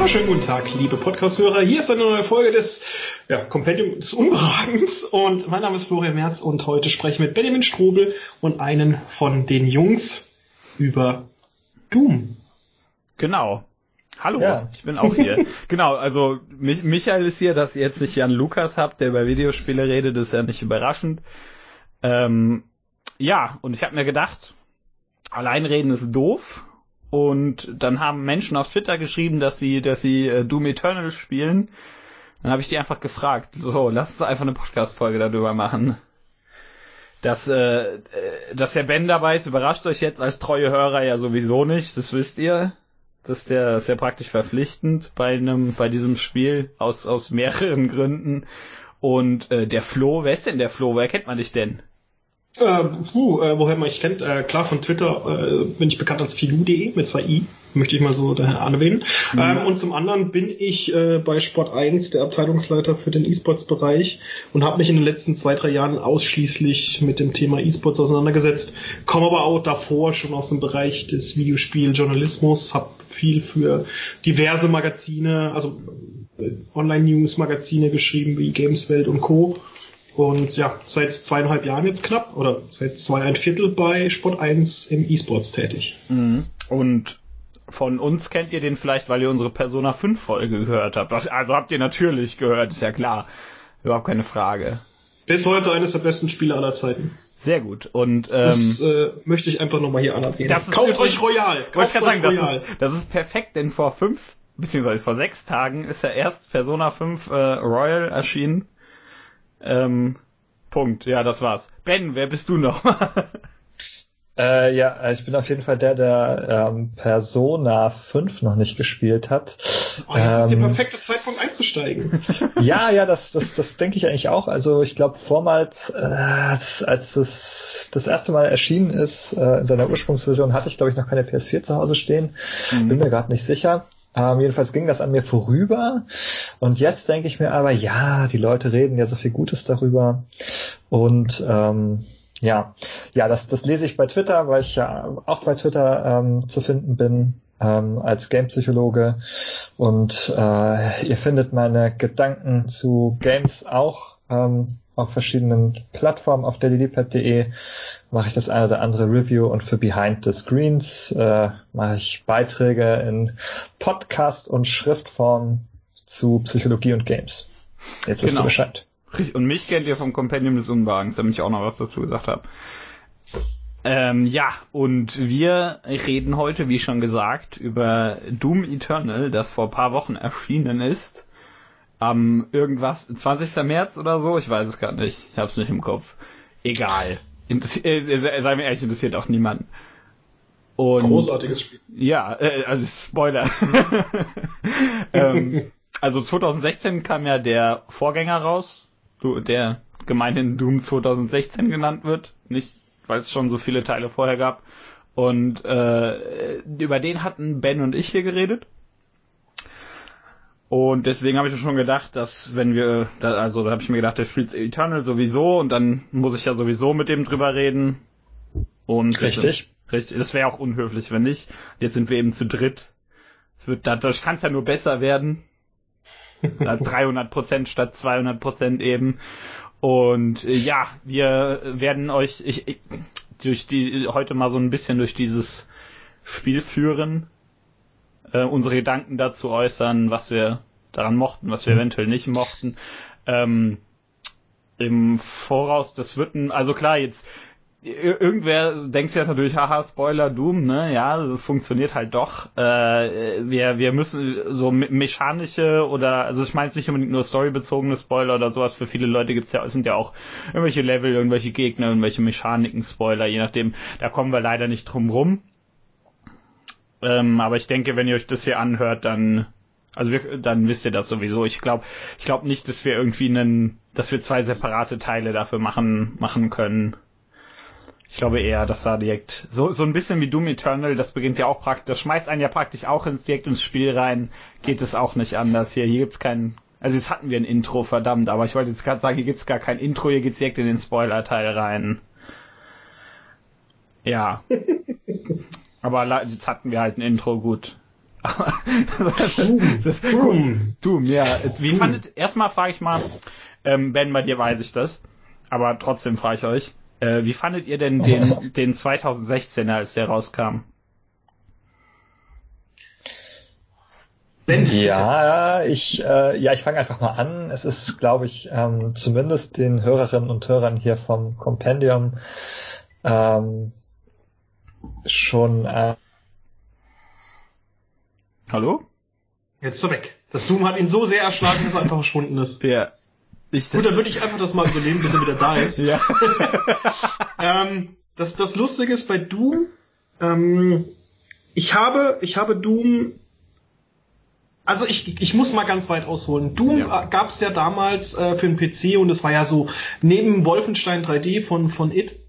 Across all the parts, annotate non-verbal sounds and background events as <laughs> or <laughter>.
wunderschönen guten Tag, liebe Podcast-Hörer. Hier ist eine neue Folge des ja, Kompendium des Unbehagens und mein Name ist Florian Merz und heute spreche ich mit Benjamin Strobel und einen von den Jungs über Doom. Genau. Hallo, ja. ich bin auch hier. <laughs> genau, also Mich Michael ist hier, dass ihr jetzt nicht Jan Lukas habt, der über Videospiele redet, ist ja nicht überraschend. Ähm, ja, und ich habe mir gedacht, Alleinreden ist doof und dann haben Menschen auf Twitter geschrieben, dass sie, dass sie äh, Doom Eternal spielen. Dann habe ich die einfach gefragt, so, lass uns einfach eine Podcast-Folge darüber machen. Dass, äh, äh, dass der Ben dabei ist, überrascht euch jetzt als treue Hörer ja sowieso nicht, das wisst ihr. Das ist, der, ist ja praktisch verpflichtend bei einem, bei diesem Spiel aus, aus mehreren Gründen. Und äh, der Flo, wer ist denn der Flo? Wer kennt man dich denn? Äh, puh, äh, woher man mich kennt, äh, klar von Twitter äh, bin ich bekannt als filu.de mit zwei i, möchte ich mal so daher erwähnen. Mhm. Ähm, und zum anderen bin ich äh, bei Sport 1 der Abteilungsleiter für den E-Sports-Bereich und habe mich in den letzten zwei, drei Jahren ausschließlich mit dem Thema E-Sports auseinandergesetzt, komme aber auch davor schon aus dem Bereich des Videospieljournalismus, habe viel für diverse Magazine, also äh, Online-News-Magazine geschrieben wie Gameswelt und Co und ja, seit zweieinhalb Jahren jetzt knapp oder seit zwei ein Viertel bei Sport 1 im E-Sports tätig. Mhm. Und von uns kennt ihr den vielleicht, weil ihr unsere Persona 5 Folge gehört habt. Also habt ihr natürlich gehört, ist ja klar. Überhaupt keine Frage. Bis heute eines der besten Spiele aller Zeiten. Sehr gut. Und ähm, das äh, möchte ich einfach nochmal hier anerkennen. Kauft euch Royal. Kauft euch sagen, Royal. Das ist, das ist perfekt, denn vor fünf beziehungsweise vor sechs Tagen ist ja erst Persona 5 äh, Royal erschienen. Ähm, Punkt. Ja, das war's. Ben, wer bist du noch? <laughs> äh, ja, ich bin auf jeden Fall der, der ähm, Persona 5 noch nicht gespielt hat. Oh, jetzt ähm, ist der ähm, perfekte Zeitpunkt einzusteigen. <laughs> ja, ja, das, das, das denke ich eigentlich auch. Also ich glaube, vormals, äh, als, als das das erste Mal erschienen ist, äh, in seiner Ursprungsversion, hatte ich, glaube ich, noch keine PS4 zu Hause stehen. Mhm. Bin mir gerade nicht sicher. Ähm, jedenfalls ging das an mir vorüber. Und jetzt denke ich mir aber, ja, die Leute reden ja so viel Gutes darüber. Und ähm, ja, ja, das, das lese ich bei Twitter, weil ich ja auch bei Twitter ähm, zu finden bin ähm, als Gamepsychologe. Und äh, ihr findet meine Gedanken zu Games auch ähm, auf verschiedenen Plattformen auf dailylipad.de mache ich das eine oder andere Review und für Behind the Screens äh, mache ich Beiträge in Podcast und Schriftform zu Psychologie und Games. Jetzt wisst genau. ihr Bescheid. Und mich kennt ihr vom Compendium des Unwagens, damit ich auch noch was dazu gesagt habe. Ähm, ja, und wir reden heute, wie schon gesagt, über Doom Eternal, das vor paar Wochen erschienen ist. Am irgendwas, 20. März oder so, ich weiß es gar nicht, ich hab's nicht im Kopf. Egal. Interessiert, äh, äh, sei mir ehrlich, interessiert auch niemanden. Und, Großartiges Spiel. Ja, äh, also Spoiler. <laughs> ähm, also 2016 kam ja der Vorgänger raus, der gemeinhin Doom 2016 genannt wird, nicht weil es schon so viele Teile vorher gab. Und äh, über den hatten Ben und ich hier geredet. Und deswegen habe ich mir schon gedacht, dass wenn wir, also da habe ich mir gedacht, der spielt Eternal sowieso und dann muss ich ja sowieso mit dem drüber reden. Und richtig. richtig. Das wäre auch unhöflich, wenn nicht. Jetzt sind wir eben zu dritt. Es wird, dadurch kann es ja nur besser werden. 300 <laughs> Prozent statt 200 Prozent eben. Und äh, ja, wir werden euch ich, ich, durch die heute mal so ein bisschen durch dieses Spiel führen äh, unsere Gedanken dazu äußern, was wir daran mochten, was wir mhm. eventuell nicht mochten. Ähm, Im Voraus, das wird ein, also klar, jetzt irgendwer denkt jetzt natürlich, haha, Spoiler, Doom, ne, ja, funktioniert halt doch. Äh, wir, wir müssen so mechanische oder, also ich meine jetzt nicht unbedingt nur storybezogene Spoiler oder sowas, für viele Leute gibt's ja, sind ja auch irgendwelche Level, irgendwelche Gegner, irgendwelche Mechaniken-Spoiler, je nachdem, da kommen wir leider nicht drum rum. Ähm, aber ich denke, wenn ihr euch das hier anhört, dann also wir, dann wisst ihr das sowieso. Ich glaube, ich glaube nicht, dass wir irgendwie einen, dass wir zwei separate Teile dafür machen machen können. Ich glaube eher, dass da direkt so so ein bisschen wie Doom Eternal, das beginnt ja auch praktisch, das schmeißt einen ja praktisch auch ins direkt ins Spiel rein. Geht es auch nicht anders hier. Hier gibt's kein also jetzt hatten wir ein Intro, verdammt, aber ich wollte jetzt gerade sagen, hier gibt's gar kein Intro, hier geht's direkt in den Spoiler Teil rein. Ja. <laughs> Aber jetzt hatten wir halt ein Intro, gut. <laughs> Doom. Doom. Doom, ja. Wie fandet, erstmal frage ich mal, ähm, Ben, bei dir weiß ich das, aber trotzdem frage ich euch, äh, wie fandet ihr denn den, <laughs> den 2016er, als der rauskam? Ben, ja, ich, äh, ja, ich fange einfach mal an. Es ist, glaube ich, ähm, zumindest den Hörerinnen und Hörern hier vom Compendium ähm, schon. Äh Hallo? Jetzt ist er weg. Das Doom hat ihn so sehr erschlagen, dass er einfach verschwunden ist. Ja. Ich, Gut, dann würde ich einfach das mal übernehmen, bis er wieder da ist. Ja. <laughs> ähm, das, das Lustige ist bei Doom, ähm, ich habe, ich habe Doom also ich, ich muss mal ganz weit ausholen. Doom ja. gab es ja damals äh, für den PC und es war ja so neben Wolfenstein 3D von von It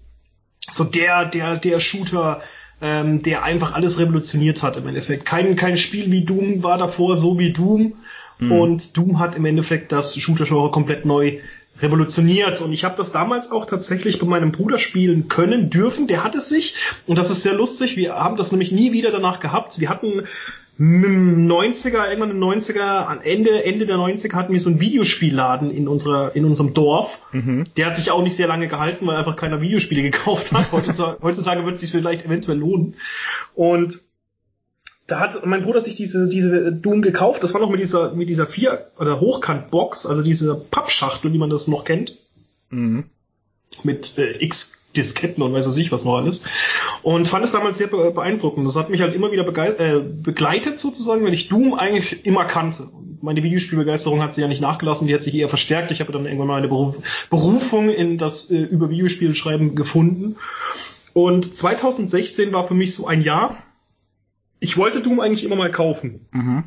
so der der der Shooter, ähm, der einfach alles revolutioniert hat im Endeffekt. Kein kein Spiel wie Doom war davor so wie Doom mhm. und Doom hat im Endeffekt das Shooter-Genre komplett neu revolutioniert. Und ich habe das damals auch tatsächlich bei meinem Bruder spielen können, dürfen. Der hat es sich. Und das ist sehr lustig. Wir haben das nämlich nie wieder danach gehabt. Wir hatten 90er, irgendwann im 90er, an Ende, Ende der 90er hatten wir so einen Videospielladen in unserer, in unserem Dorf. Mhm. Der hat sich auch nicht sehr lange gehalten, weil einfach keiner Videospiele <laughs> gekauft hat. Heutzutage, heutzutage wird es sich vielleicht eventuell lohnen. Und da hat mein Bruder sich diese, diese Doom gekauft. Das war noch mit dieser, mit dieser Vier- oder Hochkant-Box, also diese Pappschachtel, wie man das noch kennt. Mhm. Mit äh, X Disketten und weiß was ich was noch alles. Und fand es damals sehr beeindruckend. Das hat mich halt immer wieder äh, begleitet sozusagen, wenn ich Doom eigentlich immer kannte. Meine Videospielbegeisterung hat sich ja nicht nachgelassen, die hat sich eher verstärkt. Ich habe dann irgendwann mal eine Beruf Berufung in das äh, über Videospiele schreiben gefunden. Und 2016 war für mich so ein Jahr. Ich wollte Doom eigentlich immer mal kaufen. Mhm.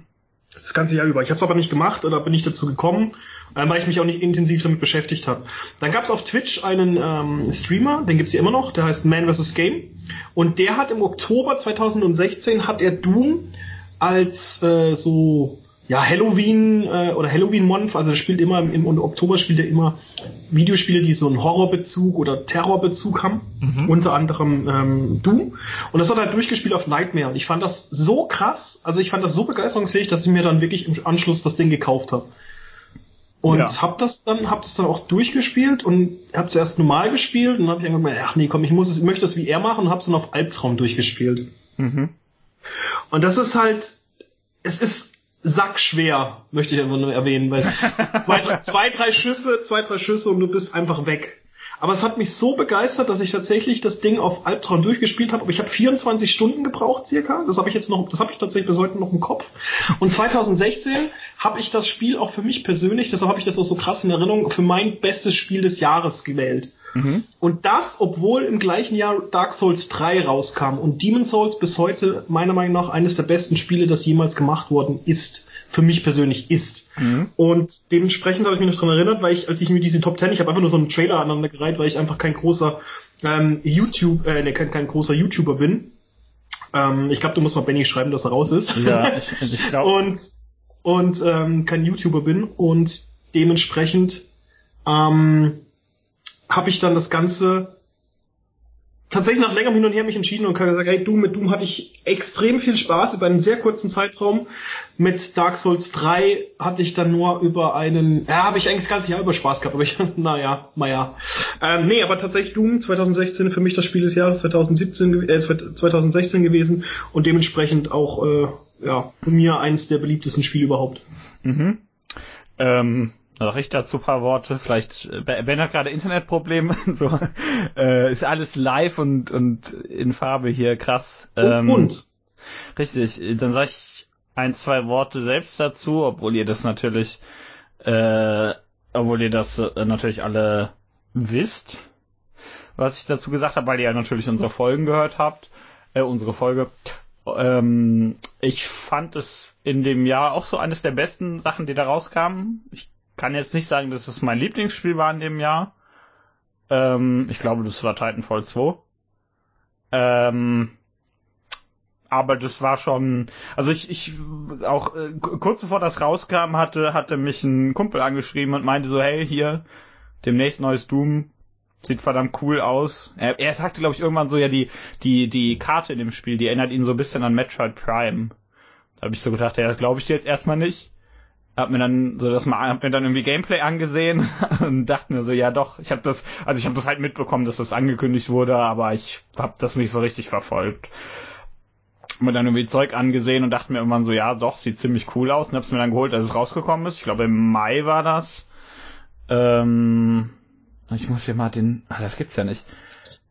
Das ganze Jahr über. Ich habe es aber nicht gemacht oder bin nicht dazu gekommen äh, weil ich mich auch nicht intensiv damit beschäftigt habe. Dann gab es auf Twitch einen ähm, Streamer, den gibt's hier immer noch, der heißt Man vs. Game. Und der hat im Oktober 2016 hat er Doom als äh, so ja Halloween äh, oder Halloween Month, also spielt immer im, im Oktober spielt er immer Videospiele, die so einen Horrorbezug oder Terrorbezug haben, mhm. unter anderem ähm, Doom. Und das hat er durchgespielt auf Nightmare. Und ich fand das so krass, also ich fand das so begeisterungsfähig, dass ich mir dann wirklich im Anschluss das Ding gekauft habe. Und ja. hab das dann, hab das dann auch durchgespielt und hab zuerst normal gespielt und hab ich irgendwann mal, ach nee, komm, ich muss es, ich möchte das wie er machen und hab's dann auf Albtraum durchgespielt. Mhm. Und das ist halt, es ist sackschwer, möchte ich einfach nur erwähnen, weil <laughs> zwei, zwei, drei Schüsse, zwei, drei Schüsse und du bist einfach weg. Aber es hat mich so begeistert, dass ich tatsächlich das Ding auf Albtraum durchgespielt habe. Aber ich habe 24 Stunden gebraucht circa. Das habe ich jetzt noch, das habe ich tatsächlich bis heute noch im Kopf. Und 2016 habe ich das Spiel auch für mich persönlich, deshalb habe ich das auch so krass in Erinnerung, für mein bestes Spiel des Jahres gewählt. Mhm. Und das, obwohl im gleichen Jahr Dark Souls 3 rauskam und Demon Souls bis heute meiner Meinung nach eines der besten Spiele, das jemals gemacht worden ist für mich persönlich ist. Mhm. Und dementsprechend habe ich mich noch dran erinnert, weil ich, als ich mir diese Top 10, ich habe einfach nur so einen Trailer aneinander gereiht, weil ich einfach kein großer ähm, YouTube, äh, ne, kein, kein großer YouTuber bin. Ähm, ich glaube, du musst mal Benny schreiben, dass er raus ist. Ja, <laughs> ich, ich glaube. und und ähm, kein YouTuber bin und dementsprechend ähm, habe ich dann das Ganze tatsächlich nach längerem Hin und Her mich entschieden und sagen, hey, Doom, mit Doom hatte ich extrem viel Spaß über einen sehr kurzen Zeitraum. Mit Dark Souls 3 hatte ich dann nur über einen, ja, habe ich eigentlich das ganze Jahr über Spaß gehabt, aber ich, <laughs> naja, naja. Ähm, nee, aber tatsächlich Doom 2016 für mich das Spiel des Jahres 2017, äh, 2016 gewesen und dementsprechend auch, äh, ja, mir eins der beliebtesten Spiele überhaupt. Mhm. Ähm Sag ich dazu paar Worte. Vielleicht, äh, Ben hat gerade Internetprobleme. <laughs> so, äh, ist alles live und, und in Farbe hier, krass. Ähm, und? Richtig, dann sag ich ein, zwei Worte selbst dazu, obwohl ihr das natürlich, äh, obwohl ihr das äh, natürlich alle wisst, was ich dazu gesagt habe, weil ihr ja natürlich unsere Folgen gehört habt, äh, unsere Folge. Ähm, ich fand es in dem Jahr auch so eines der besten Sachen, die da rauskamen. Ich kann jetzt nicht sagen, dass es mein Lieblingsspiel war in dem Jahr. Ähm, ich glaube, das war Titanfall 2. Ähm, aber das war schon, also ich, ich auch äh, kurz bevor das rauskam, hatte, hatte mich ein Kumpel angeschrieben und meinte so, hey, hier, demnächst neues Doom, sieht verdammt cool aus. Er, er sagte, glaube ich, irgendwann so, ja, die, die, die Karte in dem Spiel, die erinnert ihn so ein bisschen an Metroid Prime Da habe ich so gedacht, ja, das glaube ich dir jetzt erstmal nicht. Hab mir dann so das mal hab mir dann irgendwie Gameplay angesehen <laughs> und dachte mir so, ja doch, ich habe das also ich habe das halt mitbekommen, dass das angekündigt wurde, aber ich habe das nicht so richtig verfolgt. Hab mir dann irgendwie Zeug angesehen und dachte mir irgendwann so, ja doch, sieht ziemlich cool aus und hab's mir dann geholt, als es rausgekommen ist. Ich glaube im Mai war das. Ähm, ich muss hier mal den, ah, das gibt's ja nicht.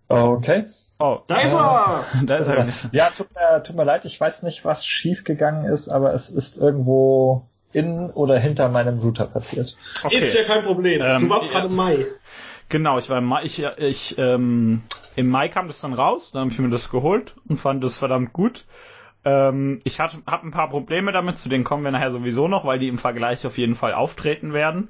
Okay. Oh, Da ist er! <laughs> da ist er. Ja, tut mir, tut mir leid, ich weiß nicht, was schiefgegangen ist, aber es ist irgendwo in oder hinter meinem Router passiert. Okay. Ist ja kein Problem. Ähm, du warst gerade im Mai. Genau, ich war im Mai, ich, ich ähm, im Mai kam das dann raus, dann habe ich mir das geholt und fand das verdammt gut. Ähm, ich hatte hab ein paar Probleme damit, zu denen kommen wir nachher sowieso noch, weil die im Vergleich auf jeden Fall auftreten werden.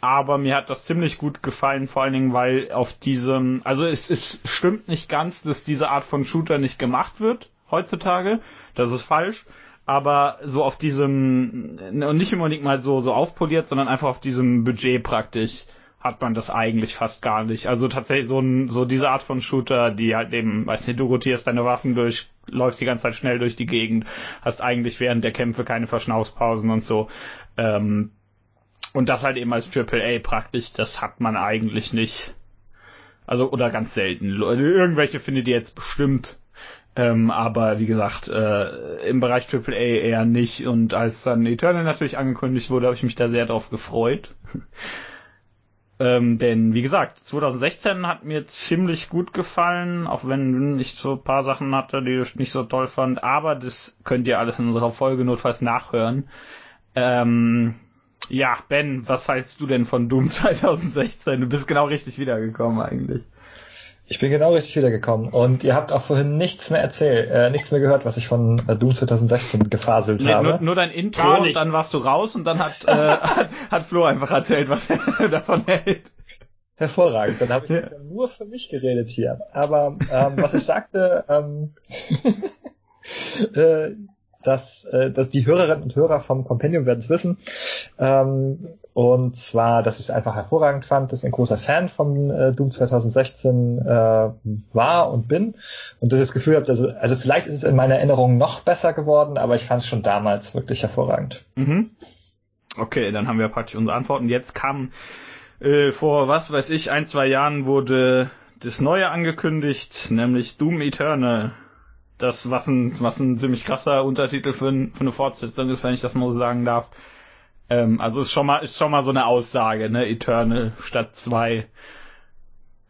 Aber mir hat das ziemlich gut gefallen, vor allen Dingen, weil auf diesem, also es, es stimmt nicht ganz, dass diese Art von Shooter nicht gemacht wird heutzutage. Das ist falsch. Aber so auf diesem, und nicht unbedingt mal so, so aufpoliert, sondern einfach auf diesem Budget praktisch hat man das eigentlich fast gar nicht. Also tatsächlich so ein, so diese Art von Shooter, die halt eben, weiß nicht, du rotierst deine Waffen durch, läufst die ganze Zeit schnell durch die Gegend, hast eigentlich während der Kämpfe keine Verschnaufspausen und so. Ähm, und das halt eben als AAA praktisch, das hat man eigentlich nicht. Also, oder ganz selten. Irgendwelche findet ihr jetzt bestimmt. Ähm, aber wie gesagt, äh, im Bereich AAA eher nicht. Und als dann Eternal natürlich angekündigt wurde, habe ich mich da sehr drauf gefreut. <laughs> ähm, denn wie gesagt, 2016 hat mir ziemlich gut gefallen, auch wenn ich so ein paar Sachen hatte, die ich nicht so toll fand. Aber das könnt ihr alles in unserer Folge notfalls nachhören. Ähm, ja, Ben, was hältst du denn von Doom <laughs> 2016? Du bist genau richtig wiedergekommen eigentlich. Ich bin genau richtig wiedergekommen und ihr habt auch vorhin nichts mehr erzählt, äh, nichts mehr gehört, was ich von äh, Doom 2016 gefaselt Nee, habe. nur, nur dein Intro und dann warst du raus und dann hat, äh, <laughs> hat, hat Flo einfach erzählt, was er <laughs> davon hält. Hervorragend, dann habe ich Ja. jetzt ja nur für mich geredet hier. Aber ähm, was ich sagte, ähm, <laughs> äh, dass, äh, dass die Hörerinnen und Hörer vom Compendium werden es wissen. Ähm, und zwar, dass ich es einfach hervorragend fand, dass ich ein großer Fan von äh, Doom 2016 äh, war und bin. Und dass ich das Gefühl habe, dass, also vielleicht ist es in meiner Erinnerung noch besser geworden, aber ich fand es schon damals wirklich hervorragend. Mhm. Okay, dann haben wir praktisch unsere Antworten. Jetzt kam äh, vor, was weiß ich, ein, zwei Jahren wurde das Neue angekündigt, nämlich Doom Eternal. Das, was ein, was ein ziemlich krasser Untertitel für, ein, für eine Fortsetzung ist, wenn ich das mal so sagen darf. Ähm, also ist schon mal, ist schon mal so eine Aussage, ne? Eternal statt zwei.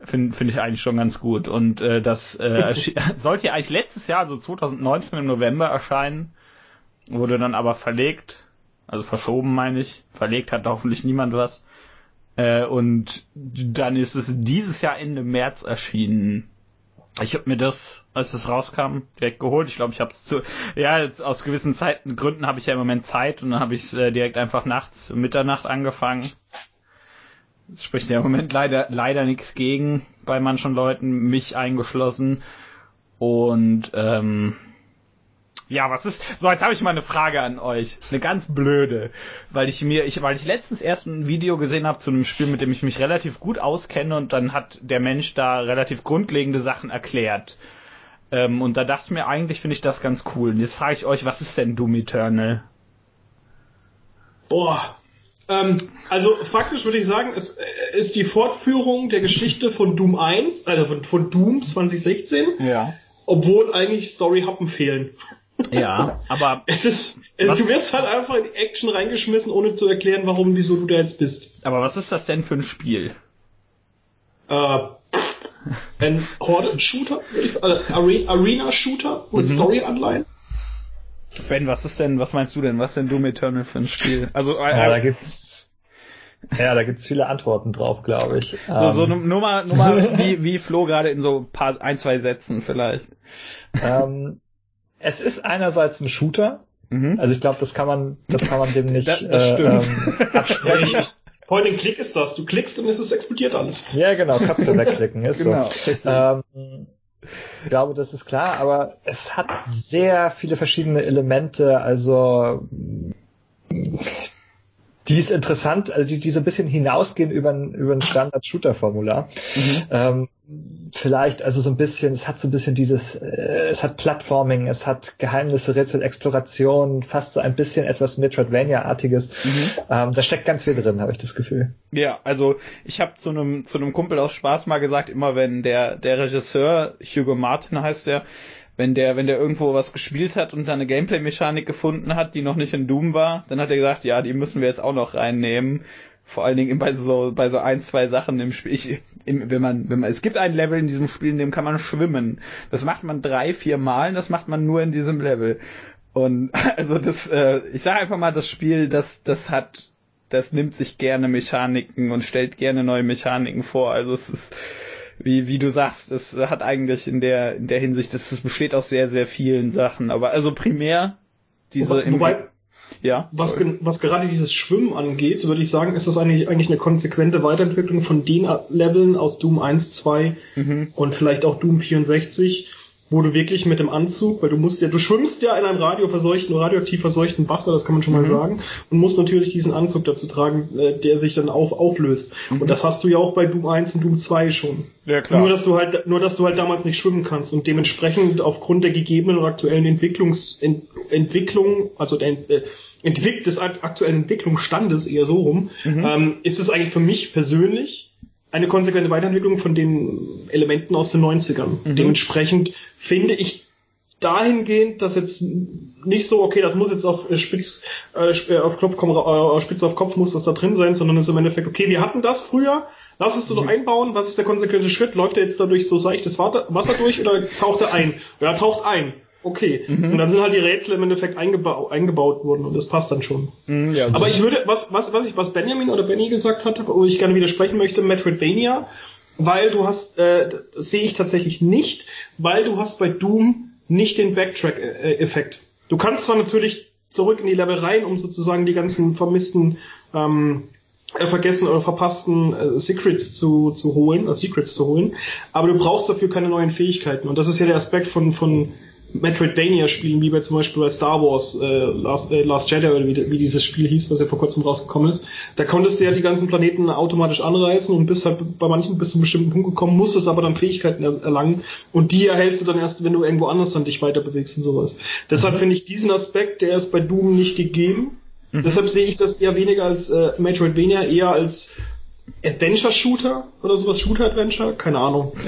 Finde find ich eigentlich schon ganz gut. Und äh, das äh, <laughs> sollte ja eigentlich letztes Jahr, also 2019 im November erscheinen, wurde dann aber verlegt. Also verschoben meine ich. Verlegt hat hoffentlich niemand was. Äh, und dann ist es dieses Jahr Ende März erschienen. Ich habe mir das, als es rauskam, direkt geholt. Ich glaube, ich habe es zu, ja, aus gewissen Zeiten, Gründen habe ich ja im Moment Zeit und dann habe ich es äh, direkt einfach nachts, Mitternacht angefangen. Es spricht ja im Moment leider, leider nichts gegen bei manchen Leuten, mich eingeschlossen. Und ähm, ja, was ist. So, jetzt habe ich mal eine Frage an euch. Eine ganz blöde. Weil ich mir, ich, weil ich letztens erst ein Video gesehen habe zu einem Spiel, mit dem ich mich relativ gut auskenne und dann hat der Mensch da relativ grundlegende Sachen erklärt. Ähm, und da dachte ich mir, eigentlich finde ich das ganz cool. Und jetzt frage ich euch, was ist denn Doom Eternal? Boah. Ähm, also faktisch würde ich sagen, es äh, ist die Fortführung der Geschichte von Doom 1, also von, von Doom 2016, Ja. obwohl eigentlich Story-Happen fehlen. Ja, aber <laughs> Es ist, es, Was? du wirst halt einfach in die Action reingeschmissen, ohne zu erklären, warum, wieso du da jetzt bist. aber was ist das denn für ein Spiel? Äh, ein Horde-Shooter, würde ich- äh, Are- Arena-Shooter mit Mhm. Story-Anleihen. Ben, was ist denn, was meinst du denn? Was ist denn Doom Eternal für ein Spiel? Also äh, Ja, da gibt's ja, da gibt's viele Antworten drauf, glaube ich. so, so Ähm, nur nur mal, nur mal <laughs> wie, wie Flo gerade in so ein paar, ein, zwei Sätzen vielleicht. ähm, es ist einerseits ein Shooter, Mhm. also ich glaube, das kann man, das kann man dem <laughs> nicht Das- das äh, ähm, absprechen. Point and Click ist das. Du klickst und es explodiert alles. ja, genau, Köpfe wegklicken ist Genau, so. Ähm, ich glaube, das ist klar, aber es hat sehr viele verschiedene Elemente, also die ist interessant, also die, die so ein bisschen hinausgehen über ein, über ein Standard-Shooter-Formular. Mhm. Ähm, vielleicht also so ein bisschen, es hat so ein bisschen dieses, äh, es hat Plattforming, es hat Geheimnisse, Rätsel, Exploration, fast so ein bisschen etwas Metroidvania-artiges. Mhm. Ähm, da steckt ganz viel drin, habe ich das Gefühl. Ja, also ich habe zu einem zu einem Kumpel aus Spaß mal gesagt, immer wenn der der Regisseur Hugo Martin heißt der, wenn der, wenn der irgendwo was gespielt hat und da eine Gameplay-Mechanik gefunden hat, die noch nicht in Doom war, dann hat er gesagt, ja, die müssen wir jetzt auch noch reinnehmen. Vor allen Dingen bei so, bei so ein, zwei Sachen im Spiel. Ich, im, wenn man, wenn man, es gibt ein Level in diesem Spiel, in dem kann man schwimmen. Das macht man drei, vier Mal, das macht man nur in diesem Level. Und <laughs> also das, äh, ich sage einfach mal, das Spiel, das, das hat, das nimmt sich gerne Mechaniken und stellt gerne neue Mechaniken vor. Also es ist, wie, wie du sagst, es hat eigentlich in der, in der Hinsicht, es besteht aus sehr, sehr vielen Sachen. Aber also primär diese wobei, wobei ja. Was, was gerade dieses Schwimmen angeht, würde ich sagen, ist das eigentlich, eigentlich eine konsequente Weiterentwicklung von den Leveln aus Doom 1, 2 mhm. und vielleicht auch Doom 64 wo du wirklich mit dem Anzug, weil du musst ja, du schwimmst ja in einem radioverseuchten, radioaktiv verseuchten Wasser, das kann man schon mal mhm. sagen, und musst natürlich diesen Anzug dazu tragen, äh, der sich dann auch auflöst. Mhm. Und das hast du ja auch bei Doom 1 und Doom 2 schon. Ja, klar. Nur dass du halt, nur dass du halt damals nicht schwimmen kannst und dementsprechend aufgrund der gegebenen und aktuellen Entwicklungs, Ent, Entwicklung, also der, äh, Entwick des aktuellen Entwicklungsstandes eher so rum, mhm. ähm, ist es eigentlich für mich persönlich eine konsequente Weiterentwicklung von den Elementen aus den 90ern. Mhm. Dementsprechend finde ich dahingehend, dass jetzt nicht so, okay, das muss jetzt auf Spitz, äh, äh auf Knopf kommen, äh, Spitze auf Kopf muss das da drin sein, sondern es ist im Endeffekt, okay, wir hatten das früher, lass es doch mhm. einbauen, was ist der konsequente Schritt? Läuft er jetzt dadurch so seichtes Wasser durch oder taucht er ein? Ja, taucht ein. Okay. Mhm. Und dann sind halt die Rätsel im Endeffekt eingeba eingebaut worden und das passt dann schon. Mhm, ja, Aber ich würde, was, was, was ich, was Benjamin oder Benny gesagt hatte, wo ich gerne widersprechen möchte, Metroidvania, weil du hast, äh, sehe ich tatsächlich nicht, weil du hast bei Doom nicht den Backtrack-Effekt. Du kannst zwar natürlich zurück in die Level rein, um sozusagen die ganzen vermissten ähm, äh, vergessen oder verpassten äh, Secrets zu, zu holen, äh, Secrets zu holen, aber du brauchst dafür keine neuen Fähigkeiten. Und das ist ja der Aspekt von, von Metroidvania-Spielen, wie bei zum Beispiel bei Star Wars äh, Last, äh, Last Jedi oder wie, wie dieses Spiel hieß, was ja vor kurzem rausgekommen ist, da konntest du ja die ganzen Planeten automatisch anreißen und bist halt bei manchen bis zu einem bestimmten Punkt gekommen, musstest aber dann Fähigkeiten erlangen und die erhältst du dann erst, wenn du irgendwo anders dann dich weiter bewegst und sowas. Deshalb mhm. finde ich diesen Aspekt, der ist bei Doom nicht gegeben. Mhm. Deshalb sehe ich das eher weniger als äh, Metroidvania, eher als Adventure-Shooter oder sowas, Shooter-Adventure, keine Ahnung. <laughs>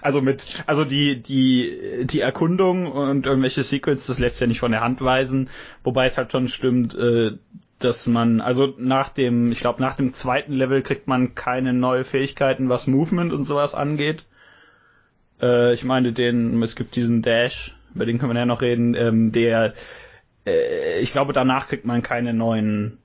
Also mit, also die, die, die Erkundung und irgendwelche Secrets, das lässt ja nicht von der Hand weisen, wobei es halt schon stimmt, äh, dass man, also nach dem, ich glaube nach dem zweiten Level kriegt man keine neue Fähigkeiten, was Movement und sowas angeht. Äh, ich meine den, es gibt diesen Dash, über den können wir ja noch reden, ähm, der, äh, ich glaube danach kriegt man keine neuen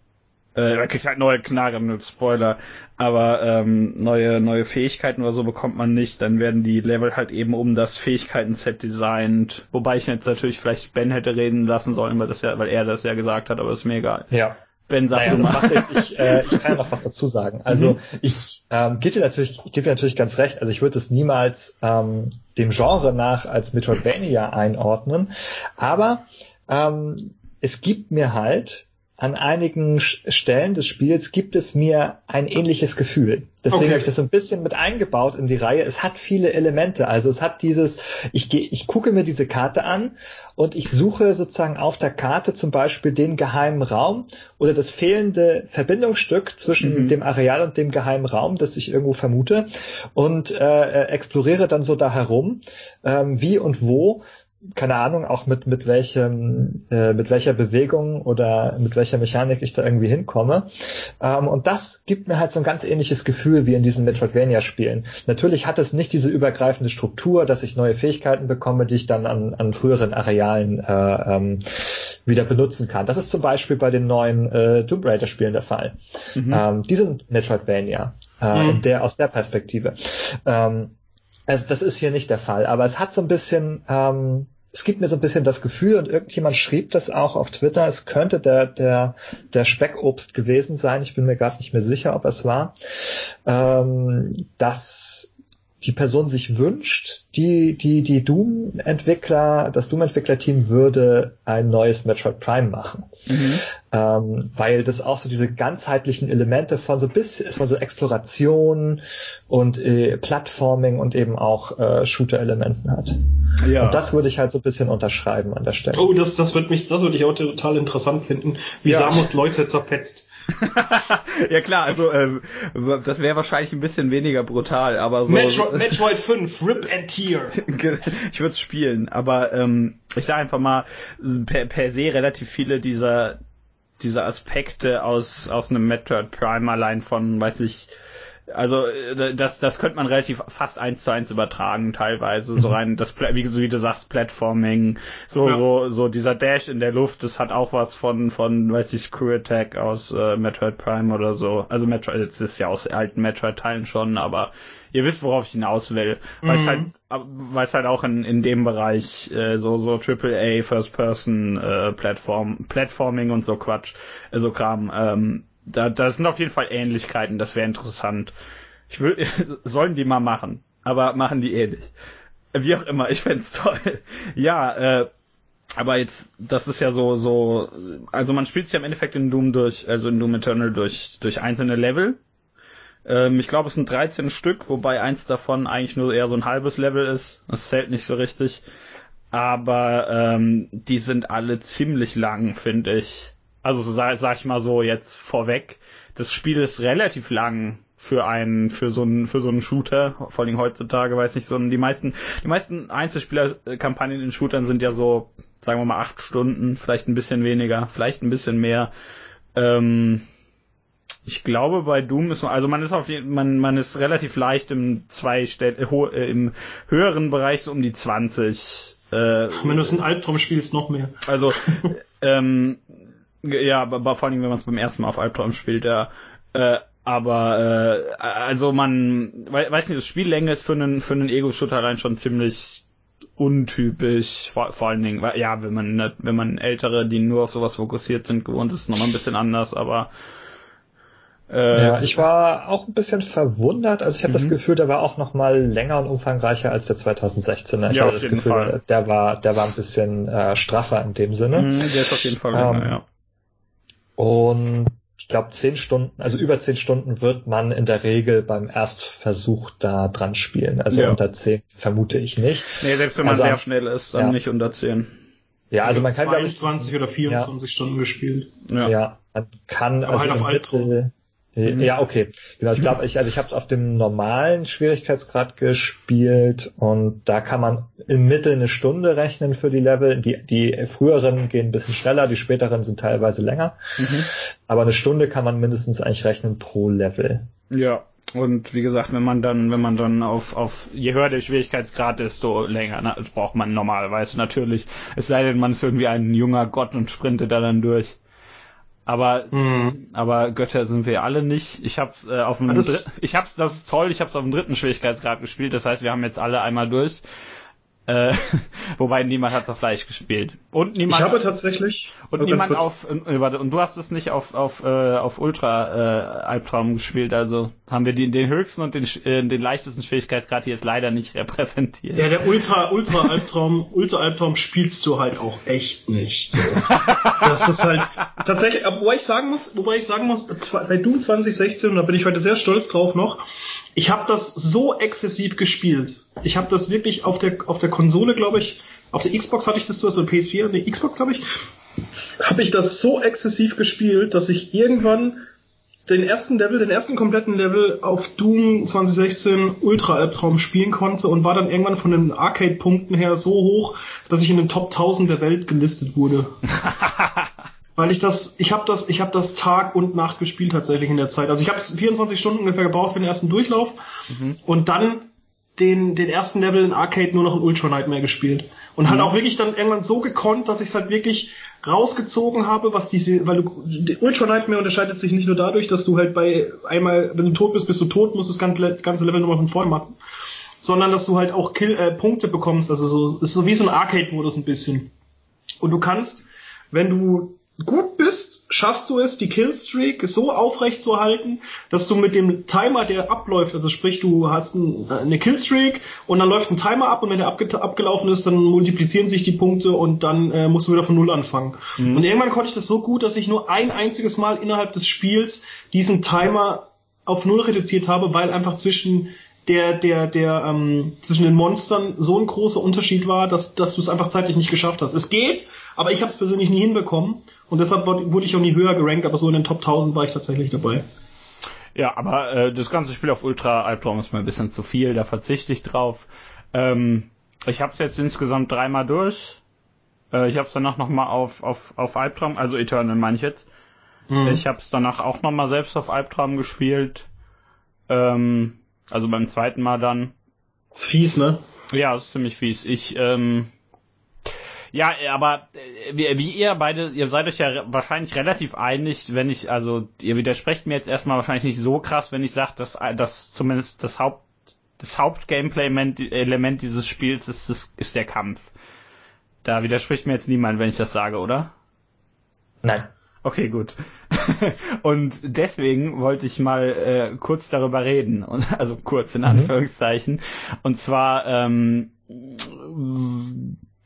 äh, er kriegt halt neue Knarren, Spoiler, aber ähm, neue neue Fähigkeiten oder so bekommt man nicht. Dann werden die Level halt eben um das Fähigkeiten-Set designt. Wobei ich jetzt natürlich vielleicht Ben hätte reden lassen sollen, weil das ja, weil er das ja gesagt hat, aber ist mir egal. Ja. Ben sagt naja, das macht ich, äh, ich kann ja noch was <laughs> dazu sagen. Also mhm. ich ähm, gebe dir natürlich, ich gebe dir natürlich ganz recht. Also ich würde es niemals ähm, dem Genre nach als Metroidvania einordnen, aber ähm, es gibt mir halt an einigen Stellen des Spiels gibt es mir ein ähnliches Gefühl. Deswegen okay. habe ich das so ein bisschen mit eingebaut in die Reihe. Es hat viele Elemente. Also es hat dieses, ich gehe, ich gucke mir diese Karte an und ich suche sozusagen auf der Karte zum Beispiel den geheimen Raum oder das fehlende Verbindungsstück zwischen mhm. dem Areal und dem geheimen Raum, das ich irgendwo vermute und äh, äh exploriere dann so da herum, ähm, wie und wo keine Ahnung, auch mit, mit welchem, äh, mit welcher Bewegung oder mit welcher Mechanik ich da irgendwie hinkomme. Ähm, und das gibt mir halt so ein ganz ähnliches Gefühl wie in diesen Metroidvania-Spielen. Natürlich hat es nicht diese übergreifende Struktur, dass ich neue Fähigkeiten bekomme, die ich dann an, an früheren Arealen äh, ähm, wieder benutzen kann. Das ist zum Beispiel bei den neuen äh, Tomb Raider-Spielen der Fall. Mhm. Ähm, die sind Metroidvania, äh, mhm. in der, aus der Perspektive. Ähm, also das ist hier nicht der Fall, aber es hat so ein bisschen, ähm, es gibt mir so ein bisschen das Gefühl, und irgendjemand schrieb das auch auf Twitter, es könnte der, der, der Speckobst gewesen sein, ich bin mir gerade nicht mehr sicher, ob es war, ähm, dass die Person sich wünscht, die, die, die Doom-Entwickler, das Doom-Entwickler-Team würde ein neues Metroid Prime machen. Mhm. Ähm, weil das auch so diese ganzheitlichen Elemente von so bis, von so Exploration und äh, Plattforming und eben auch äh, Shooter-Elementen hat. Ja. Und das würde ich halt so ein bisschen unterschreiben an der Stelle. Oh, das, das würde mich, das würde ich auch total interessant finden, wie ja. Samus Leute zerfetzt. <laughs> ja klar, also äh, das wäre wahrscheinlich ein bisschen weniger brutal, aber so. Metro Metroid 5, Rip and Tear. <laughs> ich würde es spielen, aber ähm, ich sage einfach mal, per, per se relativ viele dieser dieser Aspekte aus aus einem Metroid Prime allein von, weiß ich, also äh, das, das könnte man relativ fast eins zu eins übertragen teilweise. So mhm. rein, das wie, wie du sagst, Platforming, so, ja. so, so dieser Dash in der Luft, das hat auch was von, von, weiß ich, Crew Attack aus äh, Metroid Prime oder so. Also Metroid, das ist ja aus alten Metroid-Teilen schon, aber ihr wisst, worauf ich hinaus will. Weil es mhm. halt, weil es halt auch in, in dem Bereich äh, so, so AAA First Person äh, Plattform, Platforming und so Quatsch, äh, so Kram, ähm, da, da sind auf jeden Fall Ähnlichkeiten, das wäre interessant. Ich will, <laughs> sollen die mal machen, aber machen die eh nicht. Wie auch immer, ich fände toll. <laughs> Ja, äh, aber jetzt, das ist ja so, so, also man spielt sich ja im Endeffekt in Doom durch, also in Doom Eternal durch, durch einzelne Level. Ähm, ich glaube, es sind 13 Stück, wobei eins davon eigentlich nur eher so ein halbes Level ist. Das zählt nicht so richtig. Aber ähm, die sind alle ziemlich lang, finde ich also so sag, sag ich mal so jetzt vorweg, das Spiel ist relativ lang für einen für so einen für so einen Shooter, vor allem heutzutage, weiß nicht, so die meisten die meisten Einzelspielerkampagnen in Shootern sind ja so, sagen wir mal acht Stunden, vielleicht ein bisschen weniger, vielleicht ein bisschen mehr. Ähm, ich glaube, bei Doom ist man, also man ist auf jeden, man man ist relativ leicht im zwei Stell, äh, im höheren Bereich so um die 20. Äh, Wenn du es ein Albtraum spielst, noch mehr. Also <laughs> ähm, ja, aber vor allem, wenn man es beim ersten Mal auf Albtraum spielt, ja. Äh, aber äh, also man weiß nicht, das Spiellänge ist für einen für einen Ego-Shooter allein schon ziemlich untypisch, vor, vor allen Dingen, ja, wenn man wenn man ältere, die nur auf sowas fokussiert sind, gewohnt ist es nochmal ein bisschen anders, aber äh, ja, ich war auch ein bisschen verwundert. Also ich habe das mhm. Gefühl, der war auch noch mal länger und umfangreicher als der 2016er. Ich ja, habe das Gefühl, Fall. der war, der war ein bisschen äh, straffer in dem Sinne. Mhm, der ist auf jeden Fall länger, ähm, ja. Und ich glaube, zehn Stunden, also über zehn Stunden wird man in der Regel beim Erstversuch da dran spielen. Also ja. unter zehn vermute ich nicht. Nee, selbst wenn man also, sehr schnell ist, dann ja. nicht unter zehn. Ja, also man kann 22 oder 24 ja. Stunden gespielt. Ja. ja, man kann Aber also halt im Mittel, Mhm. Ja, okay. Genau, ich glaube, ich, also ich habe es auf dem normalen Schwierigkeitsgrad gespielt und da kann man im Mittel eine Stunde rechnen für die Level. Die, die früheren gehen ein bisschen schneller, die späteren sind teilweise länger. Mhm. Aber eine Stunde kann man mindestens eigentlich rechnen pro Level. Ja, und wie gesagt, wenn man dann, wenn man dann auf, auf je höher der Schwierigkeitsgrad, desto länger na, braucht man normalerweise natürlich. Es sei denn, man ist irgendwie ein junger Gott und sprintet da dann durch. Aber, mhm. aber Götter sind wir alle nicht. Ich hab's äh, auf dem, das ich hab's, das ist toll, ich hab's auf dem dritten Schwierigkeitsgrad gespielt. Das heißt, wir haben jetzt alle einmal durch. Äh, <laughs> wobei niemand hat's auf Fleisch gespielt. Und niemand. Ich habe tatsächlich. Und niemand auf. Äh, warte, und du hast es nicht auf auf äh, auf Ultra äh, Albtraum gespielt. Also haben wir den, den höchsten und den äh, den leichtesten Schwierigkeitsgrad hier jetzt leider nicht <laughs> repräsentiert. Ja, der Ultra Ultra Albtraum Ultra Albtraum spielst du halt auch echt nicht. So. das ist halt tatsächlich. Wobei ich sagen muss, wobei ich sagen muss, bei Doom 2016 und da bin ich heute sehr stolz drauf noch ich habe das so exzessiv gespielt. Ich habe das wirklich auf der auf der Konsole, glaube ich, auf der Xbox hatte ich das so, also PS4 und die Xbox, glaube ich, habe ich das so exzessiv gespielt, dass ich irgendwann den ersten Level, den ersten kompletten Level auf Doom 2016 Ultra Albtraum spielen konnte und war dann irgendwann von den Arcade-Punkten her so hoch, dass ich in den Top 1000 der Welt gelistet wurde. <laughs> weil ich das, ich habe das, ich habe das Tag und Nacht gespielt tatsächlich in der Zeit. Also ich habe 24 Stunden ungefähr gebraucht für den ersten Durchlauf mhm. und dann den, den ersten Level in Arcade nur noch in Ultra Nightmare gespielt und mhm. halt auch wirklich dann irgendwann so gekonnt, dass ich es halt wirklich rausgezogen habe, was diese, weil du, Ultra Nightmare unterscheidet sich nicht nur dadurch, dass du halt bei einmal, wenn du tot bist, bist du tot, musst das ganze Level nochmal von vorne machen, sondern dass du halt auch Kill, äh, Punkte bekommst, also so, ist so wie so ein Arcade-Modus ein bisschen. Und du kannst, wenn du gut bist, schaffst du es, die Killstreak so aufrecht zu halten, dass du mit dem Timer, der abläuft, also sprich, du hast ein, eine Killstreak und dann läuft ein Timer ab und wenn der abge abgelaufen ist, dann multiplizieren sich die Punkte und dann äh, musst du wieder von Null anfangen. Mhm. Und irgendwann konnte ich das so gut, dass ich nur ein einziges Mal innerhalb des Spiels diesen Timer auf Null reduziert habe, weil einfach zwischen der, der, der ähm, zwischen den Monstern so ein großer Unterschied war, dass, dass du es einfach zeitlich nicht geschafft hast. Es geht, aber ich habe es persönlich nie hinbekommen und deshalb wurde ich auch nie höher gerankt, aber so in den Top 1000 war ich tatsächlich dabei. Ja, aber äh, das ganze Spiel auf Ultra Albtraum ist mir ein bisschen zu viel, da verzichte ich drauf. Ähm, ich habe es jetzt insgesamt dreimal durch. Äh, ich habe es danach nochmal auf, auf, auf Albtraum, also Eternal meine ich jetzt. Mhm. Ich habe es danach auch nochmal selbst auf Albtraum gespielt. Ähm, also beim zweiten Mal dann. Ist fies, ne? Ja, ist ziemlich fies. Ich, ähm, ja, aber äh, wie, wie ihr beide, ihr seid euch ja wahrscheinlich relativ einig, wenn ich, also ihr widersprecht mir jetzt erstmal wahrscheinlich nicht so krass, wenn ich sage, dass, dass zumindest das Haupt, das Haupt-Gameplay-Element dieses Spiels ist, ist, ist der Kampf. Da widerspricht mir jetzt niemand, wenn ich das sage, oder? Nein. Okay, gut. <laughs> und deswegen wollte ich mal äh, kurz darüber reden, und, also kurz in mhm. Anführungszeichen. Mhm. Und zwar, ähm,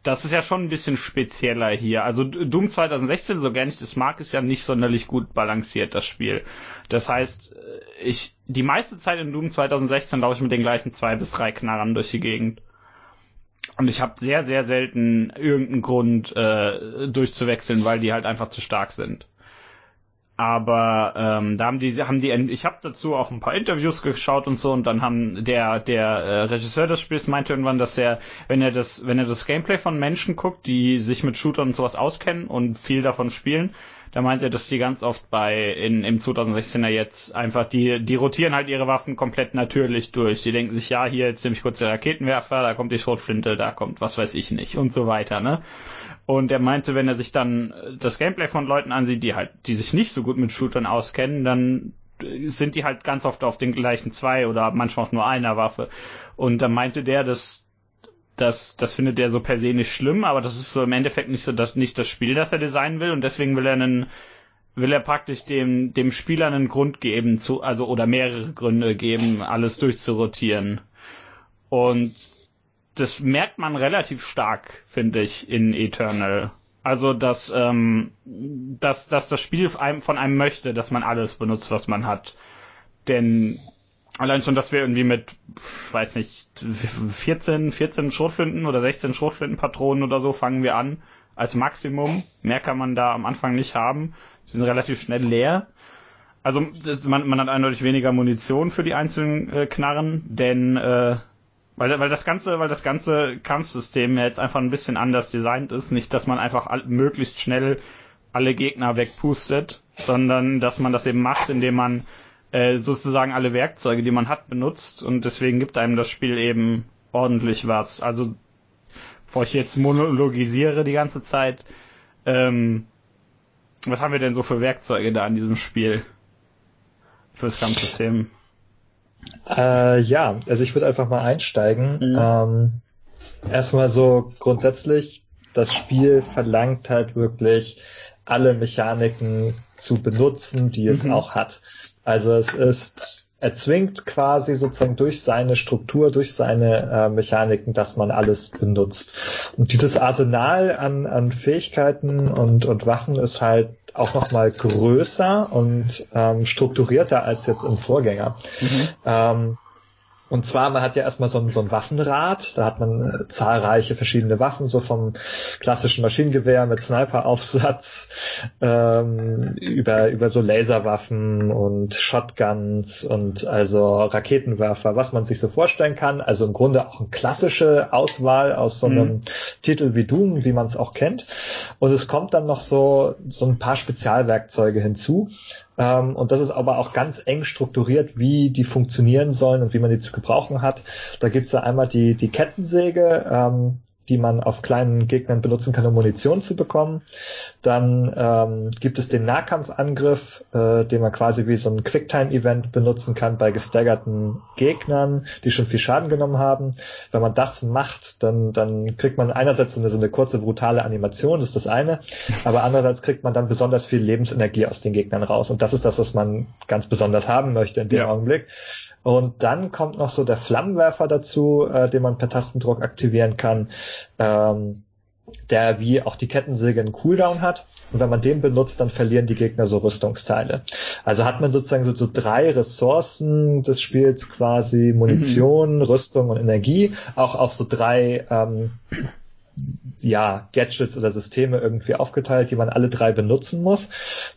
das ist ja schon ein bisschen spezieller hier. Also Doom 2016, so gern ich das mag, ist ja nicht sonderlich gut balanciert, das Spiel. Das heißt, äh, ich die meiste Zeit in Doom 2016 laufe ich mit den gleichen zwei bis drei Knarren durch die Gegend. Und ich habe sehr, sehr selten irgendeinen Grund äh, durchzuwechseln, weil die halt einfach zu stark sind. Aber ähm, da haben die, haben die, ich habe dazu auch ein paar Interviews geschaut und so und dann haben der der äh, Regisseur des Spiels meinte irgendwann, dass er, wenn er das, wenn er das Gameplay von Menschen guckt, die sich mit Shootern und sowas auskennen und viel davon spielen, da meint er, dass die ganz oft bei in, im 2016er jetzt einfach die die rotieren halt ihre Waffen komplett natürlich durch. Die denken sich, ja, hier jetzt ziemlich kurz der Raketenwerfer, da kommt die Schrotflinte, da kommt was weiß ich nicht und so weiter, ne? Und er meinte, wenn er sich dann das Gameplay von Leuten ansieht, die halt, die sich nicht so gut mit Shootern auskennen, dann sind die halt ganz oft auf den gleichen zwei oder manchmal auch nur einer Waffe. Und dann meinte der, dass das, das findet er so per se nicht schlimm, aber das ist so im Endeffekt nicht so das, nicht das Spiel, das er designen will und deswegen will er einen, will er praktisch dem, dem Spieler einen Grund geben zu, also oder mehrere Gründe geben, alles durchzurotieren. Und das merkt man relativ stark, finde ich, in Eternal. Also, dass, ähm, dass, dass das Spiel von einem möchte, dass man alles benutzt, was man hat. Denn Allein schon, dass wir irgendwie mit, weiß nicht, 14, 14 Schrotflinten oder 16 Schrotflintenpatronen oder so fangen wir an als Maximum. Mehr kann man da am Anfang nicht haben. Die sind relativ schnell leer. Also das, man, man hat eindeutig weniger Munition für die einzelnen äh, Knarren, denn äh, weil, weil das ganze, weil das ganze Kampfsystem ja jetzt einfach ein bisschen anders designt ist. Nicht, dass man einfach all, möglichst schnell alle Gegner wegpustet, sondern dass man das eben macht, indem man äh, sozusagen alle Werkzeuge, die man hat, benutzt und deswegen gibt einem das Spiel eben ordentlich was. Also, bevor ich jetzt monologisiere die ganze Zeit, ähm, was haben wir denn so für Werkzeuge da in diesem Spiel? Fürs Kampfsystem? Äh, ja, also ich würde einfach mal einsteigen. Mhm. Ähm, erstmal so grundsätzlich, das Spiel verlangt halt wirklich alle Mechaniken zu benutzen, die es mhm. auch hat. Also es ist, er zwingt quasi sozusagen durch seine Struktur, durch seine äh, Mechaniken, dass man alles benutzt. Und dieses Arsenal an, an Fähigkeiten und, und Waffen ist halt auch nochmal größer und ähm, strukturierter als jetzt im Vorgänger. Mhm. Ähm, und zwar, man hat ja erstmal so ein, so ein Waffenrad, da hat man äh, zahlreiche verschiedene Waffen, so vom klassischen Maschinengewehr mit Sniperaufsatz ähm, über, über so Laserwaffen und Shotguns und also Raketenwerfer, was man sich so vorstellen kann. Also im Grunde auch eine klassische Auswahl aus so einem mhm. Titel wie Doom, wie man es auch kennt. Und es kommt dann noch so, so ein paar Spezialwerkzeuge hinzu. Ähm, und das ist aber auch ganz eng strukturiert, wie die funktionieren sollen und wie man die zu gebrauchen hat. Da gibt's ja einmal die, die Kettensäge, ähm, die man auf kleinen Gegnern benutzen kann, um Munition zu bekommen. Dann ähm, gibt es den Nahkampfangriff, äh, den man quasi wie so ein Quicktime-Event benutzen kann bei gestaggerten Gegnern, die schon viel Schaden genommen haben. Wenn man das macht, dann, dann kriegt man einerseits so eine, so eine kurze, brutale Animation, das ist das eine, aber andererseits kriegt man dann besonders viel Lebensenergie aus den Gegnern raus. Und das ist das, was man ganz besonders haben möchte in dem ja. Augenblick. Und dann kommt noch so der Flammenwerfer dazu, äh, den man per Tastendruck aktivieren kann. Ähm, der wie auch die Kettensäge einen Cooldown hat. Und wenn man den benutzt, dann verlieren die Gegner so Rüstungsteile. Also hat man sozusagen so, so drei Ressourcen des Spiels quasi Munition, mhm. Rüstung und Energie, auch auf so drei ähm, ja, Gadgets oder Systeme irgendwie aufgeteilt, die man alle drei benutzen muss.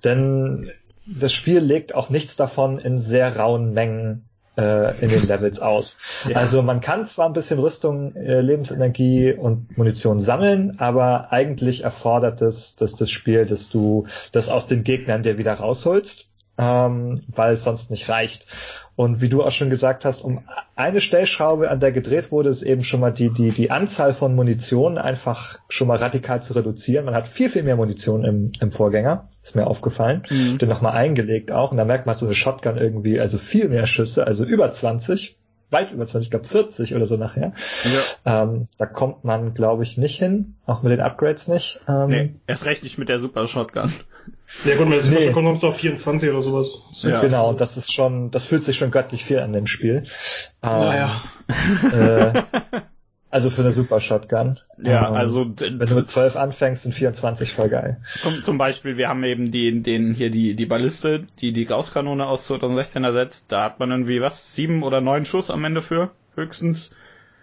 Denn das Spiel legt auch nichts davon in sehr rauen Mengen äh, in den Levels aus. Ja. Also man kann zwar ein bisschen Rüstung, äh, Lebensenergie und Munition sammeln, aber eigentlich erfordert es, dass das Spiel, dass du das aus den Gegnern dir wieder rausholst, ähm, weil es sonst nicht reicht. Und wie du auch schon gesagt hast, um eine Stellschraube, an der gedreht wurde, ist eben schon mal die, die, die Anzahl von Munition einfach schon mal radikal zu reduzieren. Man hat viel, viel mehr Munition im, im Vorgänger, ist mir aufgefallen. Mhm. Den nochmal eingelegt auch. Und da merkt man so eine Shotgun irgendwie, also viel mehr Schüsse, also über 20 weit über 20, ich glaube 40 oder so nachher. Ja. Ähm, da kommt man, glaube ich, nicht hin, auch mit den Upgrades nicht. Ähm, nee, erst recht nicht mit der Super Shotgun. Ja gut, mit der Super nee. Shotgun kommst du auf 24 oder sowas. Ja. Genau, das ist schon, das fühlt sich schon göttlich viel an dem Spiel. Ähm, naja. Äh, <laughs> Also für eine Super Shotgun. Ja, ähm, also wenn du mit 12 anfängst, sind 24 voll geil. Zum, zum Beispiel, wir haben eben den, den hier die die Balliste, die die Gausskanone aus 2016 ersetzt. Da hat man irgendwie was sieben oder neun Schuss am Ende für höchstens.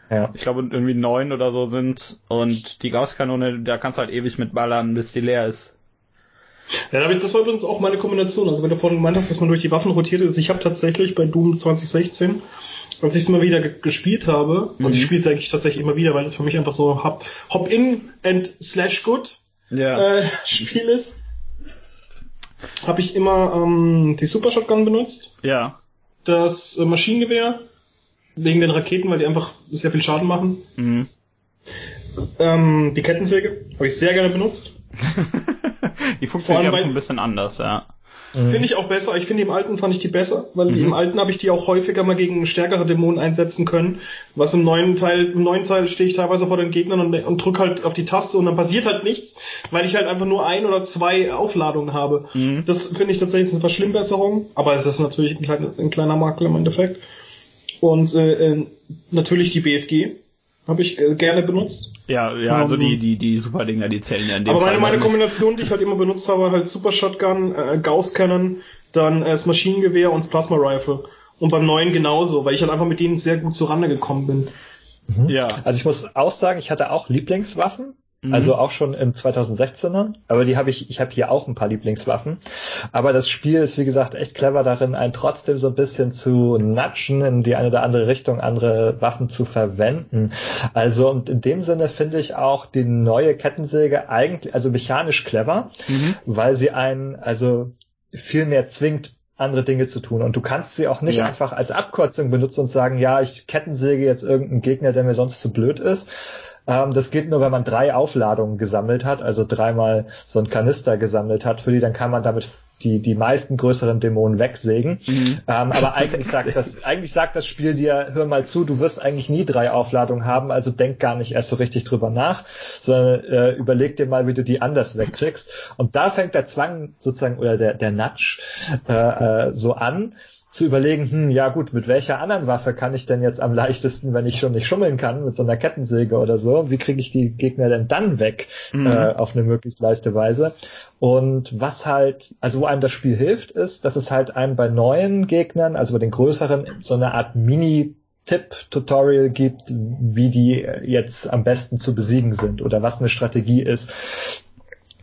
Ja. Ich glaube irgendwie neun oder so sind und die Gausskanone, da kannst du halt ewig mit ballern, bis die leer ist. Ja, das war übrigens auch meine Kombination. Also wenn du vorhin gemeint hast, dass man durch die Waffen rotiert ist, ich habe tatsächlich bei Doom 2016 als ich es mal wieder gespielt habe, mhm. also ich spiele es eigentlich tatsächlich immer wieder, weil es für mich einfach so Hop, Hop in and slash good ja. äh, <laughs> Spiel ist, habe ich immer ähm, die Super Shotgun benutzt. Ja. Das äh, Maschinengewehr wegen den Raketen, weil die einfach sehr viel Schaden machen. Mhm. Ähm, die Kettensäge habe ich sehr gerne benutzt. <laughs> die funktioniert ja ein bisschen anders, ja. Mhm. Finde ich auch besser. Ich finde, im alten fand ich die besser, weil mhm. im alten habe ich die auch häufiger mal gegen stärkere Dämonen einsetzen können. Was im neuen Teil, im neuen Teil stehe ich teilweise vor den Gegnern und, und drücke halt auf die Taste und dann passiert halt nichts, weil ich halt einfach nur ein oder zwei Aufladungen habe. Mhm. Das finde ich tatsächlich eine Verschlimmbesserung, aber es ist natürlich ein kleiner, ein kleiner Makel im Endeffekt. Und äh, äh natürlich die BFG habe ich äh, gerne benutzt. Ja, ja, also die, die, die Super-Dinger, die zählen ja in dem Aber meine, meine Kombination, die ich halt immer benutzt habe, halt Super Shotgun, äh, Gauss Cannon, dann äh, das Maschinengewehr und das Plasma Rifle. Und beim neuen genauso, weil ich halt einfach mit denen sehr gut zurande gekommen bin. Mhm. Ja. Also ich muss auch sagen, ich hatte auch Lieblingswaffen. Mhm. Also auch schon im 2016er. Aber die habe ich, ich habe hier auch ein paar Lieblingswaffen. Aber das Spiel ist, wie gesagt, echt clever darin, einen trotzdem so ein bisschen zu natschen, in die eine oder andere Richtung andere Waffen zu verwenden. Also und in dem Sinne finde ich auch die neue Kettensäge eigentlich, also mechanisch clever, mhm. weil sie einen, also viel mehr zwingt, andere Dinge zu tun. Und du kannst sie auch nicht ja. einfach als Abkürzung benutzen und sagen, ja, ich kettensäge jetzt irgendeinen Gegner, der mir sonst zu blöd ist, ähm, das geht nur, wenn man drei Aufladungen gesammelt hat, also dreimal so ein Kanister gesammelt hat für die, dann kann man damit die, die meisten größeren Dämonen wegsägen. Mhm. Ähm, aber <laughs> eigentlich sagt das, eigentlich sagt das Spiel dir, hör mal zu, du wirst eigentlich nie drei Aufladungen haben, also denk gar nicht erst so richtig drüber nach, sondern äh, überleg dir mal, wie du die anders wegkriegst. Und da fängt der Zwang sozusagen oder der, der Nudge äh, äh, so an, zu überlegen, hm, ja gut, mit welcher anderen Waffe kann ich denn jetzt am leichtesten, wenn ich schon nicht schummeln kann, mit so einer Kettensäge oder so, wie kriege ich die Gegner denn dann weg mhm. äh, auf eine möglichst leichte Weise? Und was halt, also wo einem das Spiel hilft, ist, dass es halt einem bei neuen Gegnern, also bei den größeren, so eine Art Mini Tipp-Tutorial gibt, wie die jetzt am besten zu besiegen sind oder was eine Strategie ist.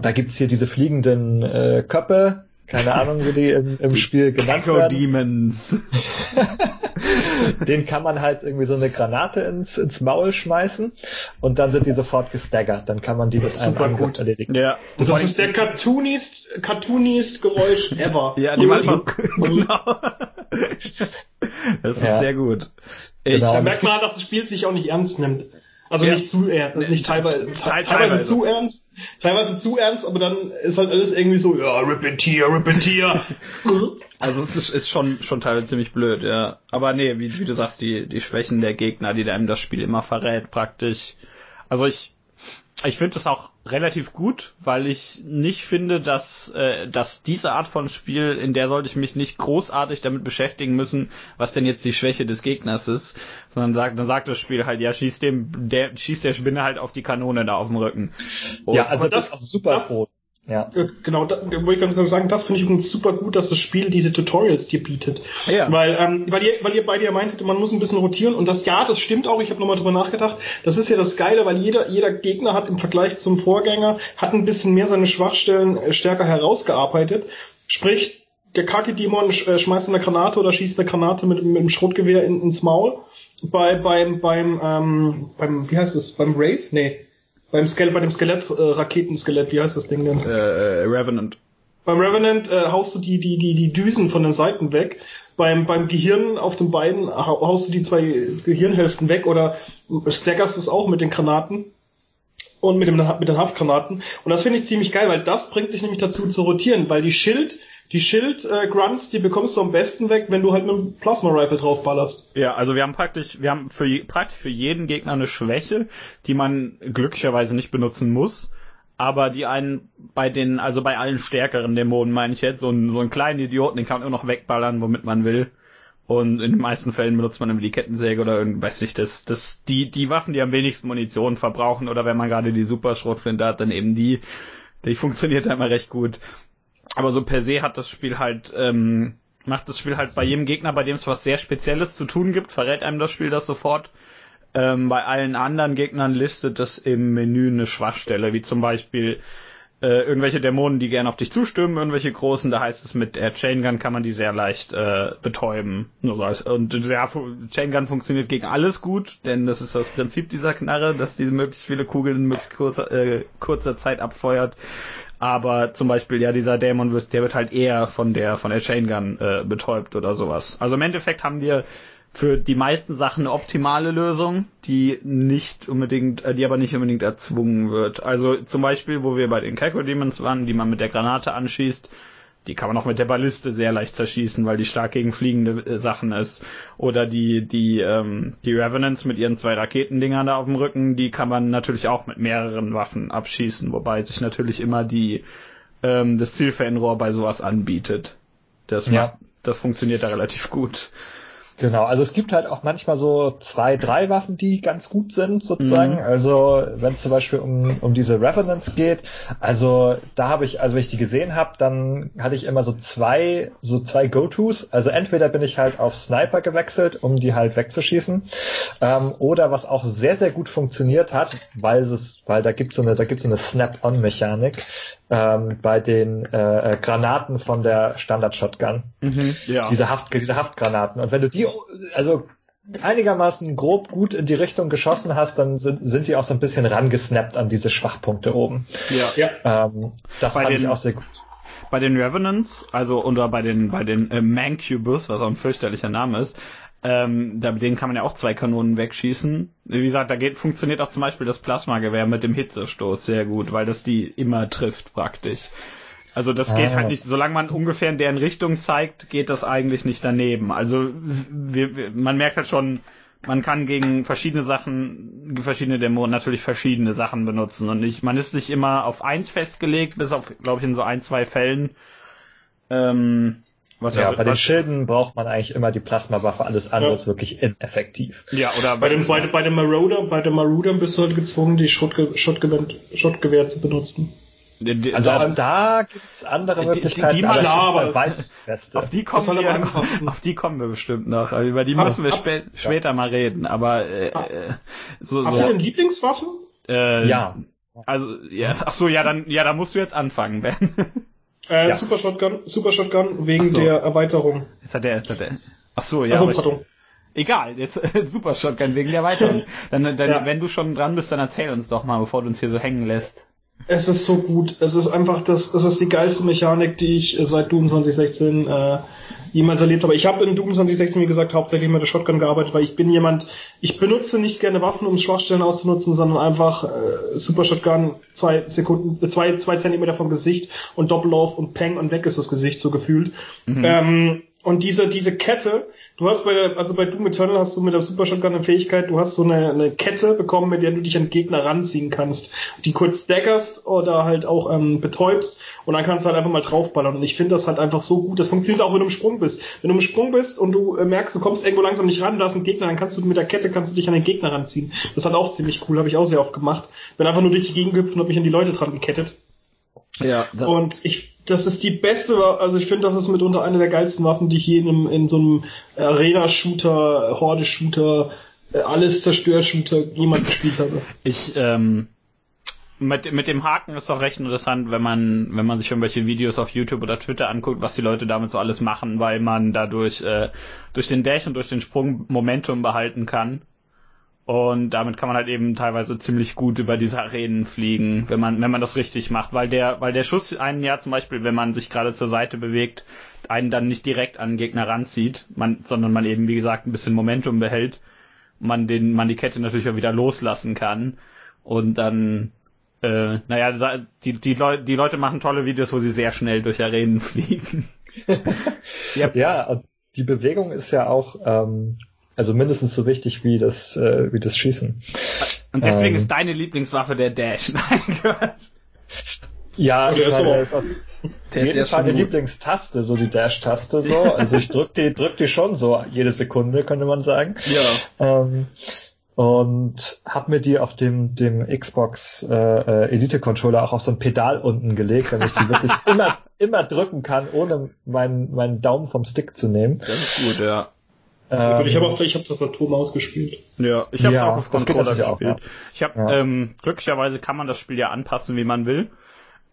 Da gibt's hier diese fliegenden äh, Köppe, keine Ahnung, wie die im, im Spiel genannt Echo werden. Demons. Den kann man halt irgendwie so eine Granate ins, ins Maul schmeißen und dann sind die sofort gestaggert. Dann kann man die mit einem Angriff gut. erledigen. Ja. Das, das ist der cartoonist, cartoonist Geräusch ever. <laughs> ja, die manchmal, <laughs> genau. <laughs> Das ist ja. sehr gut. Ich, genau. Da merkt man halt, dass das Spiel sich auch nicht ernst nimmt. Also ja. nicht zu ernst, nicht teilweise, teilweise, teilweise zu ernst, teilweise zu ernst, aber dann ist halt alles irgendwie so, ja, rip it here, rip it here. <laughs> also es ist, ist schon, schon teilweise ziemlich blöd, ja. Aber nee, wie, wie du sagst, die, die Schwächen der Gegner, die einem das Spiel immer verrät, praktisch. Also ich, ich finde es auch relativ gut, weil ich nicht finde, dass, äh, dass diese Art von Spiel, in der sollte ich mich nicht großartig damit beschäftigen müssen, was denn jetzt die Schwäche des Gegners ist, sondern sagt, dann sagt das Spiel halt, ja, schießt dem, der, schießt der Spinne halt auf die Kanone da auf dem Rücken. Und ja, also das, das ist super das, froh. Ja. Genau, da wollte ich ganz genau sagen, das finde ich übrigens super gut, dass das Spiel diese Tutorials dir bietet. Ja. Weil, ähm, weil, ihr, weil ihr beide ja meintet, man muss ein bisschen rotieren und das, ja, das stimmt auch, ich habe nochmal drüber nachgedacht. Das ist ja das Geile, weil jeder, jeder Gegner hat im Vergleich zum Vorgänger, hat ein bisschen mehr seine Schwachstellen äh, stärker herausgearbeitet. Sprich, der Kaki-Dämon äh, schmeißt eine Granate oder schießt eine Granate mit, mit einem Schrotgewehr in, ins Maul. Bei, beim, beim, ähm, beim, wie heißt es, beim Rave? Nee beim Skelett, bei dem Skelett, äh, Raketenskelett, wie heißt das Ding denn? Äh, äh, Revenant. Beim Revenant äh, haust du die, die, die, die Düsen von den Seiten weg. Beim, beim Gehirn auf den Beinen haust du die zwei Gehirnhälften weg oder staggerst es auch mit den Granaten und mit, dem, mit den Haftgranaten. Und das finde ich ziemlich geil, weil das bringt dich nämlich dazu zu rotieren, weil die Schild, die Schild-Grunts, äh, die bekommst du am besten weg, wenn du halt mit einem Plasma-Rifle draufballerst. Ja, also wir haben praktisch, wir haben für, praktisch für jeden Gegner eine Schwäche, die man glücklicherweise nicht benutzen muss, aber die einen bei den, also bei allen stärkeren Dämonen meine ich jetzt, so einen, so einen kleinen Idioten, den kann man immer noch wegballern, womit man will. Und in den meisten Fällen benutzt man immer die Kettensäge oder irgend, weiß nicht, das, das, die, die Waffen, die am wenigsten Munition verbrauchen oder wenn man gerade die Superschrotflinte hat, dann eben die, die funktioniert immer recht gut. Aber so per se hat das Spiel halt, ähm, macht das Spiel halt bei jedem Gegner, bei dem es was sehr Spezielles zu tun gibt, verrät einem das Spiel das sofort. Ähm, bei allen anderen Gegnern listet es im Menü eine Schwachstelle, wie zum Beispiel äh, irgendwelche Dämonen, die gerne auf dich zustürmen, irgendwelche großen, da heißt es mit der Chain Gun kann man die sehr leicht äh, betäuben. Und ja, Chain Gun funktioniert gegen alles gut, denn das ist das Prinzip dieser Knarre, dass diese möglichst viele Kugeln in möglichst kurzer, äh, kurzer Zeit abfeuert. Aber zum Beispiel, ja, dieser Dämon, der wird halt eher von der, von der Chain Gun äh, betäubt oder sowas. Also im Endeffekt haben wir für die meisten Sachen eine optimale Lösung, die nicht unbedingt, äh, die aber nicht unbedingt erzwungen wird. Also zum Beispiel, wo wir bei den Calco Demons waren, die man mit der Granate anschießt, die kann man auch mit der Balliste sehr leicht zerschießen, weil die stark gegen fliegende äh, Sachen ist. Oder die, die, ähm, die Revenants mit ihren zwei Raketendingern da auf dem Rücken, die kann man natürlich auch mit mehreren Waffen abschießen, wobei sich natürlich immer die, ähm, das Zielfernrohr bei sowas anbietet. Das, ja. macht, das funktioniert da relativ gut. Genau, also es gibt halt auch manchmal so zwei, drei Waffen, die ganz gut sind, sozusagen. Mhm. Also wenn es zum Beispiel um, um diese Revenants geht, also da habe ich, also wenn ich die gesehen habe, dann hatte ich immer so zwei, so zwei Go-Tos. Also entweder bin ich halt auf Sniper gewechselt, um die halt wegzuschießen, ähm, oder was auch sehr, sehr gut funktioniert hat, weil es, weil da gibt's so eine, da gibt's so eine Snap-on-Mechanik ähm, bei den äh, Granaten von der Standard-Shotgun. Mhm, ja. Diese Haft, diese Haftgranaten. Und wenn du die also einigermaßen grob gut in die Richtung geschossen hast, dann sind, sind die auch so ein bisschen rangesnappt an diese Schwachpunkte oben. Ja. ja. Ähm, das bei fand den, ich auch sehr gut. Bei den Revenants, also oder bei den bei den äh, Mancubus, was auch ein fürchterlicher Name ist, ähm, da, denen kann man ja auch zwei Kanonen wegschießen. Wie gesagt, da geht, funktioniert auch zum Beispiel das Plasmagewehr mit dem Hitzestoß sehr gut, weil das die immer trifft praktisch. Also das geht halt ah. halt nicht, solange man ungefähr in deren Richtung zeigt, geht das eigentlich nicht daneben. Also wir, wir, man merkt halt schon, man kann gegen verschiedene Sachen, verschiedene Dämonen natürlich verschiedene Sachen benutzen und nicht, man ist nicht immer auf eins festgelegt, bis auf, glaube ich, in so ein, zwei Fällen. Ähm, was ja, also, bei den Schilden braucht man eigentlich immer die Plasmawaffe, alles andere ja. ist wirklich ineffektiv. Ja, oder bei, dem, bei, bei dem Marauder, bei dem Marauder bist du halt gezwungen, die Schottgewehr, Schottgewehr zu benutzen. Also auch da gibt's andere Möglichkeiten, die, die, die aber auf die kommen wir, auf die kommen wir bestimmt noch. Also über die hab, müssen wir hab, spä ja. später mal reden. Aber äh, äh so, Habt so, ihr denn Lieblingswaffen? Äh, ja. Also ja, ach so, ja, dann ja, da musst du jetzt anfangen, Ben. Äh, ja. Super Shotgun, Super Shotgun wegen so. der Erweiterung. Jetzt hat der, jetzt hat der. Ach so, ja. Also, pardon. Egal, jetzt Super Shotgun wegen der Erweiterung. <laughs> Dann, dann ja. wenn du schon dran bist, dann erzähl uns doch mal, bevor du uns hier so hängen lässt. Es ist so gut. Es ist einfach das, es ist die geilste Mechanik, die ich seit Doom 2016 äh, jemals erlebt habe. Ich habe in Doom 2016, wie gesagt, hauptsächlich mit der Shotgun gearbeitet, weil ich bin jemand, ich benutze nicht gerne Waffen, um Schwachstellen auszunutzen, sondern einfach äh, Super Shotgun, zwei Sekunden, zwei, zwei Zentimeter vom Gesicht und Doppellauf und Peng und weg ist das Gesicht so gefühlt. Mhm. Ähm, und diese, diese Kette, du hast bei der, also bei Doom Eternal hast du mit der Super Shotgun eine Fähigkeit, du hast so eine, eine Kette bekommen, mit der du dich an Gegner ranziehen kannst, die kurz staggerst oder halt auch ähm, betäubst und dann kannst du halt einfach mal draufballern. Und ich finde das halt einfach so gut. Das funktioniert auch, wenn du im Sprung bist. Wenn du im Sprung bist und du äh, merkst, du kommst irgendwo langsam nicht ran, da ist ein Gegner, dann kannst du mit der Kette kannst du dich an den Gegner ranziehen. Das hat auch ziemlich cool, habe ich auch sehr oft gemacht. Bin einfach nur durch die Gegend gehüpft und hab mich an die Leute dran gekettet. Ja. Und ich, das ist die beste, also ich finde, das ist mitunter eine der geilsten Waffen, die ich je in, in so einem Arena-Shooter, Horde-Shooter, äh, alles Zerstör-Shooter jemals gespielt habe. Ich, ähm, mit, mit dem Haken ist auch recht interessant, wenn man, wenn man sich irgendwelche Videos auf YouTube oder Twitter anguckt, was die Leute damit so alles machen, weil man dadurch äh, durch den Dash und durch den Sprung Momentum behalten kann. Und damit kann man halt eben teilweise ziemlich gut über diese Arenen fliegen, wenn man, wenn man das richtig macht, weil der, weil der Schuss einen ja zum Beispiel, wenn man sich gerade zur Seite bewegt, einen dann nicht direkt an den Gegner ranzieht, man, sondern man eben, wie gesagt, ein bisschen Momentum behält, man den, man die Kette natürlich auch wieder loslassen kann und dann, äh, naja, die, die, Leute, die Leute machen tolle Videos, wo sie sehr schnell durch Arenen <laughs> fliegen. <laughs> ja, ja, die Bewegung ist ja auch, ähm, also mindestens so wichtig wie das, äh, wie das Schießen. Und deswegen ähm, ist deine Lieblingswaffe der Dash. <laughs> ja, ich meine, der ist auf der, jeden der Fall eine Lieblingstaste, so die Dash-Taste so. Also ich drück die, drück die schon so jede Sekunde, könnte man sagen. Ja. Ähm, und hab mir die auf dem dem Xbox äh, äh, Elite Controller auch auf so ein Pedal unten gelegt, damit ich die wirklich <laughs> immer immer drücken kann, ohne meinen meinen Daumen vom Stick zu nehmen. Das ist gut, ja. Ähm, ich habe auch ich habe das Tastaturmaus gespielt. Ja, ich habe ja, auch auf Controller gespielt. Auch, ja. Ich habe ja. ähm, glücklicherweise kann man das Spiel ja anpassen, wie man will.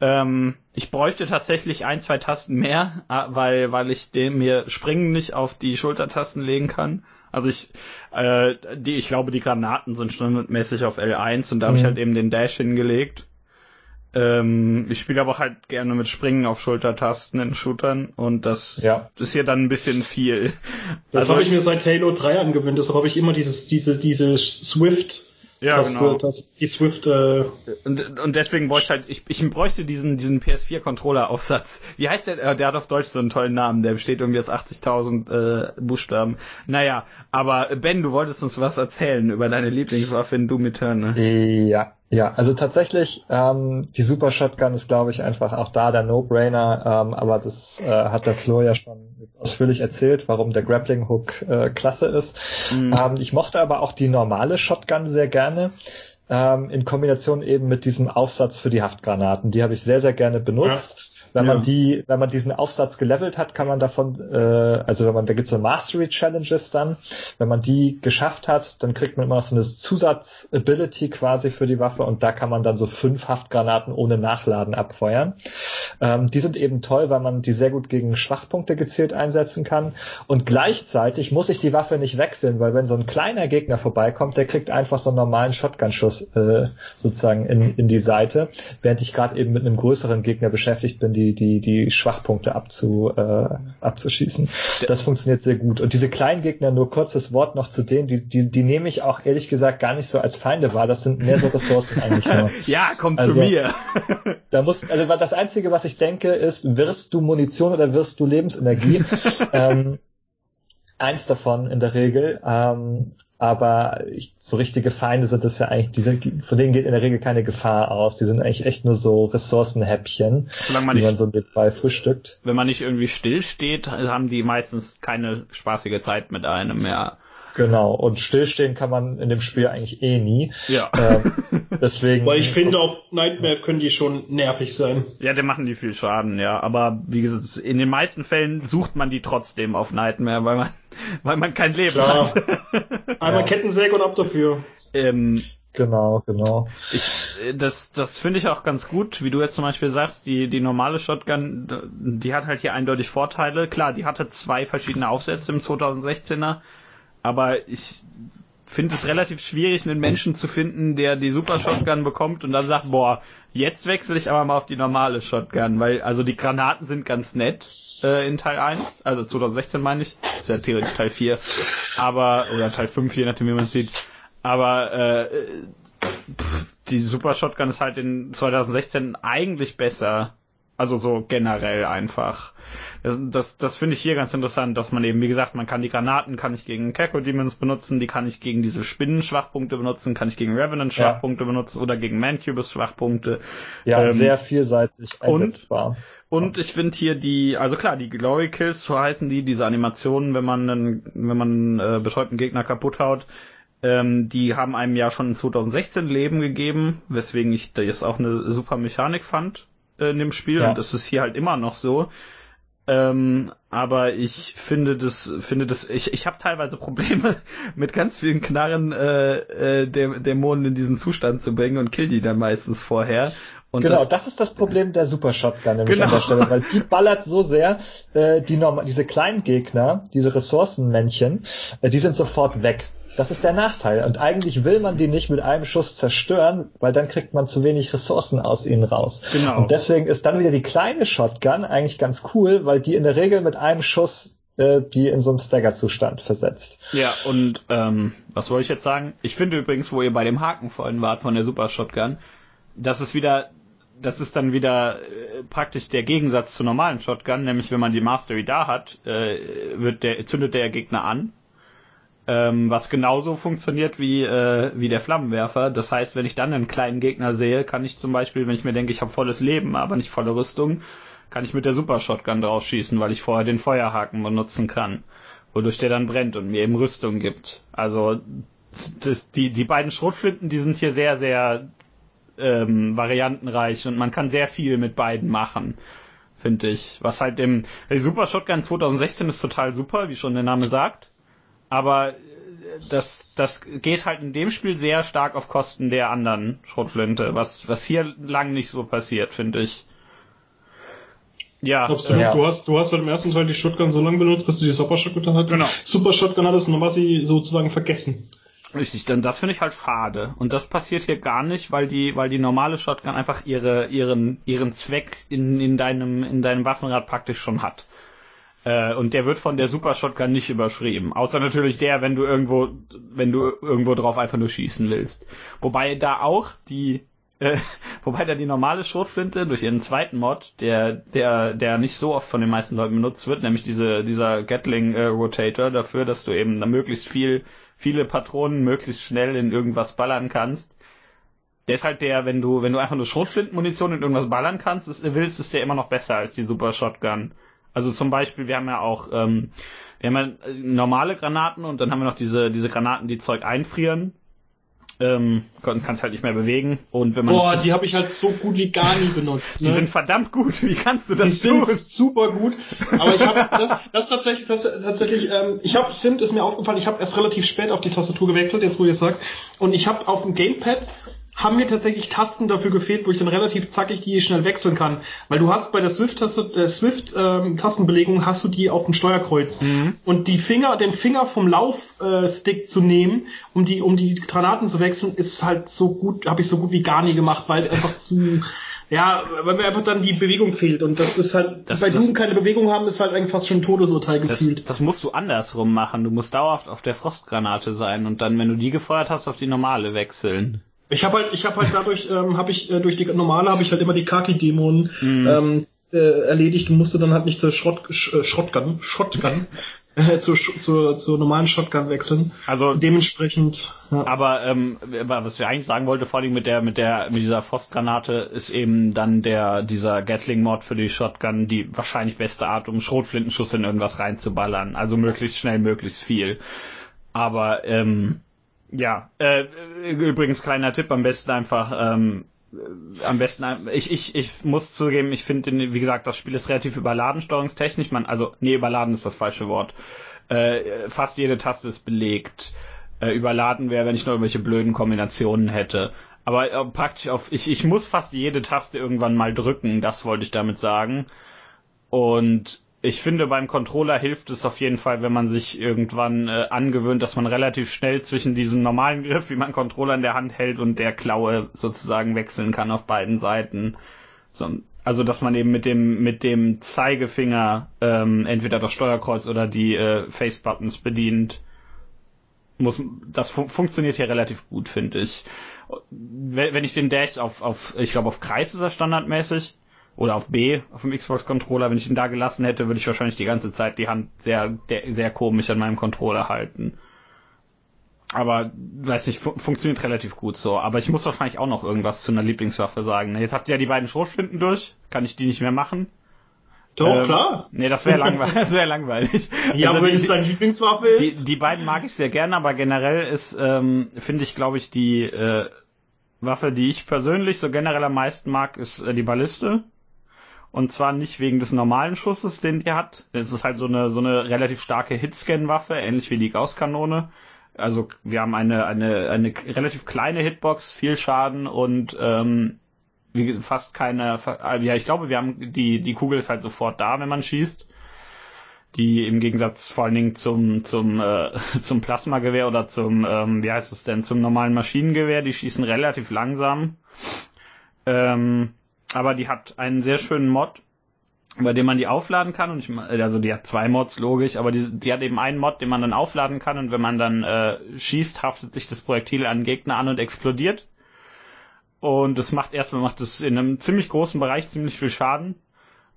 Ähm, ich bräuchte tatsächlich ein, zwei Tasten mehr, äh, weil weil ich dem mir Springen nicht auf die Schultertasten legen kann. Also ich, äh, die, ich glaube, die Granaten sind standardmäßig auf L1 und da habe ich mhm. halt eben den Dash hingelegt. Ähm, ich spiele aber halt gerne mit Springen auf Schultertasten in Shootern und das ja. ist hier dann ein bisschen viel. Das also, habe ich mir seit Halo 3 angewöhnt, deshalb habe ich immer dieses, diese, diese Swift ja, das, genau. Das, die Swift. Äh und, und deswegen bräuchte ich halt, ich, ich bräuchte diesen, diesen PS4-Controller-Aufsatz. Wie heißt der? Äh, der hat auf Deutsch so einen tollen Namen. Der besteht irgendwie aus 80.000 äh, Buchstaben. Naja, aber Ben, du wolltest uns was erzählen über deine Lieblingswaffe in Doom Eternal. Ja, ja, also tatsächlich, ähm, die Super Shotgun ist, glaube ich, einfach auch da der No-Brainer, ähm, aber das äh, hat der Flo ja schon ausführlich erzählt, warum der Grappling Hook äh, klasse ist. Mhm. Ähm, ich mochte aber auch die normale Shotgun sehr gerne. Ähm, in Kombination eben mit diesem Aufsatz für die Haftgranaten. Die habe ich sehr, sehr gerne benutzt. Ja wenn man die, wenn man diesen Aufsatz gelevelt hat, kann man davon, äh, also wenn man, da gibt's so Mastery Challenges dann, wenn man die geschafft hat, dann kriegt man immer noch so eine Zusatz-Ability quasi für die Waffe und da kann man dann so fünf Haftgranaten ohne Nachladen abfeuern. Ähm, die sind eben toll, weil man die sehr gut gegen Schwachpunkte gezielt einsetzen kann. Und gleichzeitig muss ich die Waffe nicht wechseln, weil wenn so ein kleiner Gegner vorbeikommt, der kriegt einfach so einen normalen Shotgun-Schuss äh, sozusagen in, in die Seite, während ich gerade eben mit einem größeren Gegner beschäftigt bin, die die, die, die Schwachpunkte abzu, äh, abzuschießen. Das funktioniert sehr gut. Und diese kleinen Gegner, nur kurzes Wort noch zu denen, die, die, die nehme ich auch ehrlich gesagt gar nicht so als Feinde wahr. Das sind mehr so Ressourcen eigentlich nur. <laughs> ja, komm also, zu mir. <laughs> da muss, also das Einzige, was ich denke, ist, wirst du Munition oder wirst du Lebensenergie? <laughs> ähm, eins davon in der Regel. Ähm, aber ich, so richtige Feinde sind das ja eigentlich, die sind, von denen geht in der Regel keine Gefahr aus. Die sind eigentlich echt nur so Ressourcenhäppchen, man die nicht, man so nebenbei frühstückt. Wenn man nicht irgendwie still steht, haben die meistens keine spaßige Zeit mit einem mehr. Genau, und stillstehen kann man in dem Spiel eigentlich eh nie. Ja. Ähm, deswegen. <laughs> Weil ich finde, auf Nightmare können die schon nervig sein. Ja, der machen die viel Schaden, ja. Aber wie gesagt, in den meisten Fällen sucht man die trotzdem auf Nightmare, weil man, <laughs> weil man kein Leben Klar. hat. <laughs> Einmal ja. Kettensäge und ab dafür. Ähm, Genau, genau. Ich, äh, das das finde ich auch ganz gut, wie du jetzt zum Beispiel sagst, die, die normale Shotgun, die hat halt hier eindeutig Vorteile. Klar, die hatte zwei verschiedene Aufsätze im 2016er, aber ich finde es relativ schwierig, einen Menschen zu finden, der die Super Shotgun bekommt und dann sagt, boah, jetzt wechsle ich aber mal auf die normale Shotgun, weil also die Granaten sind ganz nett äh, in Teil 1, also 2016 meine ich, ist ja theoretisch Teil 4, aber, oder Teil 5, je nachdem wie man es sieht, aber äh, pff, die Super Shotgun ist halt in 2016 eigentlich besser, also so generell einfach. Das, das, finde ich hier ganz interessant, dass man eben, wie gesagt, man kann die Granaten, kann ich gegen Keko Demons benutzen, die kann ich gegen diese Spinnen-Schwachpunkte benutzen, kann ich gegen Revenant-Schwachpunkte ja. benutzen oder gegen Mancubus-Schwachpunkte. Ja, ähm, sehr vielseitig einsetzbar. Und, und ich finde hier die, also klar, die Glory Kills, so heißen die, diese Animationen, wenn man einen, wenn man einen äh, betäubten Gegner kaputt haut, ähm, die haben einem ja schon in 2016 Leben gegeben, weswegen ich das auch eine super Mechanik fand äh, in dem Spiel ja. und das ist hier halt immer noch so. Ähm, aber ich finde das, finde das, ich, ich habe teilweise Probleme <laughs> mit ganz vielen Knarren äh, äh, Dämonen in diesen Zustand zu bringen und kill die dann meistens vorher. Und genau, das, das, ist das Problem der Super Shotgun nämlich genau. an der Stelle, weil <laughs> die ballert so sehr, äh, die normal, diese kleinen Gegner, diese Ressourcenmännchen, äh, die sind sofort weg. Das ist der Nachteil. Und eigentlich will man die nicht mit einem Schuss zerstören, weil dann kriegt man zu wenig Ressourcen aus ihnen raus. Genau. Und deswegen ist dann wieder die kleine Shotgun eigentlich ganz cool, weil die in der Regel mit einem Schuss äh, die in so einem Stagger-Zustand versetzt. Ja, und ähm, was wollte ich jetzt sagen? Ich finde übrigens, wo ihr bei dem Haken vorhin wart von der Super Shotgun, das ist wieder das ist dann wieder äh, praktisch der Gegensatz zur normalen Shotgun, nämlich wenn man die Mastery da hat, äh, wird der, zündet der Gegner an ähm, was genauso funktioniert wie, äh, wie der Flammenwerfer. Das heißt, wenn ich dann einen kleinen Gegner sehe, kann ich zum Beispiel, wenn ich mir denke, ich habe volles Leben, aber nicht volle Rüstung, kann ich mit der Super Shotgun drauf schießen, weil ich vorher den Feuerhaken benutzen kann, wodurch der dann brennt und mir eben Rüstung gibt. Also das, die, die beiden Schrotflinten, die sind hier sehr, sehr ähm, variantenreich und man kann sehr viel mit beiden machen, finde ich. Was halt im die Super Shotgun 2016 ist total super, wie schon der Name sagt aber äh, das, das geht halt in dem Spiel sehr stark auf Kosten der anderen Schrotflinte, was, was hier lang nicht so passiert, finde ich. Ja. Absolut. Ja. Du hast, du hast halt im ersten Teil die Shotgun so lange benutzt, bis du die Super Shotgun hattest. Genau. Super Shotgun hattest und dann war sie sozusagen vergessen. Richtig, denn das finde ich halt schade. Und das passiert hier gar nicht, weil die, weil die normale Shotgun einfach ihre, ihren, ihren Zweck in, in deinem, in deinem Waffenrad praktisch schon hat. Äh, und der wird von der Super Shotgun nicht überschrieben. Außer natürlich der, wenn du irgendwo, wenn du irgendwo drauf einfach nur schießen willst. Wobei da auch die, äh, <laughs> wobei da die normale Schrotflinte durch ihren zweiten Mod, der, der, der nicht so oft von den meisten Leuten benutzt wird, nämlich diese, dieser Gatling äh, Rotator dafür, dass du eben möglichst viel, viele Patronen möglichst schnell in irgendwas ballern kannst. Der ist halt der, wenn du, wenn du einfach nur Schrotflintenmunition in irgendwas ballern kannst, ist, willst, ist der immer noch besser als die Super Shotgun. Also zum Beispiel, wir haben ja auch, ähm, wir haben ja normale Granaten und dann haben wir noch diese, diese Granaten, die Zeug einfrieren. Ähm, kannst halt nicht mehr bewegen und wenn man boah die habe ich halt so gut wie gar nie benutzt ne? die sind verdammt gut wie kannst du das die tun? sind super gut aber ich habe das das tatsächlich das tatsächlich ähm, ich habe stimmt ist mir aufgefallen ich habe erst relativ spät auf die Tastatur gewechselt jetzt wo ihr sagst und ich habe auf dem Gamepad haben mir tatsächlich Tasten dafür gefehlt, wo ich dann relativ zackig die schnell wechseln kann. Weil du hast bei der Swift-Tastenbelegung äh, Swift, ähm, hast du die auf dem Steuerkreuz. Mhm. Und die Finger, den Finger vom Laufstick äh, zu nehmen, um die, um die Granaten zu wechseln, ist halt so gut, habe ich so gut wie gar nie gemacht, weil es einfach zu, ja, weil mir einfach dann die Bewegung fehlt. Und das ist halt, das, bei Doom keine Bewegung haben, ist halt eigentlich fast schon ein Todesurteil gefühlt. Das, das musst du andersrum machen. Du musst dauerhaft auf der Frostgranate sein und dann, wenn du die gefeuert hast, auf die normale wechseln. Ich habe halt, ich habe halt dadurch, ähm, habe ich äh, durch die normale habe ich halt immer die Kaki-Dämonen mhm. ähm, äh, erledigt und musste dann halt nicht zur Schrott, Sch, äh, Shotgun, Shotgun, <laughs> äh, zur, zur, zur normalen Shotgun wechseln. Also dementsprechend. Ja. Aber ähm, was ich eigentlich sagen wollte, vor allem mit der, mit der, mit dieser Frostgranate ist eben dann der dieser Gatling-Mod für die Shotgun die wahrscheinlich beste Art, um Schrotflintenschuss in irgendwas reinzuballern. Also möglichst schnell, möglichst viel. Aber ähm, ja, äh, übrigens kleiner Tipp, am besten einfach, ähm, äh, am besten, ich, ich, ich muss zugeben, ich finde, wie gesagt, das Spiel ist relativ überladen steuerungstechnisch, man, also, nee, überladen ist das falsche Wort. Äh, fast jede Taste ist belegt. Äh, überladen wäre, wenn ich nur irgendwelche blöden Kombinationen hätte. Aber äh, praktisch auf, ich, ich muss fast jede Taste irgendwann mal drücken, das wollte ich damit sagen. Und ich finde, beim Controller hilft es auf jeden Fall, wenn man sich irgendwann äh, angewöhnt, dass man relativ schnell zwischen diesem normalen Griff, wie man Controller in der Hand hält, und der Klaue sozusagen wechseln kann auf beiden Seiten. So, also dass man eben mit dem mit dem Zeigefinger ähm, entweder das Steuerkreuz oder die äh, Face Buttons bedient. Muss das fu funktioniert hier relativ gut, finde ich. Wenn, wenn ich den Dash auf auf ich glaube auf Kreis ist er standardmäßig oder auf B auf dem Xbox Controller, wenn ich ihn da gelassen hätte, würde ich wahrscheinlich die ganze Zeit die Hand sehr sehr komisch an meinem Controller halten aber weiß nicht, fu funktioniert relativ gut so. Aber ich muss wahrscheinlich auch noch irgendwas zu einer Lieblingswaffe sagen. Jetzt habt ihr ja die beiden Schrotflinten durch. Kann ich die nicht mehr machen? Doch, ähm, klar. Nee, das wäre langweilig. <laughs> Das wär langweilig. Ja, also wenn es deine Lieblingswaffe ist. Die, die beiden mag ich sehr gerne, aber generell ist, ähm, finde ich, glaube ich, die äh, Waffe, die ich persönlich so generell am meisten mag, ist äh, die Balliste. Und zwar nicht wegen des normalen Schusses, den die hat. Es ist halt so eine, so eine relativ starke Hitscan-Waffe, ähnlich wie die Gausskanone. Also wir haben eine, eine, eine relativ kleine Hitbox, viel Schaden und ähm, wie, fast keine. Ja, ich glaube, wir haben die, die Kugel ist halt sofort da, wenn man schießt. Die im Gegensatz vor allen Dingen zum, zum, äh, <laughs> zum Plasmagewehr oder zum, ähm, wie heißt es denn, zum normalen Maschinengewehr, die schießen relativ langsam. Ähm, aber die hat einen sehr schönen Mod, bei dem man die aufladen kann und ich also die hat zwei Mods logisch, aber die, die hat eben einen Mod, den man dann aufladen kann und wenn man dann äh, schießt, haftet sich das Projektil an Gegner an und explodiert. Und das macht erstmal macht es in einem ziemlich großen Bereich ziemlich viel Schaden.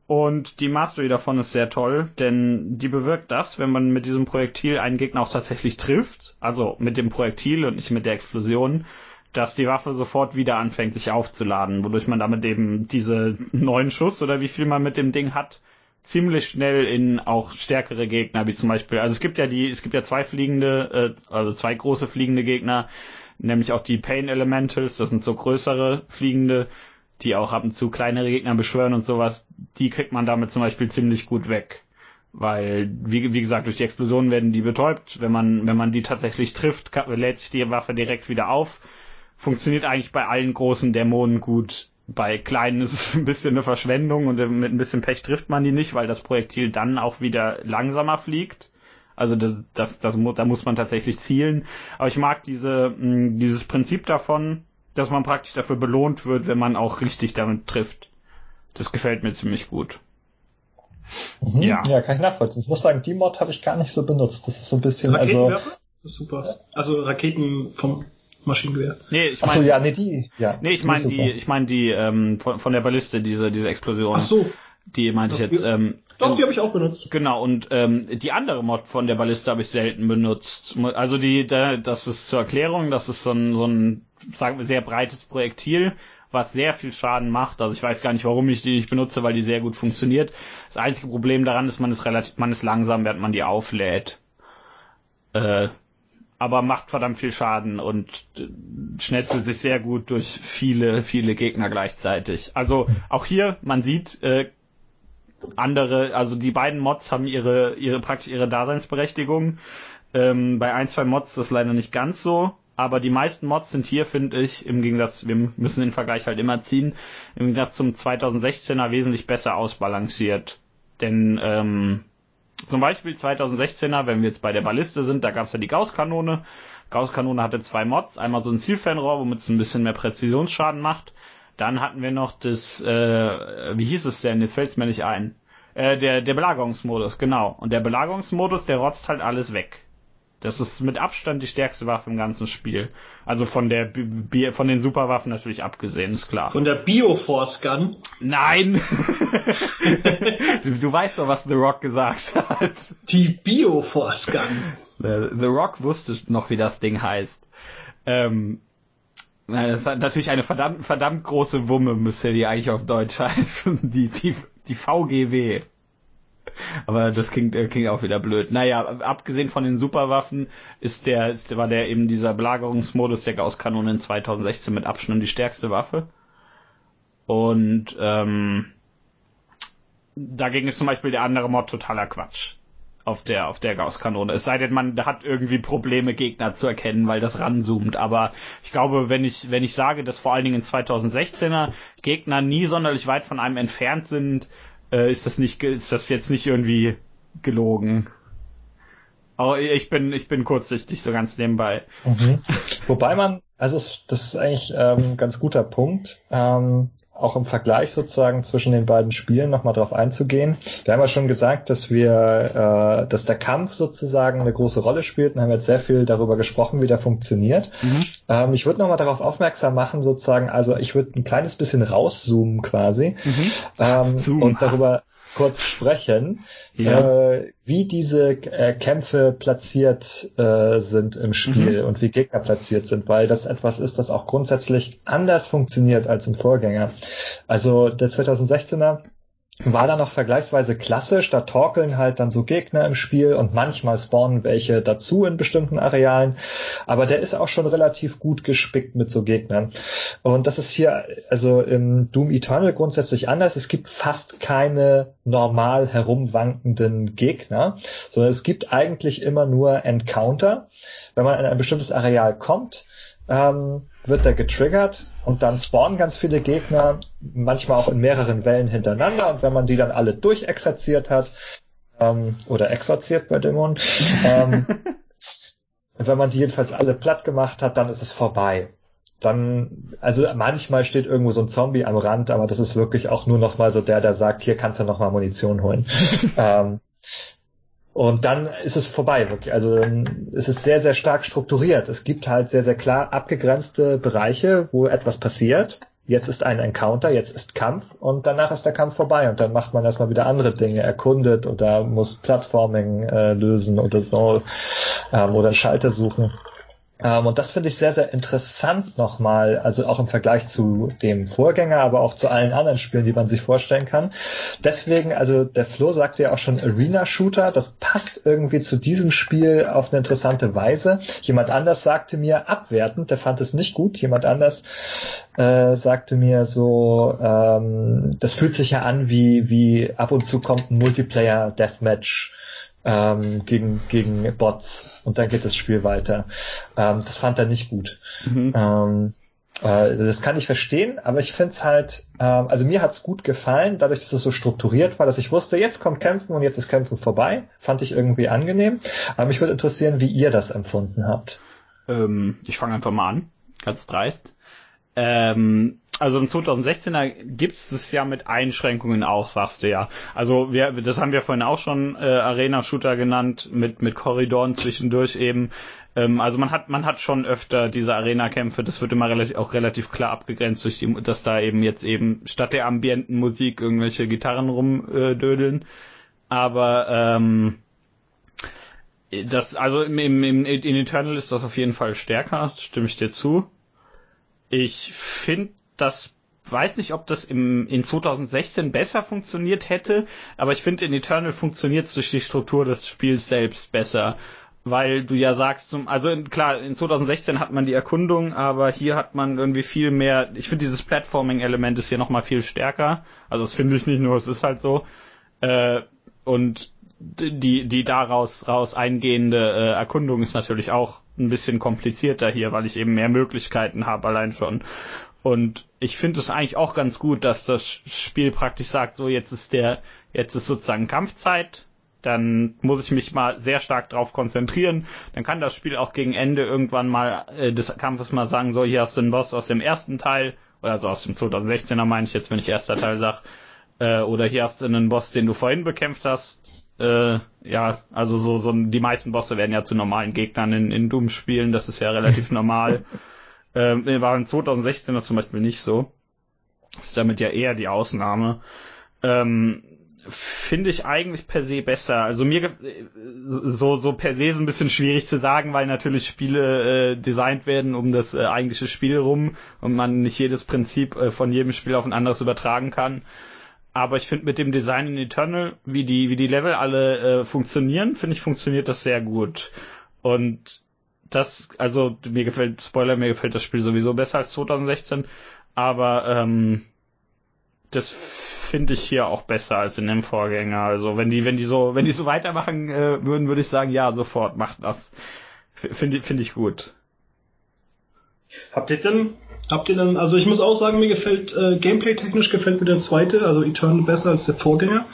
Und die Mastery davon ist sehr toll, denn die bewirkt das, wenn man mit diesem Projektil einen Gegner auch tatsächlich trifft, also mit dem Projektil und nicht mit der Explosion, dass die Waffe sofort wieder anfängt, sich aufzuladen, wodurch man damit eben diese neuen Schuss oder wie viel man mit dem Ding hat, ziemlich schnell in auch stärkere Gegner, wie zum Beispiel, also es gibt ja die, es gibt ja zwei fliegende, äh, also zwei große fliegende Gegner, nämlich auch die Pain Elementals, das sind so größere fliegende, die auch ab und zu kleinere Gegner beschwören und sowas, die kriegt man damit zum Beispiel ziemlich gut weg. Weil, wie, wie gesagt, durch die Explosionen werden die betäubt. Wenn man, wenn man die tatsächlich trifft, lädt sich die Waffe direkt wieder auf funktioniert eigentlich bei allen großen Dämonen gut. Bei kleinen ist es ein bisschen eine Verschwendung und mit ein bisschen Pech trifft man die nicht, weil das Projektil dann auch wieder langsamer fliegt. Also das, das, das, da muss man tatsächlich zielen. Aber ich mag diese, dieses Prinzip davon, dass man praktisch dafür belohnt wird, wenn man auch richtig damit trifft. Das gefällt mir ziemlich gut. Mhm, ja. ja, kann ich nachvollziehen. Ich muss sagen, die Mod habe ich gar nicht so benutzt. Das ist so ein bisschen, also. Super. Also Raketen vom Maschinengewehr. Nee, ich meine. Achso, ja, nee, die. Ja, nee, ich meine die, ich meine die ähm, von, von der Balliste, diese, diese Explosion. Ach so. Die meinte ich jetzt. Ähm, Doch, die habe ich auch benutzt. Genau, und ähm, die andere Mod von der Balliste habe ich selten benutzt. Also die, da, das ist zur Erklärung, das ist so ein, so ein, sagen wir, sehr breites Projektil, was sehr viel Schaden macht. Also ich weiß gar nicht, warum ich die nicht benutze, weil die sehr gut funktioniert. Das einzige Problem daran ist, man ist relativ, man ist langsam, während man die auflädt. Äh, aber macht verdammt viel Schaden und äh, schnetzelt sich sehr gut durch viele, viele Gegner gleichzeitig. Also auch hier, man sieht, äh, andere, also die beiden Mods haben ihre, ihre praktisch ihre Daseinsberechtigung. Ähm, bei ein, zwei Mods ist das leider nicht ganz so, aber die meisten Mods sind hier, finde ich, im Gegensatz, wir müssen den Vergleich halt immer ziehen, im Gegensatz zum 2016er wesentlich besser ausbalanciert. Denn ähm, zum Beispiel 2016er, wenn wir jetzt bei der Balliste sind, da gab es ja die Gausskanone. Gausskanone hatte zwei Mods, einmal so ein Zielfernrohr, womit es ein bisschen mehr Präzisionsschaden macht. Dann hatten wir noch das, äh, wie hieß es denn? Jetzt fällt es mir nicht ein. Äh, der, der Belagerungsmodus, genau. Und der Belagerungsmodus, der rotzt halt alles weg. Das ist mit Abstand die stärkste Waffe im ganzen Spiel. Also von der Bi von den Superwaffen natürlich abgesehen, ist klar. Von der Bioforce Gun? Nein! <laughs> du, du, weißt doch, was The Rock gesagt hat. Die Bioforce Gun. The, The Rock wusste noch, wie das Ding heißt. Ähm, das hat natürlich eine verdammt, verdammt große Wumme, müsste die eigentlich auf Deutsch <laughs> heißen. Die, die, die VGW. Aber das klingt, äh, klingt auch wieder blöd. Naja, abgesehen von den Superwaffen ist der, ist, war der eben dieser Belagerungsmodus der Gausskanone in 2016 mit Abstand die stärkste Waffe. Und ähm, dagegen ist zum Beispiel der andere Mod totaler Quatsch auf der auf der Gausskanone. Es sei denn, man hat irgendwie Probleme, Gegner zu erkennen, weil das ranzoomt. Aber ich glaube, wenn ich wenn ich sage, dass vor allen Dingen in 2016er Gegner nie sonderlich weit von einem entfernt sind, äh, ist das nicht, ist das jetzt nicht irgendwie gelogen? Aber ich bin, ich bin kurzsichtig, so ganz nebenbei. Mhm. <laughs> Wobei man Also es, das ist eigentlich ähm, ganz guter Punkt. Ähm, auch im Vergleich sozusagen zwischen den beiden Spielen nochmal drauf einzugehen. Wir haben ja schon gesagt, dass wir, äh, dass der Kampf sozusagen eine große Rolle spielt und haben jetzt sehr viel darüber gesprochen, wie der funktioniert. Mhm. Ähm, ich würde nochmal darauf aufmerksam machen, sozusagen, also ich würde ein kleines bisschen rauszoomen quasi mhm. ähm, und darüber kurz sprechen, ja. äh, wie diese äh, Kämpfe platziert äh, sind im Spiel mhm. und wie Gegner platziert sind, weil das etwas ist, das auch grundsätzlich anders funktioniert als im Vorgänger. Also der 2016er war da noch vergleichsweise klassisch. Da torkeln halt dann so Gegner im Spiel und manchmal spawnen welche dazu in bestimmten Arealen. Aber der ist auch schon relativ gut gespickt mit so Gegnern. Und das ist hier also im Doom Eternal grundsätzlich anders. Es gibt fast keine normal herumwankenden Gegner, sondern es gibt eigentlich immer nur Encounter. Wenn man in ein bestimmtes Areal kommt, ähm, wird er getriggert und dann spawnen ganz viele Gegner, manchmal auch in mehreren Wellen hintereinander und wenn man die dann alle durchexerziert hat, ähm, oder exorziert bei Dämonen, ähm, <laughs> wenn man die jedenfalls alle platt gemacht hat, dann ist es vorbei. Dann, also manchmal steht irgendwo so ein Zombie am Rand, aber das ist wirklich auch nur noch mal so der, der sagt, hier kannst du noch mal Munition holen. <laughs> ähm, und dann ist es vorbei, wirklich. Also es ist sehr, sehr stark strukturiert. Es gibt halt sehr, sehr klar abgegrenzte Bereiche, wo etwas passiert. Jetzt ist ein Encounter, jetzt ist Kampf und danach ist der Kampf vorbei und dann macht man erstmal wieder andere Dinge, erkundet oder muss Plattforming äh, lösen oder so ähm, oder Schalter suchen. Ähm, und das finde ich sehr, sehr interessant nochmal, also auch im Vergleich zu dem Vorgänger, aber auch zu allen anderen Spielen, die man sich vorstellen kann. Deswegen, also der Flo sagte ja auch schon Arena-Shooter, das passt irgendwie zu diesem Spiel auf eine interessante Weise. Jemand anders sagte mir abwertend, der fand es nicht gut, jemand anders äh, sagte mir so, ähm, das fühlt sich ja an wie, wie ab und zu kommt ein Multiplayer-Deathmatch ähm, gegen, gegen Bots und dann geht das Spiel weiter. Ähm, das fand er nicht gut. Mhm. Ähm, äh, das kann ich verstehen, aber ich finde es halt, ähm, also mir hat's gut gefallen, dadurch, dass es so strukturiert war, dass ich wusste, jetzt kommt Kämpfen und jetzt ist Kämpfen vorbei. Fand ich irgendwie angenehm. Aber mich würde interessieren, wie ihr das empfunden habt. Ähm, ich fange einfach mal an, ganz dreist. Ähm, also im 2016er gibt's es ja mit Einschränkungen auch, sagst du ja. Also wir, das haben wir vorhin auch schon äh, Arena-Shooter genannt, mit, mit Korridoren zwischendurch eben. Ähm, also man hat, man hat schon öfter diese Arena-Kämpfe, das wird immer relativ, auch relativ klar abgegrenzt durch die, dass da eben jetzt eben statt der ambienten Musik irgendwelche Gitarren rumdödeln. Äh, Aber ähm, das, also im, im, im, in Eternal ist das auf jeden Fall stärker, stimme ich dir zu. Ich finde das weiß nicht, ob das im, in 2016 besser funktioniert hätte, aber ich finde in Eternal funktioniert es durch die Struktur des Spiels selbst besser. Weil du ja sagst, zum, also in, klar, in 2016 hat man die Erkundung, aber hier hat man irgendwie viel mehr, ich finde dieses Platforming-Element ist hier nochmal viel stärker. Also das finde ich nicht nur, es ist halt so. Äh, und die, die daraus raus eingehende äh, Erkundung ist natürlich auch ein bisschen komplizierter hier, weil ich eben mehr Möglichkeiten habe allein schon. Und ich finde es eigentlich auch ganz gut, dass das Spiel praktisch sagt, so jetzt ist der, jetzt ist sozusagen Kampfzeit, dann muss ich mich mal sehr stark drauf konzentrieren. Dann kann das Spiel auch gegen Ende irgendwann mal äh, des Kampfes mal sagen, so hier hast du einen Boss aus dem ersten Teil, oder also aus dem 2016er meine ich jetzt, wenn ich erster Teil sag, äh, oder hier hast du einen Boss, den du vorhin bekämpft hast. Äh, ja, also so, so die meisten Bosse werden ja zu normalen Gegnern in, in Doom-Spielen, das ist ja relativ <laughs> normal. Ähm, war in 2016 zum Beispiel nicht so. Ist damit ja eher die Ausnahme. Ähm, finde ich eigentlich per se besser. Also mir so so per se ist ein bisschen schwierig zu sagen, weil natürlich Spiele äh, designt werden um das äh, eigentliche Spiel rum und man nicht jedes Prinzip äh, von jedem Spiel auf ein anderes übertragen kann. Aber ich finde mit dem Design in Eternal, wie die wie die Level alle äh, funktionieren, finde ich funktioniert das sehr gut. Und das, also mir gefällt, Spoiler, mir gefällt das Spiel sowieso besser als 2016, aber ähm, das finde ich hier auch besser als in dem Vorgänger. Also wenn die, wenn die so, wenn die so weitermachen äh, würden, würde ich sagen, ja, sofort macht das. Finde finde ich gut. Habt ihr denn, habt ihr denn, also ich muss auch sagen, mir gefällt, äh, gameplay-technisch gefällt mir der zweite, also Eternal besser als der Vorgänger.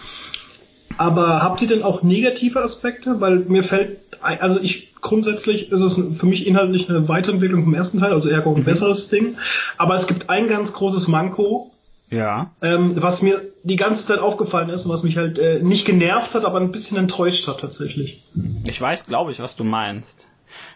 Aber habt ihr denn auch negative Aspekte? Weil mir fällt, also ich grundsätzlich ist es für mich inhaltlich eine Weiterentwicklung vom ersten Teil, also eher ein mhm. besseres Ding. Aber es gibt ein ganz großes Manko, ja. Ähm, was mir die ganze Zeit aufgefallen ist und was mich halt äh, nicht genervt hat, aber ein bisschen enttäuscht hat tatsächlich. Ich weiß, glaube ich, was du meinst.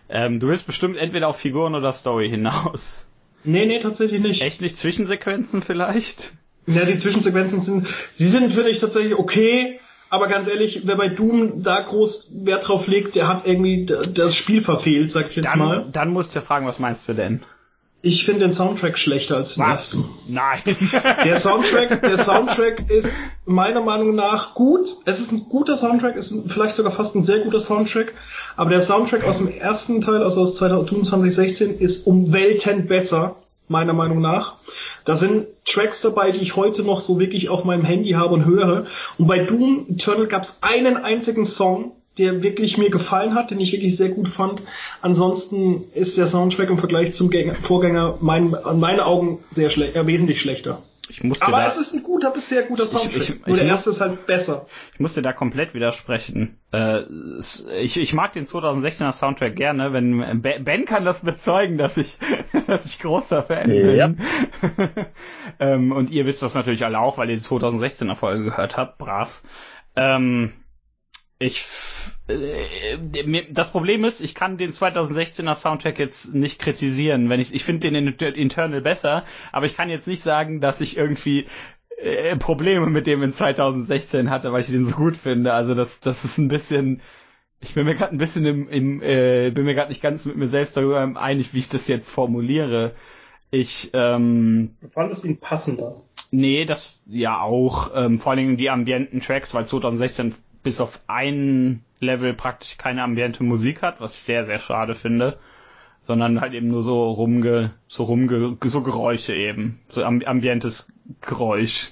Ähm, du willst bestimmt entweder auf Figuren oder Story hinaus. Nee, nee, tatsächlich nicht. Echt nicht Zwischensequenzen vielleicht? Ja, die Zwischensequenzen sind, sie sind für dich tatsächlich okay, aber ganz ehrlich, wer bei Doom da groß Wert drauf legt, der hat irgendwie das Spiel verfehlt, sag ich jetzt dann, mal. Dann musst du fragen, was meinst du denn? Ich finde den Soundtrack schlechter als den Was? ersten. Nein. <laughs> Der Soundtrack, der Soundtrack ist meiner Meinung nach gut. Es ist ein guter Soundtrack, ist vielleicht sogar fast ein sehr guter Soundtrack. Aber der Soundtrack aus dem ersten Teil, also aus 2016, ist um Welten besser, meiner Meinung nach. Da sind Tracks dabei, die ich heute noch so wirklich auf meinem Handy habe und höre. Und bei Doom Eternal gab es einen einzigen Song, der wirklich mir gefallen hat, den ich wirklich sehr gut fand. Ansonsten ist der Soundtrack im Vergleich zum Vorgänger mein, an meinen Augen sehr schlecht, äh, wesentlich schlechter. Ich musste Aber da, es ist ein guter bis sehr guter Soundtrack. Ich, ich, Nur der muss, erste ist halt besser. Ich musste da komplett widersprechen. Äh, ich, ich mag den 2016er Soundtrack gerne, wenn Ben kann das bezeugen, dass ich, <laughs> dass ich großer Fan ja. bin. <laughs> ähm, und ihr wisst das natürlich alle auch, weil ihr die 2016er Folge gehört habt. Brav. Ähm, ich das Problem ist, ich kann den 2016er Soundtrack jetzt nicht kritisieren, wenn ich ich finde den Internal besser, aber ich kann jetzt nicht sagen, dass ich irgendwie äh, Probleme mit dem in 2016 hatte, weil ich den so gut finde. Also das das ist ein bisschen ich bin mir gerade ein bisschen im, im äh, bin mir gerade nicht ganz mit mir selbst darüber einig, wie ich das jetzt formuliere. Ich ähm, du fandest ihn passender. Nee, das ja auch, ähm, vor allen Dingen die ambienten Tracks, weil 2016 bis auf ein Level praktisch keine ambiente Musik hat, was ich sehr, sehr schade finde, sondern halt eben nur so rumge, so rumge, so Geräusche eben, so ambientes Geräusch.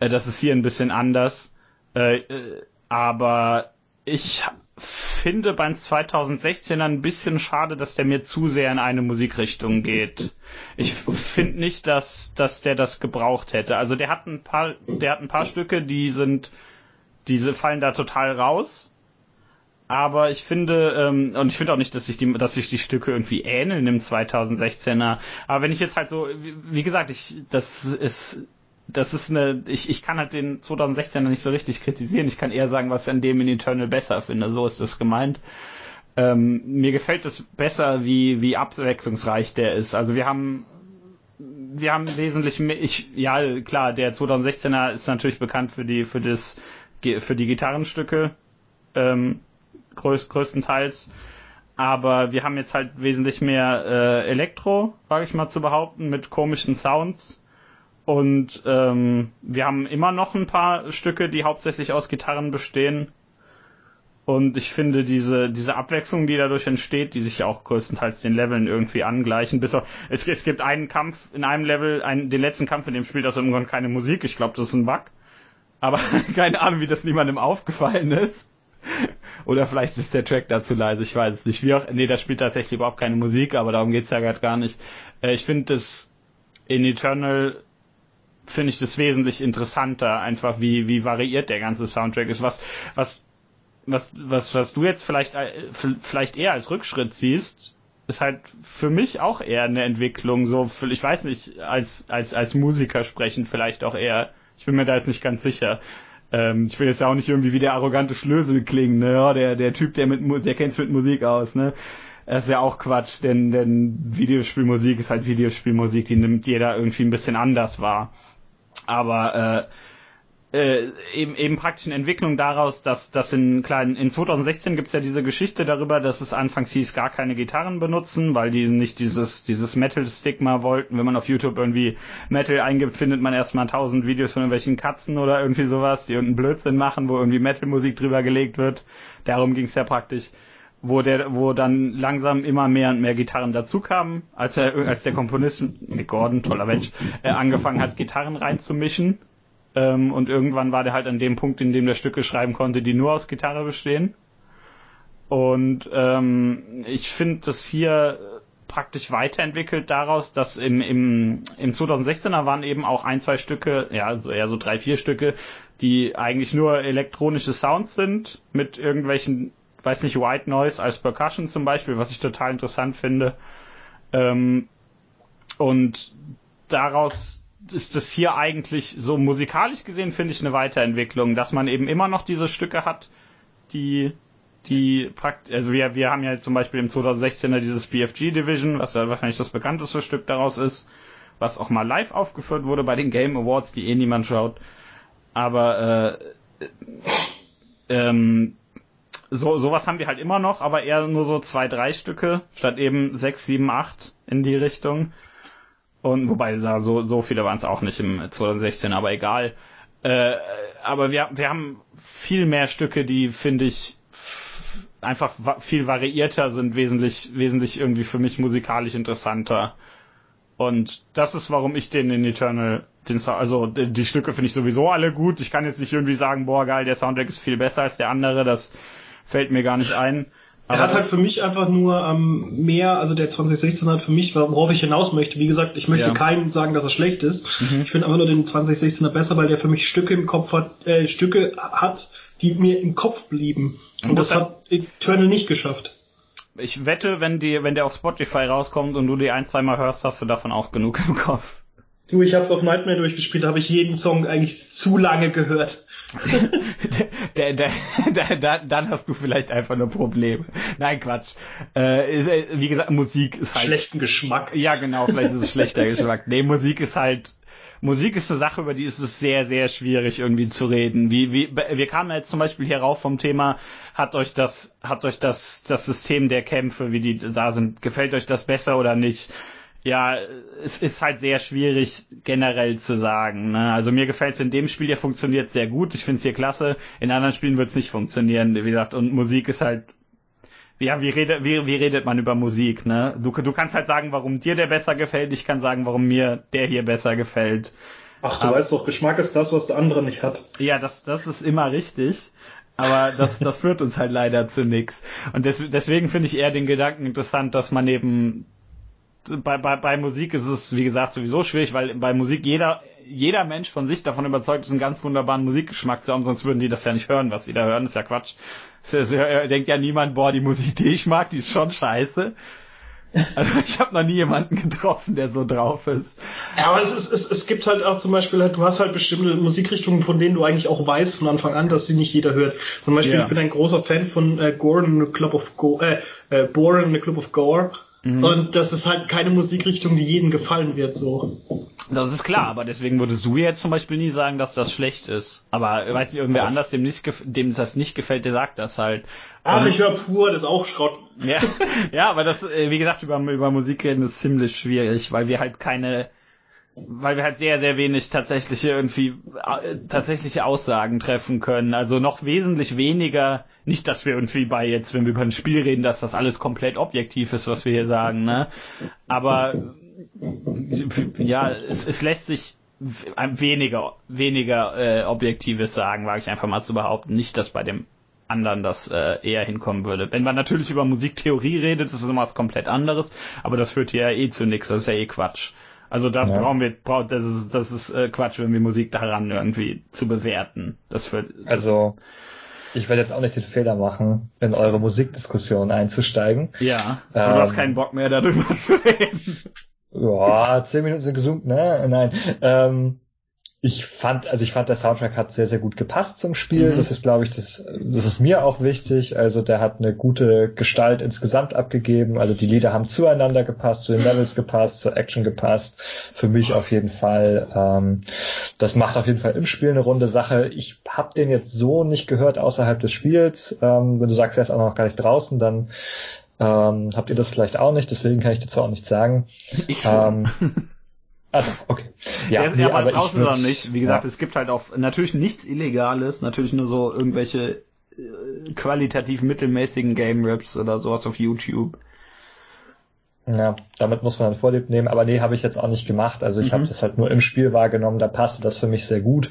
Äh, das ist hier ein bisschen anders, äh, äh, aber ich finde beim 2016er ein bisschen schade, dass der mir zu sehr in eine Musikrichtung geht. Ich finde nicht, dass, dass der das gebraucht hätte. Also der hat ein paar, der hat ein paar Stücke, die sind diese fallen da total raus. Aber ich finde, ähm, und ich finde auch nicht, dass sich die, dass sich die Stücke irgendwie ähneln im 2016er. Aber wenn ich jetzt halt so, wie, wie gesagt, ich, das ist, das ist eine, ich, ich kann halt den 2016er nicht so richtig kritisieren. Ich kann eher sagen, was ich an dem in Eternal besser finde. So ist das gemeint. Ähm, mir gefällt es besser, wie, wie abwechslungsreich der ist. Also wir haben wir haben wesentlich mehr, ich, ja, klar, der 2016er ist natürlich bekannt für die, für das für die Gitarrenstücke ähm, größ größtenteils. Aber wir haben jetzt halt wesentlich mehr äh, Elektro, wage ich mal zu behaupten, mit komischen Sounds. Und ähm, wir haben immer noch ein paar Stücke, die hauptsächlich aus Gitarren bestehen. Und ich finde diese, diese Abwechslung, die dadurch entsteht, die sich auch größtenteils den Leveln irgendwie angleichen. Bis auf, es, es gibt einen Kampf in einem Level, einen, den letzten Kampf, in dem spielt aus irgendwann keine Musik. Ich glaube, das ist ein Bug. Aber <laughs> keine Ahnung, wie das niemandem aufgefallen ist. <laughs> Oder vielleicht ist der Track dazu leise, ich weiß es nicht. Wie auch, nee, da spielt tatsächlich überhaupt keine Musik, aber darum geht's ja gerade gar nicht. Äh, ich finde das in Eternal finde ich das wesentlich interessanter, einfach wie, wie variiert der ganze Soundtrack ist. Was, was, was, was, was du jetzt vielleicht, äh, vielleicht eher als Rückschritt siehst, ist halt für mich auch eher eine Entwicklung, so, ich weiß nicht, als, als, als Musiker sprechen vielleicht auch eher ich bin mir da jetzt nicht ganz sicher. Ähm, ich will jetzt ja auch nicht irgendwie wie der arrogante Schlösel klingen, ne? Ja, der, der Typ, der mit der kennt's mit Musik aus, ne? Das ist ja auch Quatsch, denn, denn Videospielmusik ist halt Videospielmusik, die nimmt jeder irgendwie ein bisschen anders wahr. Aber äh, äh, eben, eben praktisch eine Entwicklung daraus, dass, dass in kleinen, in 2016 gibt's ja diese Geschichte darüber, dass es anfangs hieß, gar keine Gitarren benutzen, weil die nicht dieses, dieses Metal-Stigma wollten. Wenn man auf YouTube irgendwie Metal eingibt, findet man erstmal tausend Videos von irgendwelchen Katzen oder irgendwie sowas, die irgendeinen Blödsinn machen, wo irgendwie Metal-Musik drüber gelegt wird. Darum ging's ja praktisch wo der, wo dann langsam immer mehr und mehr Gitarren dazu kamen, als er, als der Komponist, Gordon, toller Mensch, äh, angefangen hat, Gitarren reinzumischen ähm, und irgendwann war der halt an dem Punkt, in dem der Stücke schreiben konnte, die nur aus Gitarre bestehen. Und ähm, ich finde das hier praktisch weiterentwickelt daraus, dass im, im, im 2016er waren eben auch ein, zwei Stücke, ja, so eher so drei, vier Stücke, die eigentlich nur elektronische Sounds sind, mit irgendwelchen weiß nicht, White Noise als Percussion zum Beispiel, was ich total interessant finde. Ähm, und daraus ist es hier eigentlich so musikalisch gesehen, finde ich, eine Weiterentwicklung, dass man eben immer noch diese Stücke hat, die die praktisch, also wir, wir haben ja zum Beispiel im 2016er dieses BFG Division, was ja wahrscheinlich das bekannteste Stück daraus ist, was auch mal live aufgeführt wurde bei den Game Awards, die eh niemand schaut. Aber äh, ähm, so sowas haben wir halt immer noch, aber eher nur so zwei, drei Stücke statt eben sechs, sieben, acht in die Richtung. Und wobei so so viele waren es auch nicht im 2016, aber egal. Äh, aber wir wir haben viel mehr Stücke, die finde ich einfach viel variierter sind, wesentlich wesentlich irgendwie für mich musikalisch interessanter. Und das ist, warum ich den in Eternal, den, also die Stücke finde ich sowieso alle gut. Ich kann jetzt nicht irgendwie sagen, boah geil, der Soundtrack ist viel besser als der andere. Das fällt mir gar nicht ein. Er hat halt für mich einfach nur ähm, mehr, also der 2016 hat für mich, worauf ich hinaus möchte. Wie gesagt, ich möchte ja. keinem sagen, dass er schlecht ist. Mhm. Ich finde einfach nur den 2016er besser, weil der für mich Stücke im Kopf hat, äh, Stücke hat, die mir im Kopf blieben. Und, Und das, das hat Eternal nicht geschafft. Ich wette, wenn die, wenn der auf Spotify rauskommt und du die ein, zweimal hörst, hast du davon auch genug im Kopf. Du, ich hab's auf Nightmare durchgespielt, da habe ich jeden Song eigentlich zu lange gehört. <laughs> der, der, der, der, dann hast du vielleicht einfach nur Probleme. Nein, Quatsch. Äh, wie gesagt, Musik ist halt. Schlechten Geschmack. Ja, genau, vielleicht ist es schlechter Geschmack. Nee, Musik ist halt Musik ist eine Sache, über die ist es sehr, sehr schwierig irgendwie zu reden. Wie, wie, wir kamen jetzt zum Beispiel hier rauf vom Thema, hat euch das, hat euch das, das System der Kämpfe, wie die da sind, gefällt euch das besser oder nicht? Ja, es ist halt sehr schwierig generell zu sagen. Ne? Also mir gefällt es in dem Spiel, der funktioniert sehr gut. Ich finde es hier klasse. In anderen Spielen wird es nicht funktionieren, wie gesagt. Und Musik ist halt ja, wie redet, wie, wie redet man über Musik, ne? Du, du kannst halt sagen, warum dir der besser gefällt, ich kann sagen, warum mir der hier besser gefällt. Ach, du aber, weißt doch, Geschmack ist das, was der andere nicht hat. Ja, das, das ist immer richtig. Aber das, das führt uns halt leider zu nichts. Und des, deswegen finde ich eher den Gedanken interessant, dass man eben bei, bei, bei Musik ist es, wie gesagt, sowieso schwierig, weil bei Musik jeder, jeder Mensch von sich davon überzeugt ist, einen ganz wunderbaren Musikgeschmack zu haben, sonst würden die das ja nicht hören, was sie da hören, ist ja Quatsch. Er denkt ja niemand, boah, die Musik, die ich mag, die ist schon scheiße. Also ich habe noch nie jemanden getroffen, der so drauf ist. Ja, aber es, ist, es, es gibt halt auch zum Beispiel, halt, du hast halt bestimmte Musikrichtungen, von denen du eigentlich auch weißt von Anfang an, dass sie nicht jeder hört. Zum Beispiel, ja. ich bin ein großer Fan von äh, Gordon, Club of Go, äh, äh, Boren, The Club of Gore. Mhm. Und das ist halt keine Musikrichtung, die jedem gefallen wird, so. Das ist klar, aber deswegen würdest du jetzt zum Beispiel nie sagen, dass das schlecht ist. Aber weiß nicht, irgendwer anders, dem, nicht, dem das nicht gefällt, der sagt das halt. Ach, ich höre pur, das ist auch Schrott. Ja, <laughs> ja, aber das, äh, wie gesagt, über, über Musik reden ist ziemlich schwierig, weil wir halt keine, weil wir halt sehr, sehr wenig tatsächliche irgendwie, äh, tatsächliche Aussagen treffen können. Also noch wesentlich weniger, nicht, dass wir irgendwie bei jetzt, wenn wir über ein Spiel reden, dass das alles komplett objektiv ist, was wir hier sagen, ne? Aber ja, es, es lässt sich weniger, weniger äh, Objektives sagen, wage ich einfach mal zu behaupten. Nicht, dass bei dem anderen das äh, eher hinkommen würde. Wenn man natürlich über Musiktheorie redet, ist es immer was komplett anderes, aber das führt ja eh zu nichts, das ist ja eh Quatsch. Also da ja. brauchen wir, brauch, das ist, das ist äh, Quatsch, wenn wir Musik daran irgendwie zu bewerten. Das für, das also ich werde jetzt auch nicht den Fehler machen, in eure Musikdiskussion einzusteigen. Ja, du ähm, hast keinen Bock mehr darüber zu reden. Ja, zehn Minuten sind gesund, ne? Nein. Ähm, ich fand, also ich fand, der Soundtrack hat sehr, sehr gut gepasst zum Spiel. Mhm. Das ist, glaube ich, das, das ist mir auch wichtig. Also der hat eine gute Gestalt insgesamt abgegeben. Also die Lieder haben zueinander gepasst, zu den Levels gepasst, zur Action gepasst. Für mich auf jeden Fall. Ähm, das macht auf jeden Fall im Spiel eine runde Sache. Ich habe den jetzt so nicht gehört außerhalb des Spiels. Ähm, wenn du sagst, er ist auch noch gar nicht draußen, dann ähm, habt ihr das vielleicht auch nicht, deswegen kann ich dazu auch nichts sagen. Ich ähm, <laughs> also, okay. Ja, ja, nee, aber, aber draußen würd, noch nicht. Wie gesagt, ja. es gibt halt auch natürlich nichts Illegales, natürlich nur so irgendwelche äh, qualitativ mittelmäßigen Game Raps oder sowas auf YouTube. Ja, damit muss man dann Vorlieb nehmen, aber nee, habe ich jetzt auch nicht gemacht. Also ich mhm. habe das halt nur im Spiel wahrgenommen, da passte das für mich sehr gut.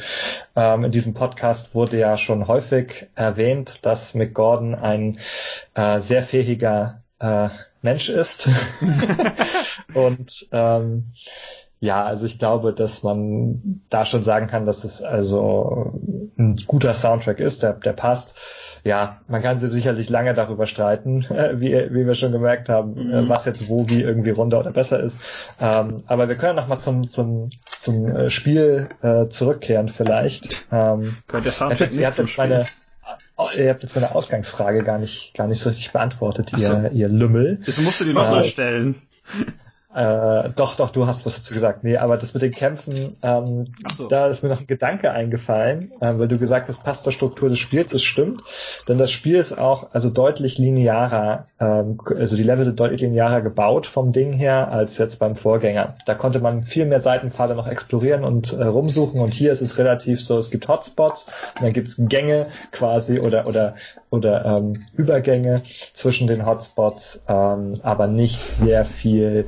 Ähm, in diesem Podcast wurde ja schon häufig erwähnt, dass Mick Gordon ein äh, sehr fähiger äh, Mensch ist. <laughs> <laughs> und ähm, ja, also ich glaube, dass man da schon sagen kann, dass es also ein guter Soundtrack ist, der, der passt. Ja, man kann sicherlich lange darüber streiten, <laughs> wie, wie wir schon gemerkt haben, mhm. was jetzt wo wie irgendwie runter oder besser ist. Ähm, aber wir können nochmal zum, zum, zum äh, Spiel äh, zurückkehren vielleicht. Ähm, der Soundtrack jetzt, nicht zum Spiel. Meine, ihr habt jetzt meine Ausgangsfrage gar nicht, gar nicht so richtig beantwortet, ihr, so. ihr Lümmel. Das musst du dir nochmal äh, stellen. Äh, doch, doch, du hast was dazu gesagt. Nee, aber das mit den Kämpfen, ähm, so. da ist mir noch ein Gedanke eingefallen, äh, weil du gesagt hast, passt zur Struktur des Spiels, das stimmt. Denn das Spiel ist auch also deutlich linearer, ähm, also die Level sind deutlich linearer gebaut vom Ding her als jetzt beim Vorgänger. Da konnte man viel mehr Seitenpfade noch explorieren und äh, rumsuchen und hier ist es relativ so, es gibt Hotspots und dann gibt es Gänge quasi oder oder oder ähm, Übergänge zwischen den Hotspots, ähm, aber nicht sehr viel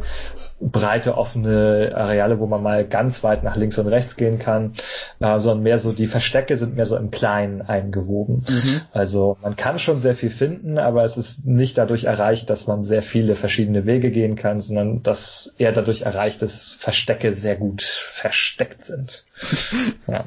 breite offene Areale, wo man mal ganz weit nach links und rechts gehen kann, äh, sondern mehr so die Verstecke sind mehr so im Kleinen eingewoben. Mhm. Also man kann schon sehr viel finden, aber es ist nicht dadurch erreicht, dass man sehr viele verschiedene Wege gehen kann, sondern dass eher dadurch erreicht, dass Verstecke sehr gut versteckt sind. <laughs> ja.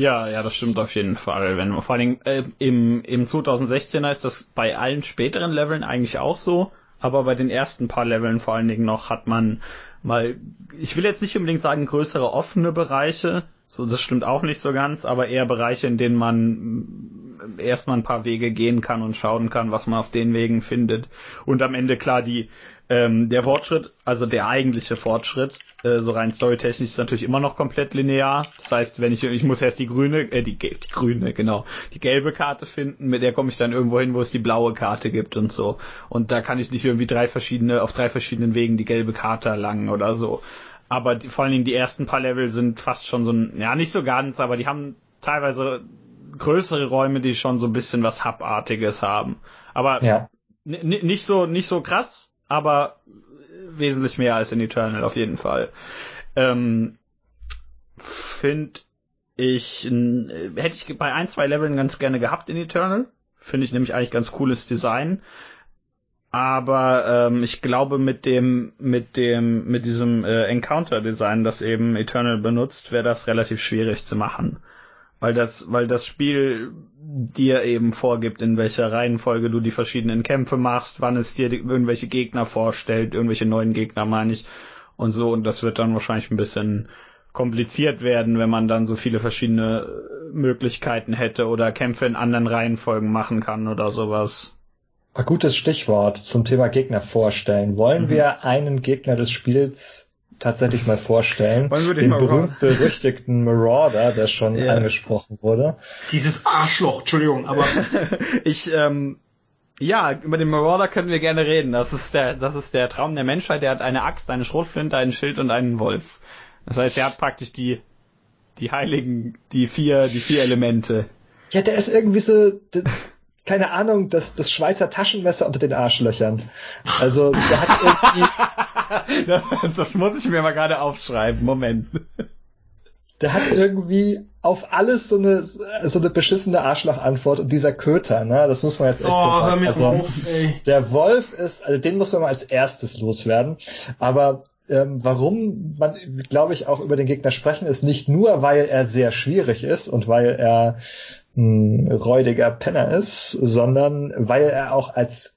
Ja, ja, das stimmt auf jeden Fall. Wenn vor allen Dingen äh, im, im 2016er ist das bei allen späteren Leveln eigentlich auch so, aber bei den ersten paar Leveln vor allen Dingen noch hat man mal, ich will jetzt nicht unbedingt sagen größere offene Bereiche, so das stimmt auch nicht so ganz, aber eher Bereiche, in denen man erstmal ein paar Wege gehen kann und schauen kann, was man auf den Wegen findet. Und am Ende klar die ähm, der Fortschritt, also der eigentliche Fortschritt, äh, so rein storytechnisch ist natürlich immer noch komplett linear. Das heißt, wenn ich ich muss erst die grüne, äh, die, die grüne, genau, die gelbe Karte finden, mit der komme ich dann irgendwo hin, wo es die blaue Karte gibt und so. Und da kann ich nicht irgendwie drei verschiedene, auf drei verschiedenen Wegen die gelbe Karte erlangen oder so. Aber die, vor allen Dingen die ersten paar Level sind fast schon so ein, ja nicht so ganz, aber die haben teilweise größere Räume, die schon so ein bisschen was Hub-artiges haben. Aber ja. nicht so nicht so krass, aber wesentlich mehr als in Eternal auf jeden Fall. Ähm, Finde ich, hätte ich bei ein, zwei Leveln ganz gerne gehabt in Eternal. Finde ich nämlich eigentlich ganz cooles Design. Aber ähm, ich glaube mit dem mit dem mit diesem äh, Encounter Design, das eben Eternal benutzt, wäre das relativ schwierig zu machen weil das, weil das Spiel dir eben vorgibt, in welcher Reihenfolge du die verschiedenen Kämpfe machst, wann es dir irgendwelche Gegner vorstellt, irgendwelche neuen Gegner meine ich und so und das wird dann wahrscheinlich ein bisschen kompliziert werden, wenn man dann so viele verschiedene Möglichkeiten hätte oder Kämpfe in anderen Reihenfolgen machen kann oder sowas. Ein gutes Stichwort zum Thema Gegner vorstellen. Wollen mhm. wir einen Gegner des Spiels tatsächlich mal vorstellen. den berühmt-berüchtigten Marauder, der schon ja. angesprochen wurde. Dieses Arschloch, Entschuldigung, aber. <laughs> ich, ähm, ja, über den Marauder können wir gerne reden. Das ist der, das ist der Traum der Menschheit. Der hat eine Axt, eine Schrotflinte, einen Schild und einen Wolf. Das heißt, er hat praktisch die, die heiligen, die vier, die vier Elemente. Ja, der ist irgendwie so, keine Ahnung, das, das Schweizer Taschenmesser unter den Arschlöchern. Also, der hat irgendwie. <laughs> das muss ich mir mal gerade aufschreiben. Moment. Der hat irgendwie auf alles so eine, so eine beschissene Arschlochantwort und dieser Köter, ne, das muss man jetzt echt oh, sagen. Also, auf, der Wolf ist, also den muss man mal als erstes loswerden. Aber ähm, warum man, glaube ich, auch über den Gegner sprechen, ist nicht nur, weil er sehr schwierig ist und weil er ein räudiger Penner ist, sondern weil er auch als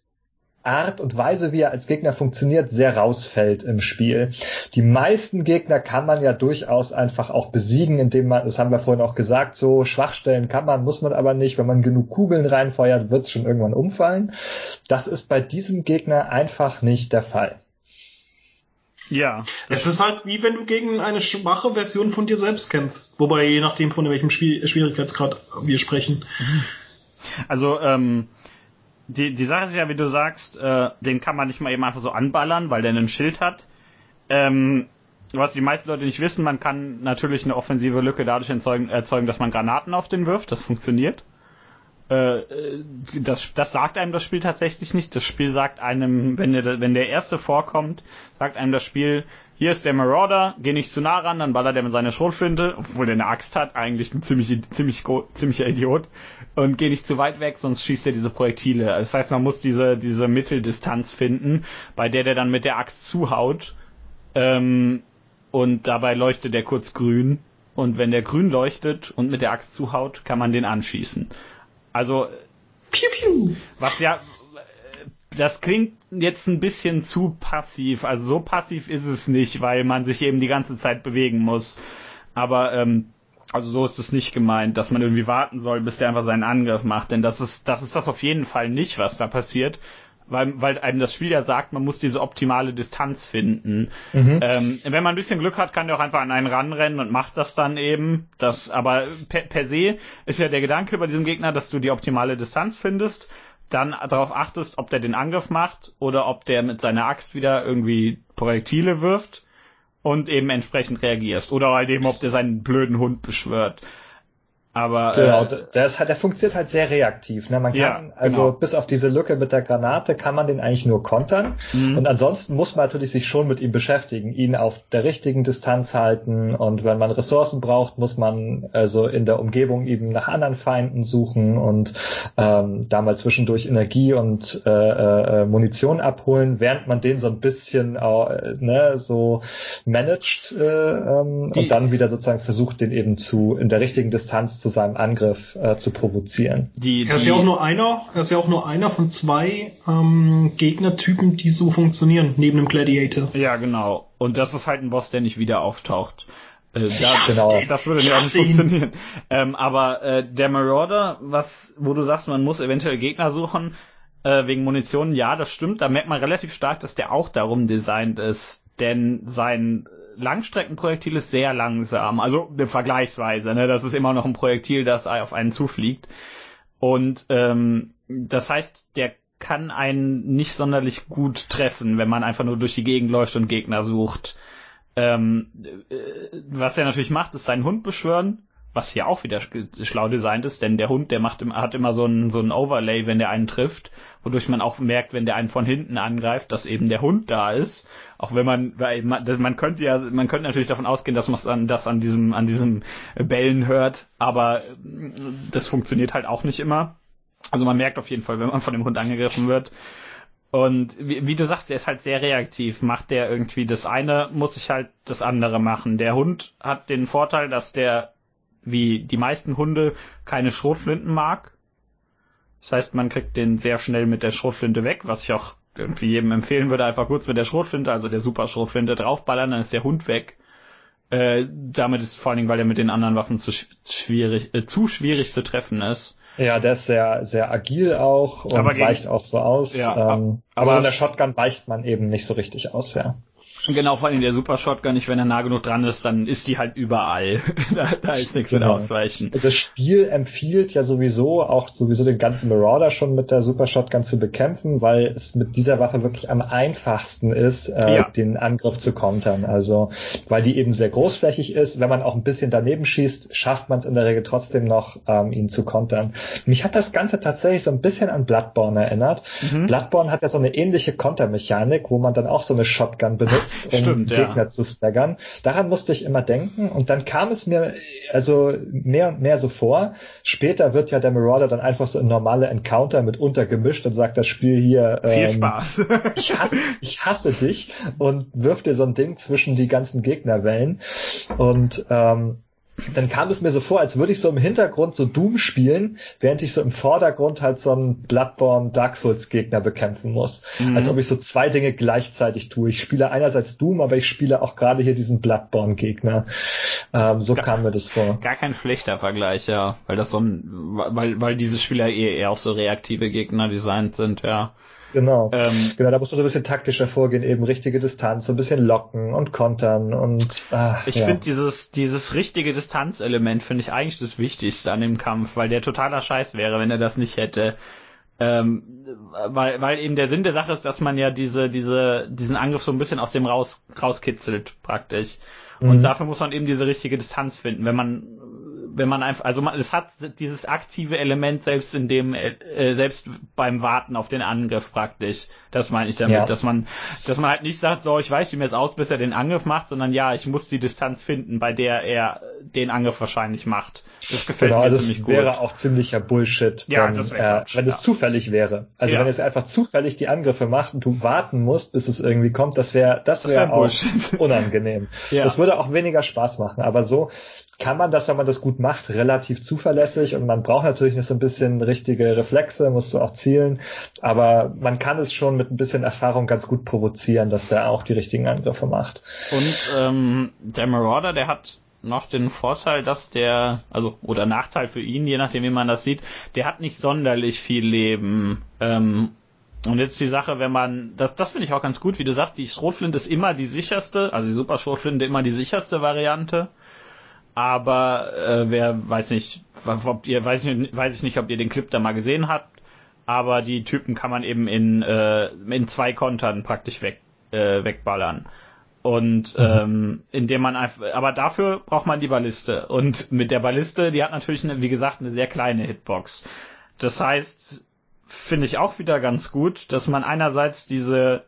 Art und Weise, wie er als Gegner funktioniert, sehr rausfällt im Spiel. Die meisten Gegner kann man ja durchaus einfach auch besiegen, indem man, das haben wir vorhin auch gesagt, so Schwachstellen kann man, muss man aber nicht. Wenn man genug Kugeln reinfeuert, wird es schon irgendwann umfallen. Das ist bei diesem Gegner einfach nicht der Fall. Ja. Es ist halt wie wenn du gegen eine schwache Version von dir selbst kämpfst. Wobei, je nachdem, von welchem Spiel Schwierigkeitsgrad wir sprechen. <laughs> Also, ähm, die, die Sache ist ja, wie du sagst, äh, den kann man nicht mal eben einfach so anballern, weil der einen Schild hat. Ähm, was die meisten Leute nicht wissen, man kann natürlich eine offensive Lücke dadurch erzeugen, erzeugen dass man Granaten auf den wirft. Das funktioniert. Äh, das, das sagt einem das Spiel tatsächlich nicht. Das Spiel sagt einem, wenn der, wenn der erste vorkommt, sagt einem das Spiel, hier ist der Marauder, geh nicht zu nah ran, dann ballert er mit seiner Schrotflinte, obwohl der eine Axt hat, eigentlich ein ziemlich, ziemlich, ziemlicher Idiot, und geh nicht zu weit weg, sonst schießt er diese Projektile. Das heißt, man muss diese, diese Mitteldistanz finden, bei der der dann mit der Axt zuhaut, ähm, und dabei leuchtet der kurz grün. Und wenn der grün leuchtet und mit der Axt zuhaut, kann man den anschießen. Also, piu, piu. was ja, das klingt jetzt ein bisschen zu passiv. Also so passiv ist es nicht, weil man sich eben die ganze Zeit bewegen muss. Aber ähm, also so ist es nicht gemeint, dass man irgendwie warten soll, bis der einfach seinen Angriff macht. Denn das ist, das ist das auf jeden Fall nicht, was da passiert. Weil, weil einem das Spiel ja sagt, man muss diese optimale Distanz finden. Mhm. Ähm, wenn man ein bisschen Glück hat, kann der auch einfach an einen ranrennen und macht das dann eben. Das, aber per, per se ist ja der Gedanke bei diesem Gegner, dass du die optimale Distanz findest, dann darauf achtest, ob der den Angriff macht oder ob der mit seiner Axt wieder irgendwie Projektile wirft und eben entsprechend reagierst. Oder halt eben, ob der seinen blöden Hund beschwört. Aber genau, äh, der ist halt, der funktioniert halt sehr reaktiv. Ne? Man kann ja, also genau. bis auf diese Lücke mit der Granate kann man den eigentlich nur kontern. Mhm. Und ansonsten muss man natürlich sich schon mit ihm beschäftigen, ihn auf der richtigen Distanz halten. Und wenn man Ressourcen braucht, muss man also in der Umgebung eben nach anderen Feinden suchen und ähm, da mal zwischendurch Energie und äh, äh, Munition abholen, während man den so ein bisschen äh, ne, so managt äh, ähm, und dann wieder sozusagen versucht, den eben zu in der richtigen Distanz zu seinem Angriff äh, zu provozieren. Die, die er ist ja auch nur einer, er ist ja auch nur einer von zwei ähm, Gegnertypen, die so funktionieren, neben dem Gladiator. Ja, genau. Und das ist halt ein Boss, der nicht wieder auftaucht. Äh, da, genau. Das würde ja auch nicht funktionieren. Ähm, aber äh, der Marauder, was, wo du sagst, man muss eventuell Gegner suchen, äh, wegen Munition, ja, das stimmt. Da merkt man relativ stark, dass der auch darum designt ist. Denn sein Langstreckenprojektil ist sehr langsam, also vergleichsweise. Ne? Das ist immer noch ein Projektil, das auf einen zufliegt. Und ähm, das heißt, der kann einen nicht sonderlich gut treffen, wenn man einfach nur durch die Gegend läuft und Gegner sucht. Ähm, äh, was er natürlich macht, ist seinen Hund beschwören, was hier auch wieder schlau designt ist, denn der Hund, der macht, hat immer so ein, so ein Overlay, wenn der einen trifft wodurch man auch merkt, wenn der einen von hinten angreift, dass eben der Hund da ist. Auch wenn man, weil man, man könnte ja, man könnte natürlich davon ausgehen, dass man an, das an diesem, an diesem Bellen hört, aber das funktioniert halt auch nicht immer. Also man merkt auf jeden Fall, wenn man von dem Hund angegriffen wird. Und wie, wie, du sagst, der ist halt sehr reaktiv. Macht der irgendwie das eine, muss ich halt das andere machen. Der Hund hat den Vorteil, dass der, wie die meisten Hunde, keine Schrotflinten mag. Das heißt, man kriegt den sehr schnell mit der Schrotflinte weg, was ich auch irgendwie jedem empfehlen würde, einfach kurz mit der Schrotflinte, also der Super-Schrotflinte draufballern, dann ist der Hund weg. Äh, damit ist vor allen Dingen, weil er mit den anderen Waffen zu schwierig, äh, zu schwierig zu treffen ist. Ja, der ist sehr, sehr agil auch und aber weicht auch so aus. Ja, ähm, aber, aber so in der Shotgun weicht man eben nicht so richtig aus, ja. Genau, vor allem der Super Shotgun nicht, wenn er nah genug dran ist, dann ist die halt überall. <laughs> da, da ist nichts genau. mit ausweichen. Das Spiel empfiehlt ja sowieso auch sowieso den ganzen Marauder schon mit der Super Shotgun zu bekämpfen, weil es mit dieser Waffe wirklich am einfachsten ist, äh, ja. den Angriff zu kontern. Also, weil die eben sehr großflächig ist. Wenn man auch ein bisschen daneben schießt, schafft man es in der Regel trotzdem noch, ähm, ihn zu kontern. Mich hat das Ganze tatsächlich so ein bisschen an Bloodborne erinnert. Mhm. Bloodborne hat ja so eine ähnliche Kontermechanik, wo man dann auch so eine Shotgun benutzt benutzt, um Stimmt, Gegner ja. zu staggern. Daran musste ich immer denken und dann kam es mir also mehr und mehr so vor. Später wird ja der Marauder dann einfach so ein normale Encounter mit untergemischt und sagt das Spiel hier viel ähm, Spaß. <laughs> ich, hasse, ich hasse dich und wirft dir so ein Ding zwischen die ganzen Gegnerwellen und ähm, dann kam es mir so vor, als würde ich so im Hintergrund so Doom spielen, während ich so im Vordergrund halt so einen Bloodborne Dark Souls Gegner bekämpfen muss. Mhm. Als ob ich so zwei Dinge gleichzeitig tue. Ich spiele einerseits Doom, aber ich spiele auch gerade hier diesen Bloodborne Gegner. Ähm, so gar, kam mir das vor. Gar kein schlechter Vergleich, ja. Weil das so ein, weil, weil diese Spieler eher, eher auch so reaktive Gegner designt sind, ja. Genau. Ähm, genau, da muss man so ein bisschen taktischer vorgehen, eben richtige Distanz, so ein bisschen locken und kontern und ach, Ich ja. finde dieses, dieses richtige Distanzelement finde ich eigentlich das Wichtigste an dem Kampf, weil der totaler Scheiß wäre, wenn er das nicht hätte. Ähm, weil, weil eben der Sinn der Sache ist, dass man ja diese, diese, diesen Angriff so ein bisschen aus dem raus, rauskitzelt, praktisch. Und mhm. dafür muss man eben diese richtige Distanz finden. Wenn man wenn man einfach, also man, es hat dieses aktive Element selbst in dem, äh, selbst beim Warten auf den Angriff praktisch. Das meine ich damit, ja. dass man, dass man halt nicht sagt, so, ich weiche ihm jetzt aus, bis er den Angriff macht, sondern ja, ich muss die Distanz finden, bei der er den Angriff wahrscheinlich macht. Das gefällt genau, mir also ziemlich gut. Das wäre auch ziemlicher Bullshit, ja, wenn, das äh, wenn es zufällig wäre. Also ja. wenn es einfach zufällig die Angriffe macht und du warten musst, bis es irgendwie kommt, das wäre, das wäre wär auch unangenehm. <laughs> ja. Das würde auch weniger Spaß machen. Aber so kann man das, wenn man das gut macht, relativ zuverlässig und man braucht natürlich noch so ein bisschen richtige Reflexe, musst du auch zielen, aber man kann es schon mit ein bisschen Erfahrung ganz gut provozieren, dass der auch die richtigen Angriffe macht. Und ähm, der Marauder, der hat noch den Vorteil, dass der, also oder Nachteil für ihn, je nachdem wie man das sieht, der hat nicht sonderlich viel Leben. Ähm, und jetzt die Sache, wenn man, das, das finde ich auch ganz gut, wie du sagst, die Schrotflinte ist immer die sicherste, also die Super Schrotflinte immer die sicherste Variante. Aber äh, wer weiß nicht, ob ihr weiß ich, weiß ich nicht, ob ihr den Clip da mal gesehen habt. Aber die Typen kann man eben in äh, in zwei Kontern praktisch weg äh, wegballern. Und mhm. ähm, indem man einfach, aber dafür braucht man die Balliste. Und mit der Balliste, die hat natürlich, eine, wie gesagt, eine sehr kleine Hitbox. Das heißt, finde ich auch wieder ganz gut, dass man einerseits diese